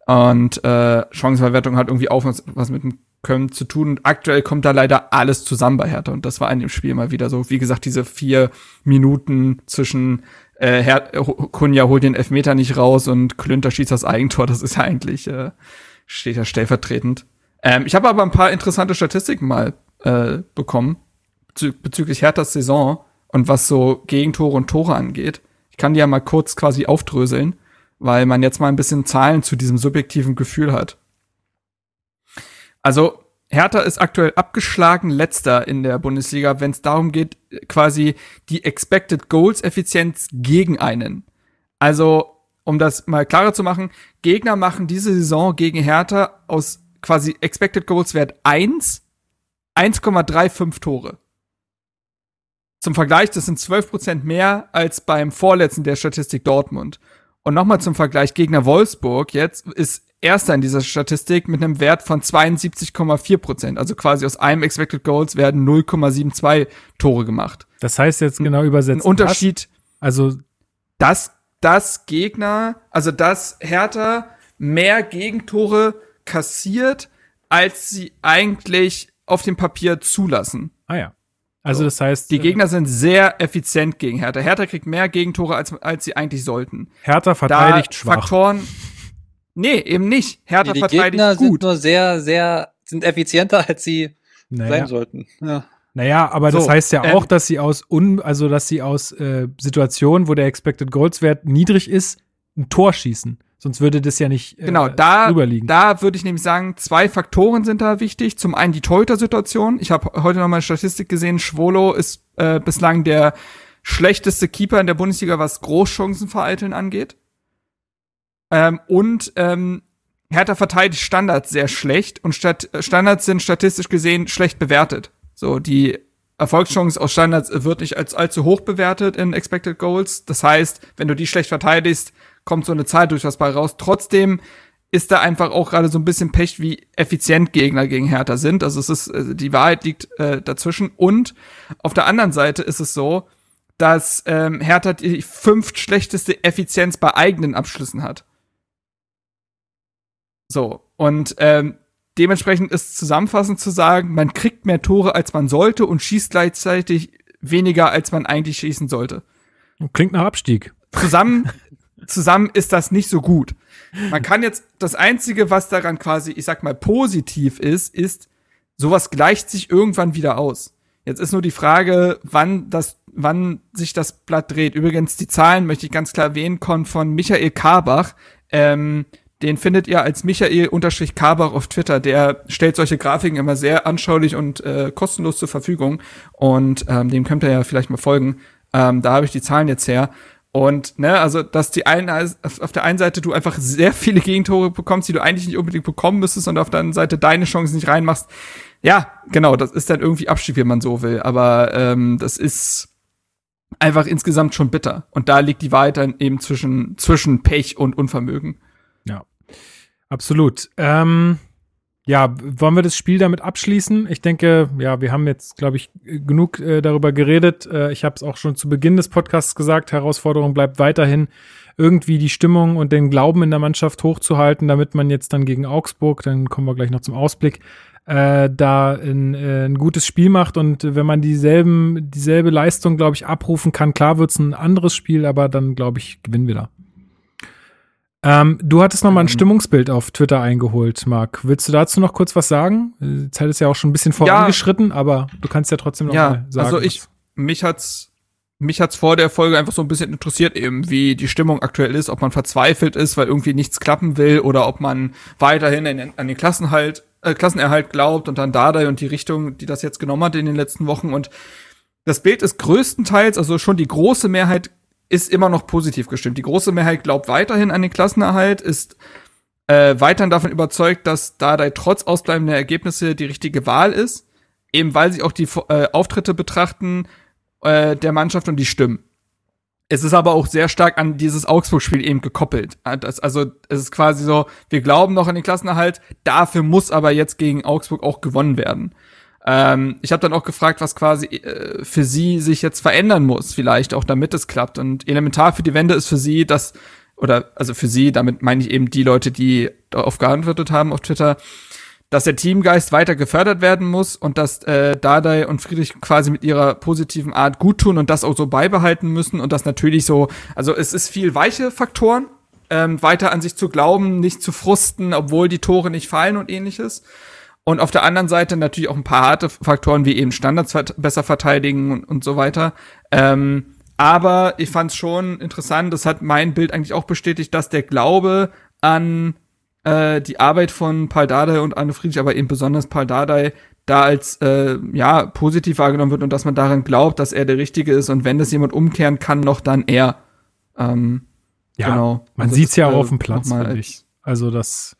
Und äh, Chancenverwertung hat irgendwie auch was, was mit dem Können zu tun. Und aktuell kommt da leider alles zusammen bei Hertha. Und das war in dem Spiel mal wieder so. Wie gesagt, diese vier Minuten zwischen äh, Her Kunja holt den Elfmeter nicht raus und Klünter schießt das Eigentor. Das ist ja eigentlich, äh, steht ja stellvertretend. Ähm, ich habe aber ein paar interessante Statistiken mal äh, bekommen bezüglich Herthas Saison und was so Gegentore und Tore angeht. Ich kann die ja mal kurz quasi aufdröseln weil man jetzt mal ein bisschen Zahlen zu diesem subjektiven Gefühl hat. Also Hertha ist aktuell abgeschlagen letzter in der Bundesliga, wenn es darum geht, quasi die Expected Goals Effizienz gegen einen. Also, um das mal klarer zu machen, Gegner machen diese Saison gegen Hertha aus quasi Expected Goals Wert 1 1,35 Tore. Zum Vergleich, das sind 12% mehr als beim vorletzten der Statistik Dortmund. Und nochmal zum Vergleich, Gegner Wolfsburg jetzt ist erster in dieser Statistik mit einem Wert von 72,4 Prozent. Also quasi aus einem Expected Goals werden 0,72 Tore gemacht. Das heißt jetzt genau übersetzt. Ein Unterschied. Also, dass das Gegner, also dass Hertha mehr Gegentore kassiert, als sie eigentlich auf dem Papier zulassen. Ah ja. Also das heißt, die äh, Gegner sind sehr effizient gegen Hertha. Hertha kriegt mehr Gegentore als als sie eigentlich sollten. Hertha verteidigt da schwach. Faktoren. Nee, eben nicht. Hertha nee, die verteidigt Gegner gut. sind nur sehr sehr sind effizienter als sie naja. sein sollten. Ja. Naja, aber so, das heißt ja ähm, auch, dass sie aus un, also dass sie aus äh, Situationen, wo der Expected Goals Wert niedrig ist, ein Tor schießen. Sonst würde das ja nicht äh, genau, da, überliegen. Da würde ich nämlich sagen, zwei Faktoren sind da wichtig. Zum einen die Torhüter-Situation. Ich habe heute noch mal eine Statistik gesehen. Schwolo ist äh, bislang der schlechteste Keeper in der Bundesliga, was Großchancenvereiteln angeht. Ähm, und ähm, Hertha verteidigt Standards sehr schlecht und Stat Standards sind statistisch gesehen schlecht bewertet. So, die Erfolgschance aus Standards wird nicht als allzu hoch bewertet in Expected Goals. Das heißt, wenn du die schlecht verteidigst, kommt so eine Zahl durchaus bei raus. Trotzdem ist da einfach auch gerade so ein bisschen Pech, wie effizient Gegner gegen Hertha sind. Also es ist, also die Wahrheit liegt äh, dazwischen. Und auf der anderen Seite ist es so, dass ähm, Hertha die fünft schlechteste Effizienz bei eigenen Abschlüssen hat. So, und ähm, dementsprechend ist zusammenfassend zu sagen, man kriegt mehr Tore, als man sollte und schießt gleichzeitig weniger, als man eigentlich schießen sollte. Klingt nach Abstieg. Zusammen, [laughs] zusammen ist das nicht so gut. Man kann jetzt, das Einzige, was daran quasi, ich sag mal, positiv ist, ist, sowas gleicht sich irgendwann wieder aus. Jetzt ist nur die Frage, wann das, wann sich das Blatt dreht. Übrigens, die Zahlen möchte ich ganz klar erwähnen, kommen von Michael Karbach. Ähm, den findet ihr als Michael-Karbach auf Twitter. Der stellt solche Grafiken immer sehr anschaulich und äh, kostenlos zur Verfügung. Und ähm, dem könnt ihr ja vielleicht mal folgen. Ähm, da habe ich die Zahlen jetzt her. Und, ne, also, dass die einen, auf der einen Seite du einfach sehr viele Gegentore bekommst, die du eigentlich nicht unbedingt bekommen müsstest, und auf der anderen Seite deine Chancen nicht reinmachst. Ja, genau, das ist dann irgendwie Abstieg, wenn man so will. Aber ähm, das ist einfach insgesamt schon bitter. Und da liegt die Wahrheit dann eben zwischen, zwischen Pech und Unvermögen. Ja, absolut. Ähm, ja, wollen wir das Spiel damit abschließen? Ich denke, ja, wir haben jetzt, glaube ich, genug äh, darüber geredet. Äh, ich habe es auch schon zu Beginn des Podcasts gesagt, Herausforderung bleibt weiterhin, irgendwie die Stimmung und den Glauben in der Mannschaft hochzuhalten, damit man jetzt dann gegen Augsburg, dann kommen wir gleich noch zum Ausblick, äh, da ein, äh, ein gutes Spiel macht und wenn man dieselben, dieselbe Leistung, glaube ich, abrufen kann, klar wird's ein anderes Spiel, aber dann, glaube ich, gewinnen wir da. Ähm, du hattest noch mal ein mhm. Stimmungsbild auf Twitter eingeholt, Marc. Willst du dazu noch kurz was sagen? Die Zeit ist ja auch schon ein bisschen vorangeschritten, ja. aber du kannst ja trotzdem noch ja, mal sagen. Also ich, mich hat's, mich hat's vor der Folge einfach so ein bisschen interessiert eben, wie die Stimmung aktuell ist, ob man verzweifelt ist, weil irgendwie nichts klappen will oder ob man weiterhin in, an den Klassenhalt, äh, Klassenerhalt glaubt und dann Dardai und die Richtung, die das jetzt genommen hat in den letzten Wochen und das Bild ist größtenteils, also schon die große Mehrheit ist immer noch positiv gestimmt. Die große Mehrheit glaubt weiterhin an den Klassenerhalt, ist äh, weiterhin davon überzeugt, dass Dardai trotz ausbleibender Ergebnisse die richtige Wahl ist, eben weil sie auch die äh, Auftritte betrachten äh, der Mannschaft und die stimmen. Es ist aber auch sehr stark an dieses Augsburg-Spiel eben gekoppelt. Das, also es ist quasi so, wir glauben noch an den Klassenerhalt, dafür muss aber jetzt gegen Augsburg auch gewonnen werden. Ähm, ich habe dann auch gefragt, was quasi äh, für sie sich jetzt verändern muss, vielleicht auch damit es klappt. Und elementar für die Wende ist für sie, dass, oder also für sie, damit meine ich eben die Leute, die darauf geantwortet haben auf Twitter, dass der Teamgeist weiter gefördert werden muss und dass äh, Dardai und Friedrich quasi mit ihrer positiven Art gut tun und das auch so beibehalten müssen und das natürlich so, also es ist viel weiche Faktoren, ähm, weiter an sich zu glauben, nicht zu frusten, obwohl die Tore nicht fallen und ähnliches. Und auf der anderen Seite natürlich auch ein paar harte Faktoren wie eben Standards besser verteidigen und, und so weiter. Ähm, aber ich fand es schon interessant, das hat mein Bild eigentlich auch bestätigt, dass der Glaube an äh, die Arbeit von Paul Dardai und Anne Friedrich, aber eben besonders Paul Dardai, da als äh, ja positiv wahrgenommen wird und dass man daran glaubt, dass er der Richtige ist und wenn das jemand umkehren kann, noch dann er. Ähm, ja, genau. Man also sieht's ja auch äh, auf dem Platz, finde ich. Also das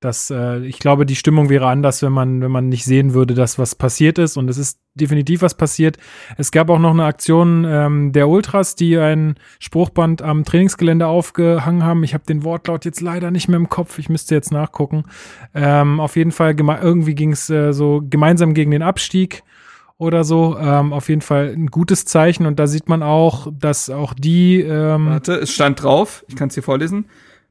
das, äh, ich glaube, die Stimmung wäre anders, wenn man, wenn man nicht sehen würde, dass was passiert ist. Und es ist definitiv was passiert. Es gab auch noch eine Aktion ähm, der Ultras, die ein Spruchband am Trainingsgelände aufgehangen haben. Ich habe den Wortlaut jetzt leider nicht mehr im Kopf. Ich müsste jetzt nachgucken. Ähm, auf jeden Fall, irgendwie ging es äh, so gemeinsam gegen den Abstieg oder so. Ähm, auf jeden Fall ein gutes Zeichen. Und da sieht man auch, dass auch die. Ähm, Warte, es stand drauf. Ich kann es hier vorlesen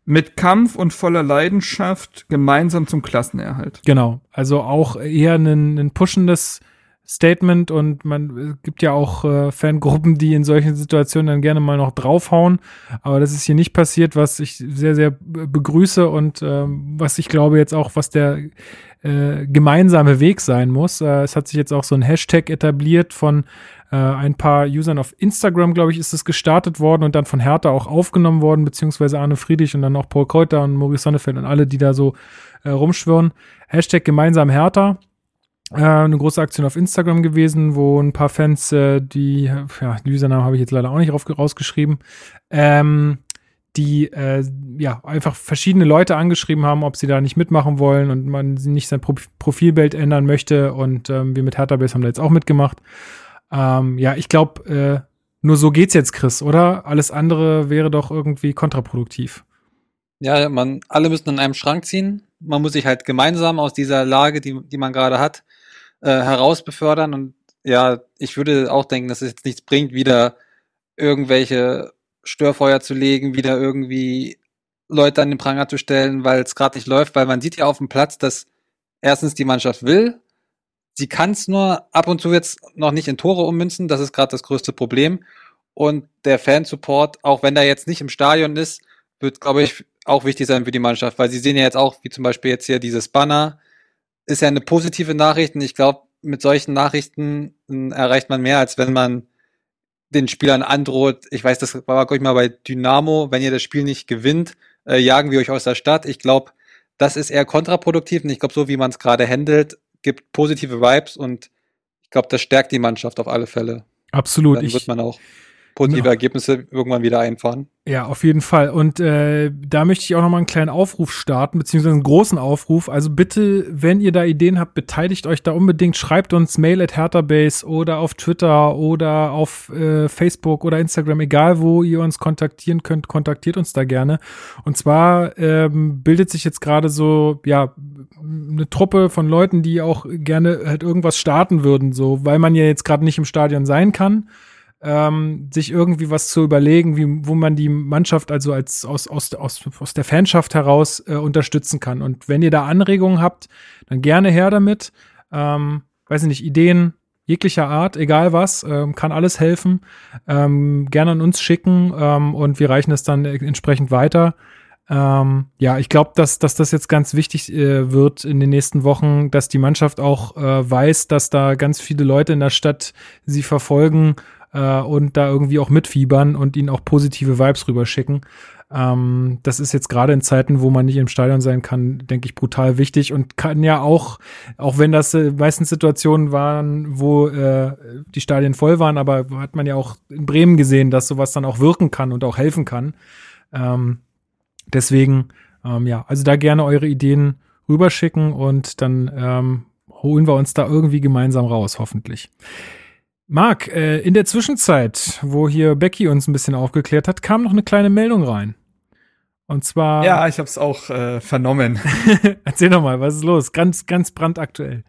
mit Kampf und voller Leidenschaft gemeinsam zum Klassenerhalt. Genau, also auch eher ein, ein pushendes Statement und man gibt ja auch äh, Fangruppen, die in solchen Situationen dann gerne mal noch draufhauen. Aber das ist hier nicht passiert, was ich sehr, sehr begrüße und äh, was ich glaube jetzt auch, was der äh, gemeinsame Weg sein muss. Äh, es hat sich jetzt auch so ein Hashtag etabliert von äh, ein paar Usern auf Instagram, glaube ich, ist es gestartet worden und dann von Hertha auch aufgenommen worden, beziehungsweise Arne Friedrich und dann auch Paul Kräuter und Maurice Sonnefeld und alle, die da so äh, rumschwirren. Hashtag gemeinsam Hertha. Äh, eine große Aktion auf Instagram gewesen, wo ein paar Fans, äh, die, ja, die Usernamen habe ich jetzt leider auch nicht raus, rausgeschrieben, ähm, die äh, ja einfach verschiedene Leute angeschrieben haben, ob sie da nicht mitmachen wollen und man nicht sein Pro Profilbild ändern möchte. Und ähm, wir mit Hertha Base haben da jetzt auch mitgemacht. Ähm, ja, ich glaube, äh, nur so geht's jetzt, Chris, oder? Alles andere wäre doch irgendwie kontraproduktiv. Ja, man, alle müssen in einem Schrank ziehen. Man muss sich halt gemeinsam aus dieser Lage, die, die man gerade hat, äh, heraus befördern. Und ja, ich würde auch denken, dass es jetzt nichts bringt, wieder irgendwelche Störfeuer zu legen, wieder irgendwie Leute an den Pranger zu stellen, weil es gerade nicht läuft, weil man sieht ja auf dem Platz, dass erstens die Mannschaft will, sie kann es nur ab und zu jetzt noch nicht in Tore ummünzen, das ist gerade das größte Problem. Und der Fansupport, auch wenn er jetzt nicht im Stadion ist, wird, glaube ich, auch wichtig sein für die Mannschaft, weil sie sehen ja jetzt auch, wie zum Beispiel jetzt hier dieses Banner, ist ja eine positive Nachricht und ich glaube, mit solchen Nachrichten hm, erreicht man mehr, als wenn man den Spielern androht. Ich weiß, das war, glaube ich, mal bei Dynamo, wenn ihr das Spiel nicht gewinnt, äh, jagen wir euch aus der Stadt. Ich glaube, das ist eher kontraproduktiv und ich glaube, so wie man es gerade handelt, gibt positive Vibes und ich glaube, das stärkt die Mannschaft auf alle Fälle. Absolut. Dann wird man auch positive genau. Ergebnisse irgendwann wieder einfahren. Ja, auf jeden Fall. Und äh, da möchte ich auch noch mal einen kleinen Aufruf starten, beziehungsweise einen großen Aufruf. Also bitte, wenn ihr da Ideen habt, beteiligt euch da unbedingt. Schreibt uns Mail at Herterbase oder auf Twitter oder auf äh, Facebook oder Instagram, egal wo ihr uns kontaktieren könnt, kontaktiert uns da gerne. Und zwar ähm, bildet sich jetzt gerade so, ja, eine Truppe von Leuten, die auch gerne halt irgendwas starten würden, so, weil man ja jetzt gerade nicht im Stadion sein kann ähm, sich irgendwie was zu überlegen, wie, wo man die Mannschaft also als aus, aus, aus, aus der Fanschaft heraus äh, unterstützen kann. Und wenn ihr da Anregungen habt, dann gerne her damit. Ähm, weiß ich nicht, Ideen jeglicher Art, egal was, ähm, kann alles helfen. Ähm, gerne an uns schicken ähm, und wir reichen es dann entsprechend weiter. Ähm, ja, ich glaube, dass, dass das jetzt ganz wichtig äh, wird in den nächsten Wochen, dass die Mannschaft auch äh, weiß, dass da ganz viele Leute in der Stadt sie verfolgen äh, und da irgendwie auch mitfiebern und ihnen auch positive Vibes rüberschicken. Ähm, das ist jetzt gerade in Zeiten, wo man nicht im Stadion sein kann, denke ich, brutal wichtig und kann ja auch, auch wenn das äh, meistens Situationen waren, wo äh, die Stadien voll waren, aber hat man ja auch in Bremen gesehen, dass sowas dann auch wirken kann und auch helfen kann. Ähm, deswegen, ähm, ja, also da gerne eure Ideen rüberschicken und dann ähm, holen wir uns da irgendwie gemeinsam raus, hoffentlich. Marc, äh, in der Zwischenzeit, wo hier Becky uns ein bisschen aufgeklärt hat, kam noch eine kleine Meldung rein. Und zwar. Ja, ich habe es auch äh, vernommen. [laughs] Erzähl doch mal, was ist los? Ganz, ganz brandaktuell.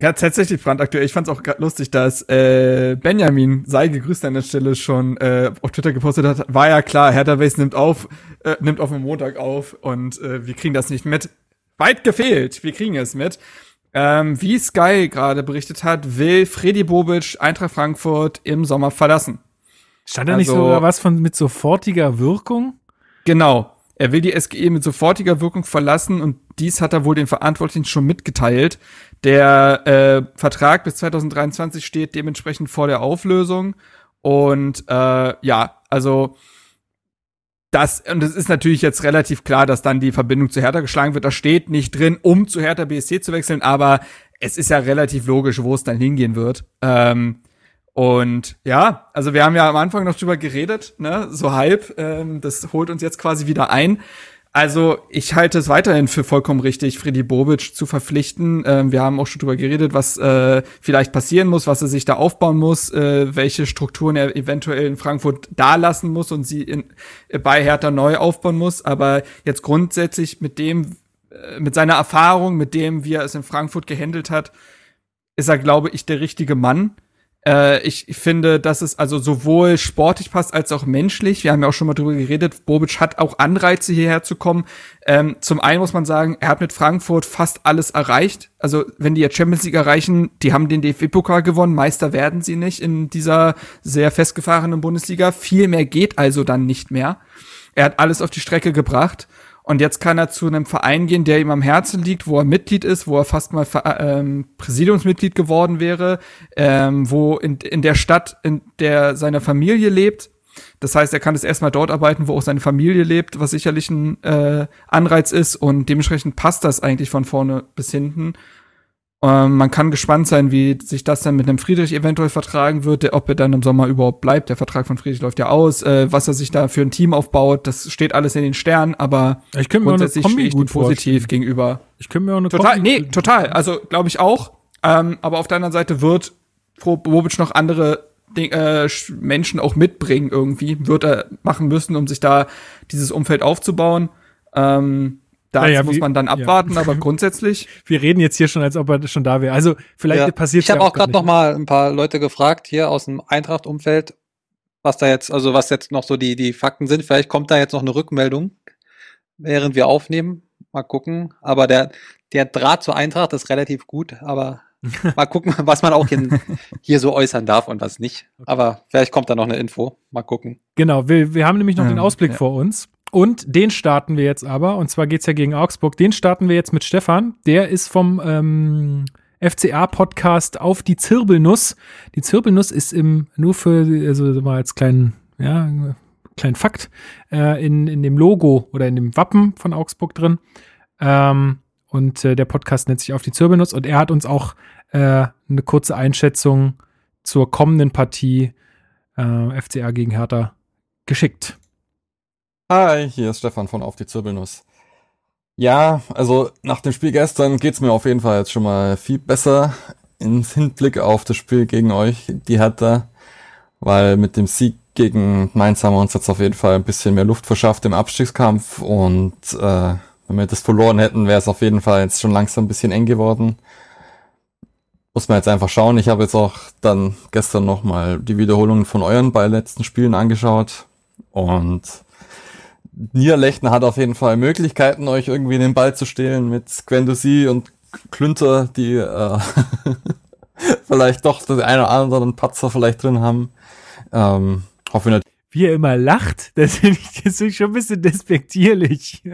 Ja, tatsächlich brandaktuell. Ich fand's auch lustig, dass äh, Benjamin, sei gegrüßt an der Stelle, schon äh, auf Twitter gepostet hat. War ja klar, Hertha Base nimmt auf, äh, nimmt auf den Montag auf und äh, wir kriegen das nicht mit. Weit gefehlt, wir kriegen es mit. Ähm, wie Sky gerade berichtet hat, will Freddy Bobic Eintracht Frankfurt im Sommer verlassen. Stand da also, nicht sogar was von mit sofortiger Wirkung? Genau. Er will die SGE mit sofortiger Wirkung verlassen und dies hat er wohl den Verantwortlichen schon mitgeteilt. Der äh, Vertrag bis 2023 steht dementsprechend vor der Auflösung. Und äh, ja, also das, und es ist natürlich jetzt relativ klar, dass dann die Verbindung zu Hertha geschlagen wird. Da steht nicht drin, um zu Hertha BSC zu wechseln, aber es ist ja relativ logisch, wo es dann hingehen wird. Ähm, und ja, also wir haben ja am Anfang noch drüber geredet, ne, so halb. Ähm, das holt uns jetzt quasi wieder ein. Also ich halte es weiterhin für vollkommen richtig, Freddy Bobic zu verpflichten. Ähm, wir haben auch schon drüber geredet, was äh, vielleicht passieren muss, was er sich da aufbauen muss, äh, welche Strukturen er eventuell in Frankfurt da lassen muss und sie in, äh, bei Hertha neu aufbauen muss. Aber jetzt grundsätzlich mit dem, äh, mit seiner Erfahrung, mit dem, wie er es in Frankfurt gehandelt hat, ist er, glaube ich, der richtige Mann. Äh, ich finde, dass es also sowohl sportlich passt als auch menschlich. Wir haben ja auch schon mal drüber geredet. Bobic hat auch Anreize hierher zu kommen. Ähm, zum einen muss man sagen, er hat mit Frankfurt fast alles erreicht. Also wenn die jetzt Champions League erreichen, die haben den DFB-Pokal gewonnen. Meister werden sie nicht in dieser sehr festgefahrenen Bundesliga. Viel mehr geht also dann nicht mehr. Er hat alles auf die Strecke gebracht. Und jetzt kann er zu einem Verein gehen, der ihm am Herzen liegt, wo er Mitglied ist, wo er fast mal ähm, Präsidiumsmitglied geworden wäre, ähm, wo in, in der Stadt, in der seine Familie lebt. Das heißt, er kann es erstmal dort arbeiten, wo auch seine Familie lebt, was sicherlich ein äh, Anreiz ist. Und dementsprechend passt das eigentlich von vorne bis hinten. Ähm, man kann gespannt sein, wie sich das dann mit einem Friedrich eventuell vertragen wird, der, ob er dann im Sommer überhaupt bleibt. Der Vertrag von Friedrich läuft ja aus. Äh, was er sich da für ein Team aufbaut, das steht alles in den Sternen, aber ich grundsätzlich stehe ich gut positiv gegenüber. Ich könnte mir auch eine total, Kombi nee, total. Also glaube ich auch. Ähm, aber auf der anderen Seite wird Bobic noch andere Ding, äh, Menschen auch mitbringen irgendwie, wird er machen müssen, um sich da dieses Umfeld aufzubauen. Ähm, da ja, ja, muss man dann abwarten, ja. aber [laughs] grundsätzlich. Wir reden jetzt hier schon, als ob er schon da wäre. Also vielleicht passiert Ich habe auch gerade noch mal ein paar Leute gefragt hier aus dem Eintracht-Umfeld, was da jetzt, also was jetzt noch so die, die Fakten sind. Vielleicht kommt da jetzt noch eine Rückmeldung, während wir aufnehmen. Mal gucken. Aber der, der Draht zur Eintracht ist relativ gut, aber [laughs] mal gucken, was man auch hier, hier so äußern darf und was nicht. Aber vielleicht kommt da noch eine Info. Mal gucken. Genau, wir, wir haben nämlich noch den Ähm, Ausblick ja. vor uns. Und den starten wir jetzt aber, und zwar geht's ja gegen Augsburg, den starten wir jetzt mit Stefan. Der ist vom ähm, FCA-Podcast auf die Zirbelnuss. Die Zirbelnuss ist im, nur für, also so mal als kleinen, ja, kleinen Fakt, äh, in, in dem Logo oder in dem Wappen von Augsburg drin. Ähm, und äh, der Podcast nennt sich auf die Zirbelnuss und er hat uns auch äh, eine kurze Einschätzung zur kommenden Partie äh, FCA gegen Hertha geschickt. Hi, hier ist Stefan von Auf die Zirbelnuss. Ja, also nach dem Spiel gestern geht's mir auf jeden Fall jetzt schon mal viel besser im Hinblick auf das Spiel gegen euch, die Hertha, weil mit dem Sieg gegen Mainz haben wir uns jetzt auf jeden Fall ein bisschen mehr Luft verschafft im Abstiegskampf und äh, wenn wir das verloren hätten, wäre es auf jeden Fall jetzt schon langsam ein bisschen eng geworden. Muss man jetzt einfach schauen. Ich habe jetzt auch dann gestern nochmal die Wiederholungen von euren beiden letzten Spielen angeschaut und Niederlechner hat auf jeden Fall Möglichkeiten, euch irgendwie den Ball zu stehlen mit Gwendosi und Klünter, die äh, [laughs] vielleicht doch den einen oder anderen Patzer vielleicht drin haben. Ähm, hoffe natürlich. Wie er immer lacht, [laughs] das finde ich, das find ich schon ein bisschen despektierlich. [laughs]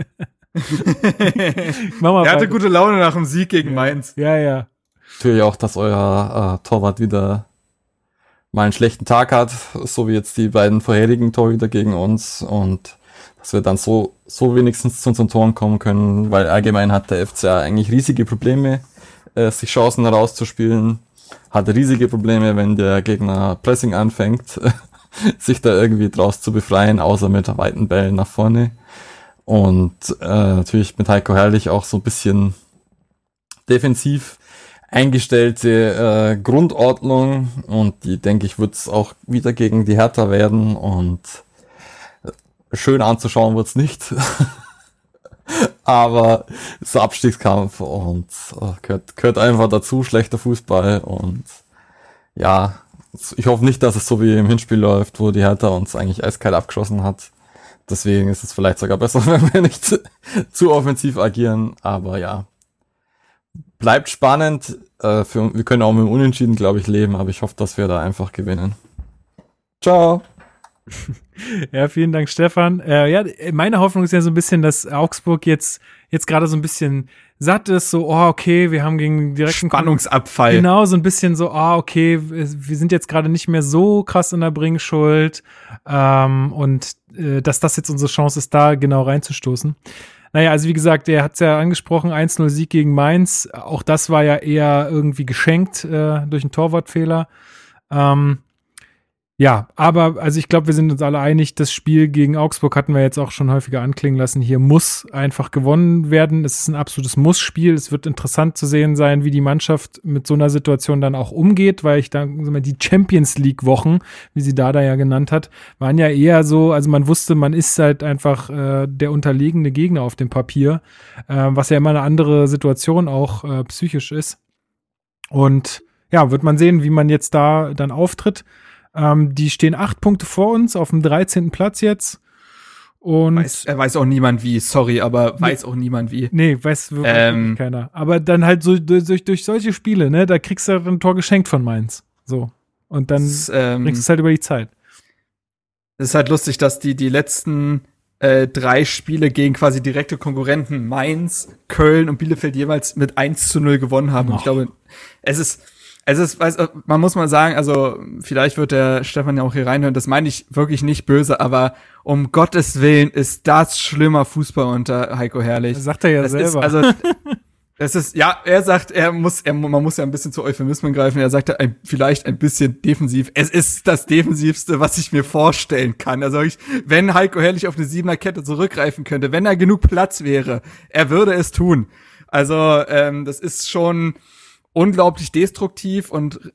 Er hatte gute Laune nach dem Sieg gegen Mainz. Ja, ja. natürlich auch, dass euer äh, Torwart wieder mal einen schlechten Tag hat, so wie jetzt die beiden vorherigen Torhüter gegen uns und dass wir dann so, so wenigstens zu unseren Toren kommen können, weil allgemein hat der FCA eigentlich riesige Probleme, äh, sich Chancen herauszuspielen, hat riesige Probleme, wenn der Gegner Pressing anfängt, [laughs] sich da irgendwie draus zu befreien, außer mit weiten Bällen nach vorne. Und äh, natürlich mit Heiko Herrlich auch so ein bisschen defensiv eingestellte äh, Grundordnung und die, denke ich, wird es auch wieder gegen die Hertha werden und schön anzuschauen wird's nicht. [laughs] Aber es ist ein Abstiegskampf und äh, gehört, gehört einfach dazu, schlechter Fußball und ja, ich hoffe nicht, dass es so wie im Hinspiel läuft, wo die Hertha uns eigentlich eiskalt abgeschossen hat. Deswegen ist es vielleicht sogar besser, [laughs] wenn wir nicht zu, zu offensiv agieren, aber ja, bleibt spannend. Äh, für, wir können auch mit dem Unentschieden, glaube ich, leben, aber ich hoffe, dass wir da einfach gewinnen. Ciao. [laughs] Ja, vielen Dank, Stefan. Äh, ja, meine Hoffnung ist ja so ein bisschen, dass Augsburg jetzt, jetzt gerade so ein bisschen satt ist, so, oh, okay, wir haben gegen direkten Spannungsabfall. Genau, so ein bisschen so, ah, okay, wir sind jetzt gerade nicht mehr so krass in der Bringschuld. Ähm, und äh, dass das jetzt unsere Chance ist, da genau reinzustoßen. Naja, also wie gesagt, der hat es ja angesprochen, 1-0 Sieg gegen Mainz. Auch das war ja eher irgendwie geschenkt äh, durch einen Torwartfehler. Ähm, ja, aber also ich glaube, wir sind uns alle einig, das Spiel gegen Augsburg hatten wir jetzt auch schon häufiger anklingen lassen. Hier muss einfach gewonnen werden. Es ist ein absolutes Muss-Spiel. Es wird interessant zu sehen sein, wie die Mannschaft mit so einer Situation dann auch umgeht, weil ich dann die Champions League Wochen, wie sie Dada ja genannt hat, waren ja eher so, also man wusste, man ist halt einfach äh, der unterlegene Gegner auf dem Papier, äh, was ja immer eine andere Situation auch äh, psychisch ist. Und ja, wird man sehen, wie man jetzt da dann auftritt. Ähm, die stehen acht Punkte vor uns auf dem 13. Platz jetzt. Und Weiß, er weiß auch niemand wie, sorry, aber weiß auch niemand wie. nee, weiß wirklich Ähm. keiner. Aber dann halt so durch, durch solche Spiele, ne, da kriegst du halt ein Tor geschenkt von Mainz. So. Und dann Das, ähm, bringst du es halt über die Zeit. Es ist halt lustig, dass die die letzten äh, drei Spiele gegen quasi direkte Konkurrenten Mainz, Köln und Bielefeld jeweils mit 1 zu 0 gewonnen haben. Und ich glaube, es ist, es ist, weiß, man muss mal sagen, also vielleicht wird der Stefan ja auch hier reinhören, das meine ich wirklich nicht böse, aber um Gottes Willen ist das schlimmer Fußball unter Heiko Herrlich. Das sagt er ja Das selber. Ist, also, [laughs] es ist, ja, er sagt, er muss, er, man muss ja ein bisschen zu Euphemismen greifen. Er sagt ein, vielleicht ein bisschen defensiv. Es ist das defensivste, was ich mir vorstellen kann. Also ich, wenn Heiko Herrlich auf eine Siebener-Kette zurückgreifen könnte, wenn da genug Platz wäre, er würde es tun. Also, ähm, das ist schon unglaublich destruktiv und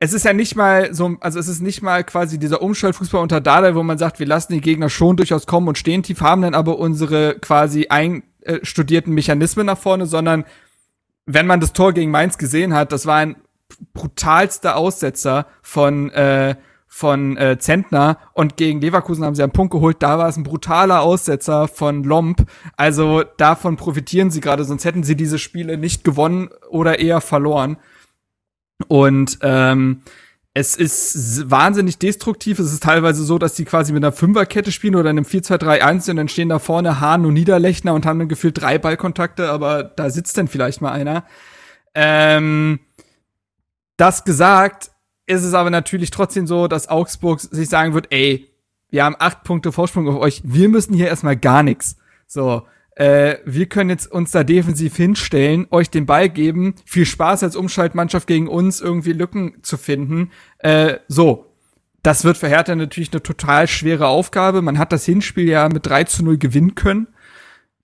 es ist ja nicht mal so, also es ist nicht mal quasi dieser Umschaltfußball unter Dada, wo man sagt, wir lassen die Gegner schon durchaus kommen und stehen tief, haben dann aber unsere quasi einstudierten Mechanismen nach vorne, sondern wenn man das Tor gegen Mainz gesehen hat, das war ein brutalster Aussetzer von, äh, von äh, Zentner und gegen Leverkusen haben sie einen Punkt geholt. Da war es ein brutaler Aussetzer von Lomp. Also davon profitieren sie gerade, sonst hätten sie diese Spiele nicht gewonnen oder eher verloren. Und ähm, es ist wahnsinnig destruktiv. Es ist teilweise so, dass die quasi mit einer Fünferkette spielen oder einem 4-2-3-1 und dann stehen da vorne Hahn und Niederlechner und haben dann gefühlt drei Ballkontakte, aber da sitzt dann vielleicht mal einer. Ähm, das gesagt, ist es aber natürlich trotzdem so, dass Augsburg sich sagen wird, ey, wir haben acht Punkte Vorsprung auf euch, wir müssen hier erstmal gar nichts. So, äh, wir können jetzt uns da defensiv hinstellen, euch den Ball geben, viel Spaß als Umschaltmannschaft gegen uns irgendwie Lücken zu finden. Äh, so, das wird für Hertha natürlich eine total schwere Aufgabe. Man hat das Hinspiel ja mit 3 zu 0 gewinnen können.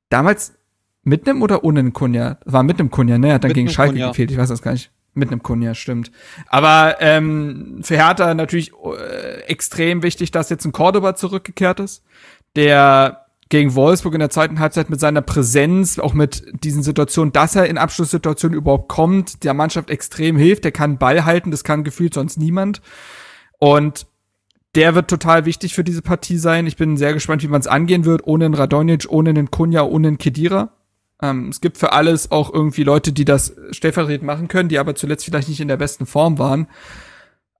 Damals mit einem oder ohne einen Kunja? War mit einem Kunja, ne? Hat dann Mit gegen Schalke Kunja. gefehlt, ich weiß das gar nicht. Mit einem Kunja, stimmt. Aber ähm, für Hertha natürlich äh, extrem wichtig, dass jetzt ein Cordoba zurückgekehrt ist, der gegen Wolfsburg in der zweiten Halbzeit mit seiner Präsenz, auch mit diesen Situationen, dass er in Abschlusssituationen überhaupt kommt, der Mannschaft extrem hilft. Der kann Ball halten, das kann gefühlt sonst niemand. Und der wird total wichtig für diese Partie sein. Ich bin sehr gespannt, wie man es angehen wird, ohne einen Radonjic, ohne einen Kunja, ohne einen Kedira. Ähm, es gibt für alles auch irgendwie Leute, die das stellvertretend machen können, die aber zuletzt vielleicht nicht in der besten Form waren.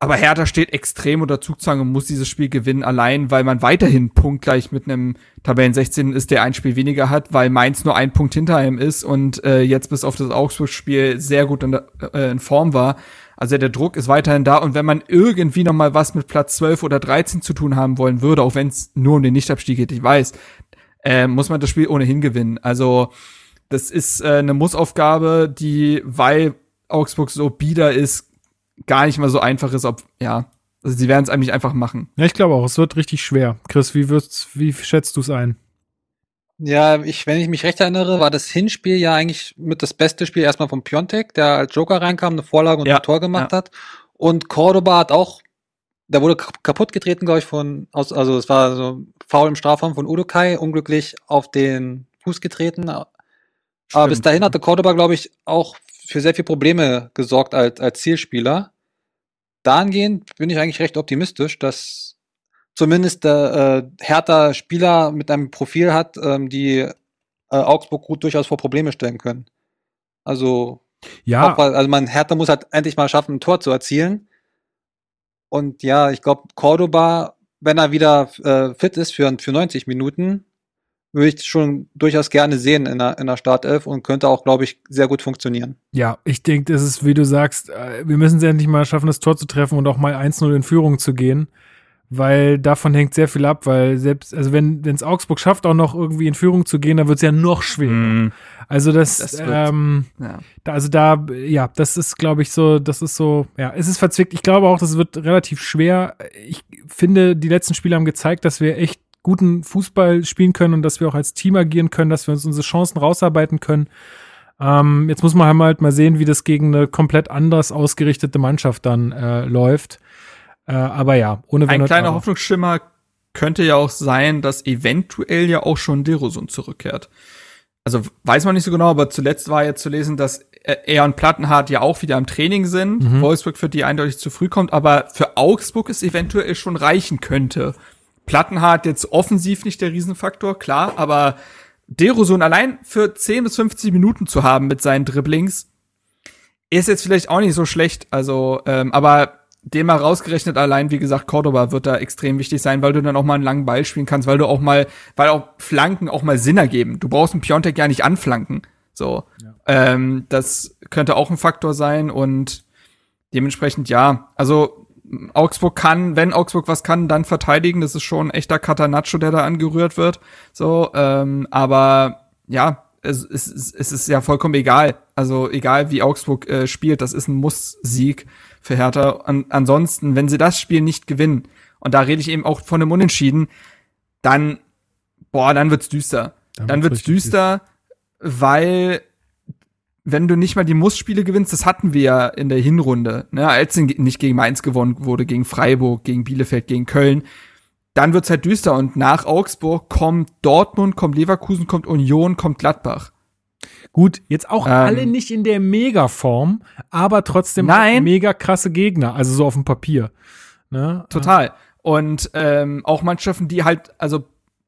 Aber Hertha steht extrem unter Zugzwang und muss dieses Spiel gewinnen, allein weil man weiterhin punktgleich mit einem Tabellen 16 ist, der ein Spiel weniger hat, weil Mainz nur ein Punkt hinter ihm ist und äh, jetzt bis auf das Augsburg-Spiel sehr gut in, der, äh, in Form war. Also der Druck ist weiterhin da und wenn man irgendwie noch mal was mit Platz 12 oder 13 zu tun haben wollen würde, auch wenn es nur um den Nichtabstieg geht, ich weiß, äh, muss man das Spiel ohnehin gewinnen. Also das ist äh, eine Mussaufgabe, die, weil Augsburg so bieder ist, gar nicht mal so einfach ist, ob, ja, also sie werden es eigentlich einfach machen. Ja, ich glaube auch, es wird richtig schwer. Chris, wie wird's, wie schätzt du es ein? Ja, ich, wenn ich mich recht erinnere, war das Hinspiel ja eigentlich mit das beste Spiel erstmal von Piontek, der als Joker reinkam, eine Vorlage und Ja, ein Tor gemacht ja. hat. Und Cordoba hat auch, der wurde kap- kaputt getreten, glaube ich, von, aus, also es war so faul im Strafraum von Udokai, unglücklich auf den Fuß getreten. Aber bis Stimmt. dahin hatte Cordoba, glaube ich, auch für sehr viele Probleme gesorgt als, als Zielspieler. Dahingehend bin ich eigentlich recht optimistisch, dass zumindest der äh, Hertha Spieler mit einem Profil hat, ähm, die äh, Augsburg gut durchaus vor Probleme stellen können. Also, Ja, auch, also man Hertha muss halt endlich mal schaffen, ein Tor zu erzielen. Und ja, ich glaube, Cordoba, wenn er wieder äh, fit ist für, für 90 Minuten, würde ich schon durchaus gerne sehen in der, in der Startelf und könnte auch, glaube ich, sehr gut funktionieren. ja, ich denke, das ist, wie du sagst, äh, wir müssen es endlich mal schaffen, das Tor zu treffen und auch mal 1-0 in Führung zu gehen. Weil davon hängt sehr viel ab, weil selbst, also wenn es Augsburg schafft, auch noch irgendwie in Führung zu gehen, dann wird es ja noch schwerer. Mhm. Also das, Das wird- ähm, Ja. da, also da, ja, das ist, glaube ich, so, das ist so, ja, es ist verzwickt. Ich glaube auch, das wird relativ schwer. Ich finde, die letzten Spiele haben gezeigt, dass wir echt guten Fußball spielen können und dass wir auch als Team agieren können, dass wir uns unsere Chancen rausarbeiten können. Ähm, jetzt muss man halt mal sehen, wie das gegen eine komplett anders ausgerichtete Mannschaft dann äh, läuft. Äh, aber ja, ohne Wenn Ein kleiner. Hoffnungsschimmer könnte ja auch sein, dass eventuell ja auch schon Derosum zurückkehrt. Also weiß man nicht so genau, aber zuletzt war ja zu lesen, dass er und Plattenhardt ja auch wieder im Training sind. Mhm. Wolfsburg für die eindeutig zu früh kommt, aber für Augsburg es eventuell schon reichen könnte. Plattenhardt jetzt offensiv nicht der Riesenfaktor, klar, aber Derosum allein für 10 bis 50 Minuten zu haben mit seinen Dribblings ist jetzt vielleicht auch nicht so schlecht. Also, ähm, aber dem mal rausgerechnet allein, wie gesagt, Cordoba wird da extrem wichtig sein, weil du dann auch mal einen langen Ball spielen kannst, weil du auch mal, weil auch Flanken auch mal Sinn ergeben. Du brauchst einen Piontek ja nicht anflanken. So. Ähm, das könnte auch ein Faktor sein und dementsprechend ja. Also Augsburg kann, wenn Augsburg was kann, dann verteidigen. Das ist schon ein echter Catanaccio, der da angerührt wird. So, ähm, aber ja, es, es, es ist ja vollkommen egal. Also egal, wie Augsburg äh, spielt, das ist ein Muss-Sieg für Hertha. An, ansonsten, wenn sie das Spiel nicht gewinnen, und da rede ich eben auch von einem Unentschieden, dann, boah, dann wird's düster. Dann Dann, wird's wird's richtig düster, weil wenn du nicht mal die Muss-Spiele gewinnst, das hatten wir ja in der Hinrunde, ne, als nicht gegen Mainz gewonnen wurde, gegen Freiburg, gegen Bielefeld, gegen Köln, dann wird's halt düster und nach Augsburg kommt Dortmund, kommt Leverkusen, kommt Union, kommt Gladbach. Gut, jetzt auch Ähm. alle nicht in der Mega-Form, aber trotzdem Nein. mega krasse Gegner, also so auf dem Papier. Ne? Total. Und ähm, auch Mannschaften, die halt, also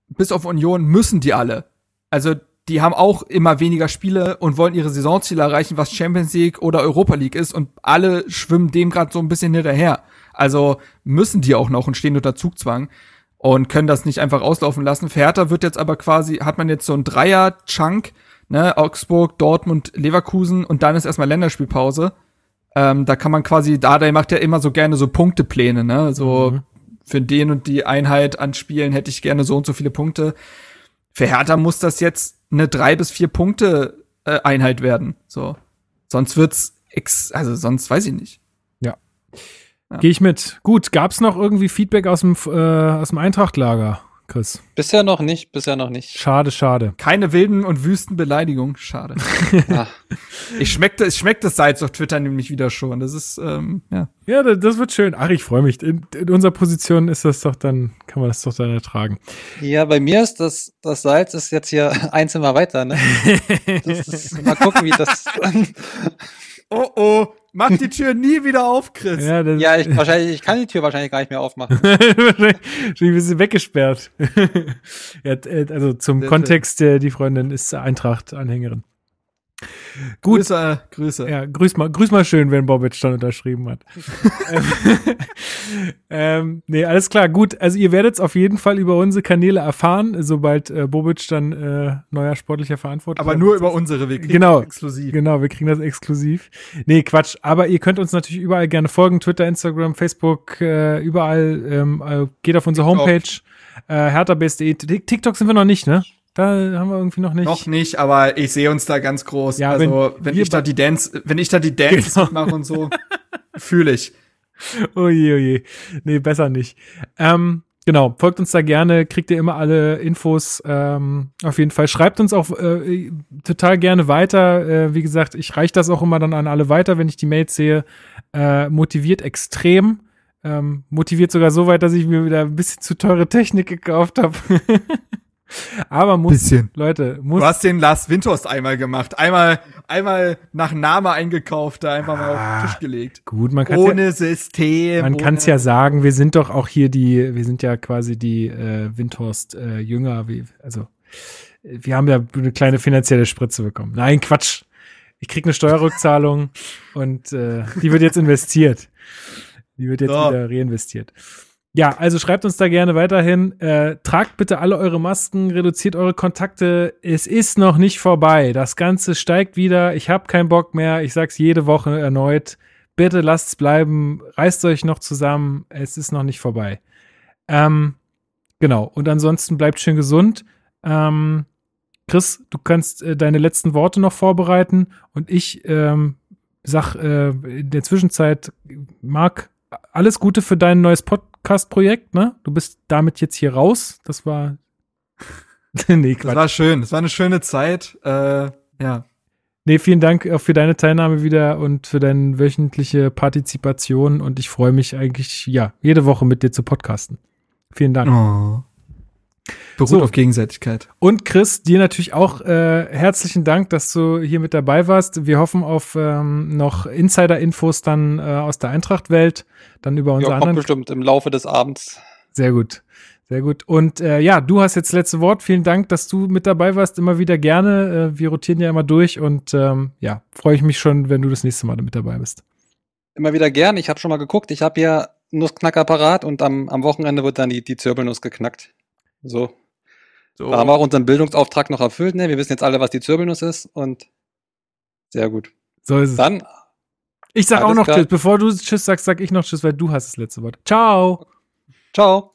bis auf Union müssen die alle. Also die haben auch immer weniger Spiele und wollen ihre Saisonziele erreichen, was Champions League oder Europa League ist und alle schwimmen dem gerade so ein bisschen hinterher. Also müssen die auch noch und stehen unter Zugzwang und können das nicht einfach auslaufen lassen. Für Hertha wird jetzt aber quasi, hat man jetzt so ein Dreier-Chunk, ne, Augsburg, Dortmund, Leverkusen und dann ist erstmal Länderspielpause. Ähm, da kann man quasi, da, der macht ja immer so gerne so Punktepläne, ne, so Mhm. für den und die Einheit an Spielen hätte ich gerne so und so viele Punkte. Für Hertha muss das jetzt eine drei bis vier Punkte äh, Einheit werden, so. Sonst wird's ex, also sonst weiß ich nicht. Ja. Gehe ich mit. Gut, gab's noch irgendwie Feedback aus dem, äh, aus dem Eintrachtlager, Chris? Bisher noch nicht, bisher noch nicht. Schade, schade. Keine wilden und wüsten Beleidigungen, schade. [laughs] Ah, Ich schmeckte, es schmeckt das Salz auf Twitter nämlich wieder schon. Das ist, ähm, ja. Ja, das, das wird schön. Ach, ich freue mich. In, in unserer Position ist das doch dann, kann man das doch dann ertragen. ja, bei mir ist das, das Salz ist jetzt hier [laughs] ein Zimmer weiter, ne? [laughs] Das ist, mal gucken, wie das. Oh oh, mach die Tür nie wieder auf, Chris. Ja, das ja, ich, wahrscheinlich, ich kann die Tür wahrscheinlich gar nicht mehr aufmachen. [laughs] wahrscheinlich ein bisschen weggesperrt. [laughs] ja, äh, also zum Kontext, äh, die Freundin ist Eintracht-Anhängerin. Gut. Grüße, Grüße. Ja, grüß mal, grüß mal schön, wenn Bobic dann unterschrieben hat. [laughs] ähm, nee, alles klar, gut. Also ihr werdet es auf jeden Fall über unsere Kanäle erfahren, sobald äh, Bobic dann äh, neuer sportlicher Verantwortlicher Aber nur über unsere, wir kriegen Genau. das exklusiv. Genau, wir kriegen das exklusiv. Nee, Quatsch. Aber ihr könnt uns natürlich überall gerne folgen. Twitter, Instagram, Facebook, äh, überall. Ähm, äh, geht auf unsere TikTok. Homepage. Äh. Tik- TikTok sind wir noch nicht, ne? Da haben wir irgendwie noch nicht. Noch nicht, aber ich sehe uns da ganz groß. Ja, also, wenn wenn, ich da die Dance, wenn ich da die Dances Genau. mache und so, fühle ich. [laughs] Oje, oje. Nee, besser nicht. Ähm, genau, folgt uns da gerne, kriegt ihr immer alle Infos. Ähm, auf jeden Fall. Schreibt uns auch äh, total gerne weiter. Äh, wie gesagt, ich reiche das auch immer dann an alle weiter, wenn ich die Mails sehe. Äh, motiviert extrem. Ähm, motiviert sogar so weit, dass ich mir wieder ein bisschen zu teure Technik gekauft habe. [laughs] Aber muss, Bisschen. Leute, muss. Du hast den Lars Windhorst einmal gemacht. Einmal, einmal nach Name eingekauft, da einfach mal auf den Tisch gelegt. Gut, man kann ja, Ohne System. Man kann es ja sagen, wir sind doch auch hier die, wir sind ja quasi die äh, Windhorst äh, Jünger, wie, also wir haben ja eine kleine finanzielle Spritze bekommen. Nein, Quatsch. Ich krieg eine Steuerrückzahlung [laughs] und äh, die wird jetzt investiert. Die wird jetzt So. wieder reinvestiert. Ja, also schreibt uns da gerne weiterhin. Äh, tragt bitte alle eure Masken, reduziert eure Kontakte. Es ist noch nicht vorbei. Das Ganze steigt wieder. Ich habe keinen Bock mehr. Ich sag's jede Woche erneut. Bitte lasst's bleiben. Reißt euch noch zusammen. Es ist noch nicht vorbei. Ähm, genau. Und ansonsten bleibt schön gesund. Ähm, Chris, du kannst äh, deine letzten Worte noch vorbereiten und ich ähm, sag äh, in der Zwischenzeit, Marc, alles Gute für dein neues Podcast-Projekt, ne? Du bist damit jetzt hier raus. Das war. [laughs] nee, Das Quatsch. war schön. Das war eine schöne Zeit. Äh, ja. Nee, vielen Dank auch für deine Teilnahme wieder und für deine wöchentliche Partizipation und ich freue mich eigentlich, ja, jede Woche mit dir zu podcasten. Vielen Dank. Oh. Beruht So. auf Gegenseitigkeit. Und Chris, dir natürlich auch äh, herzlichen Dank, dass du hier mit dabei warst. Wir hoffen auf ähm, noch Insider-Infos dann äh, aus der Eintracht-Welt, dann über unsere Ja, kommt anderen. bestimmt im Laufe des Abends. Sehr gut, sehr gut. Und äh, ja, du hast jetzt das letzte Wort. Vielen Dank, dass du mit dabei warst. Immer wieder gerne. Äh, wir rotieren ja immer durch und ähm, ja, freue ich mich schon, wenn du das nächste Mal mit dabei bist. Immer wieder gern. Ich habe schon mal geguckt. Ich habe ja Nussknacker parat und am, am Wochenende wird dann die, die Zirbelnuss geknackt. So. So. Da haben wir auch unseren Bildungsauftrag noch erfüllt. Ne? Wir wissen jetzt alle, was die Zirbelnuss ist und sehr gut. So ist es. Dann, Ich sag auch noch klar. Tschüss. Bevor du Tschüss sagst, sag ich noch Tschüss, weil du hast das letzte Wort. Ciao. ciao.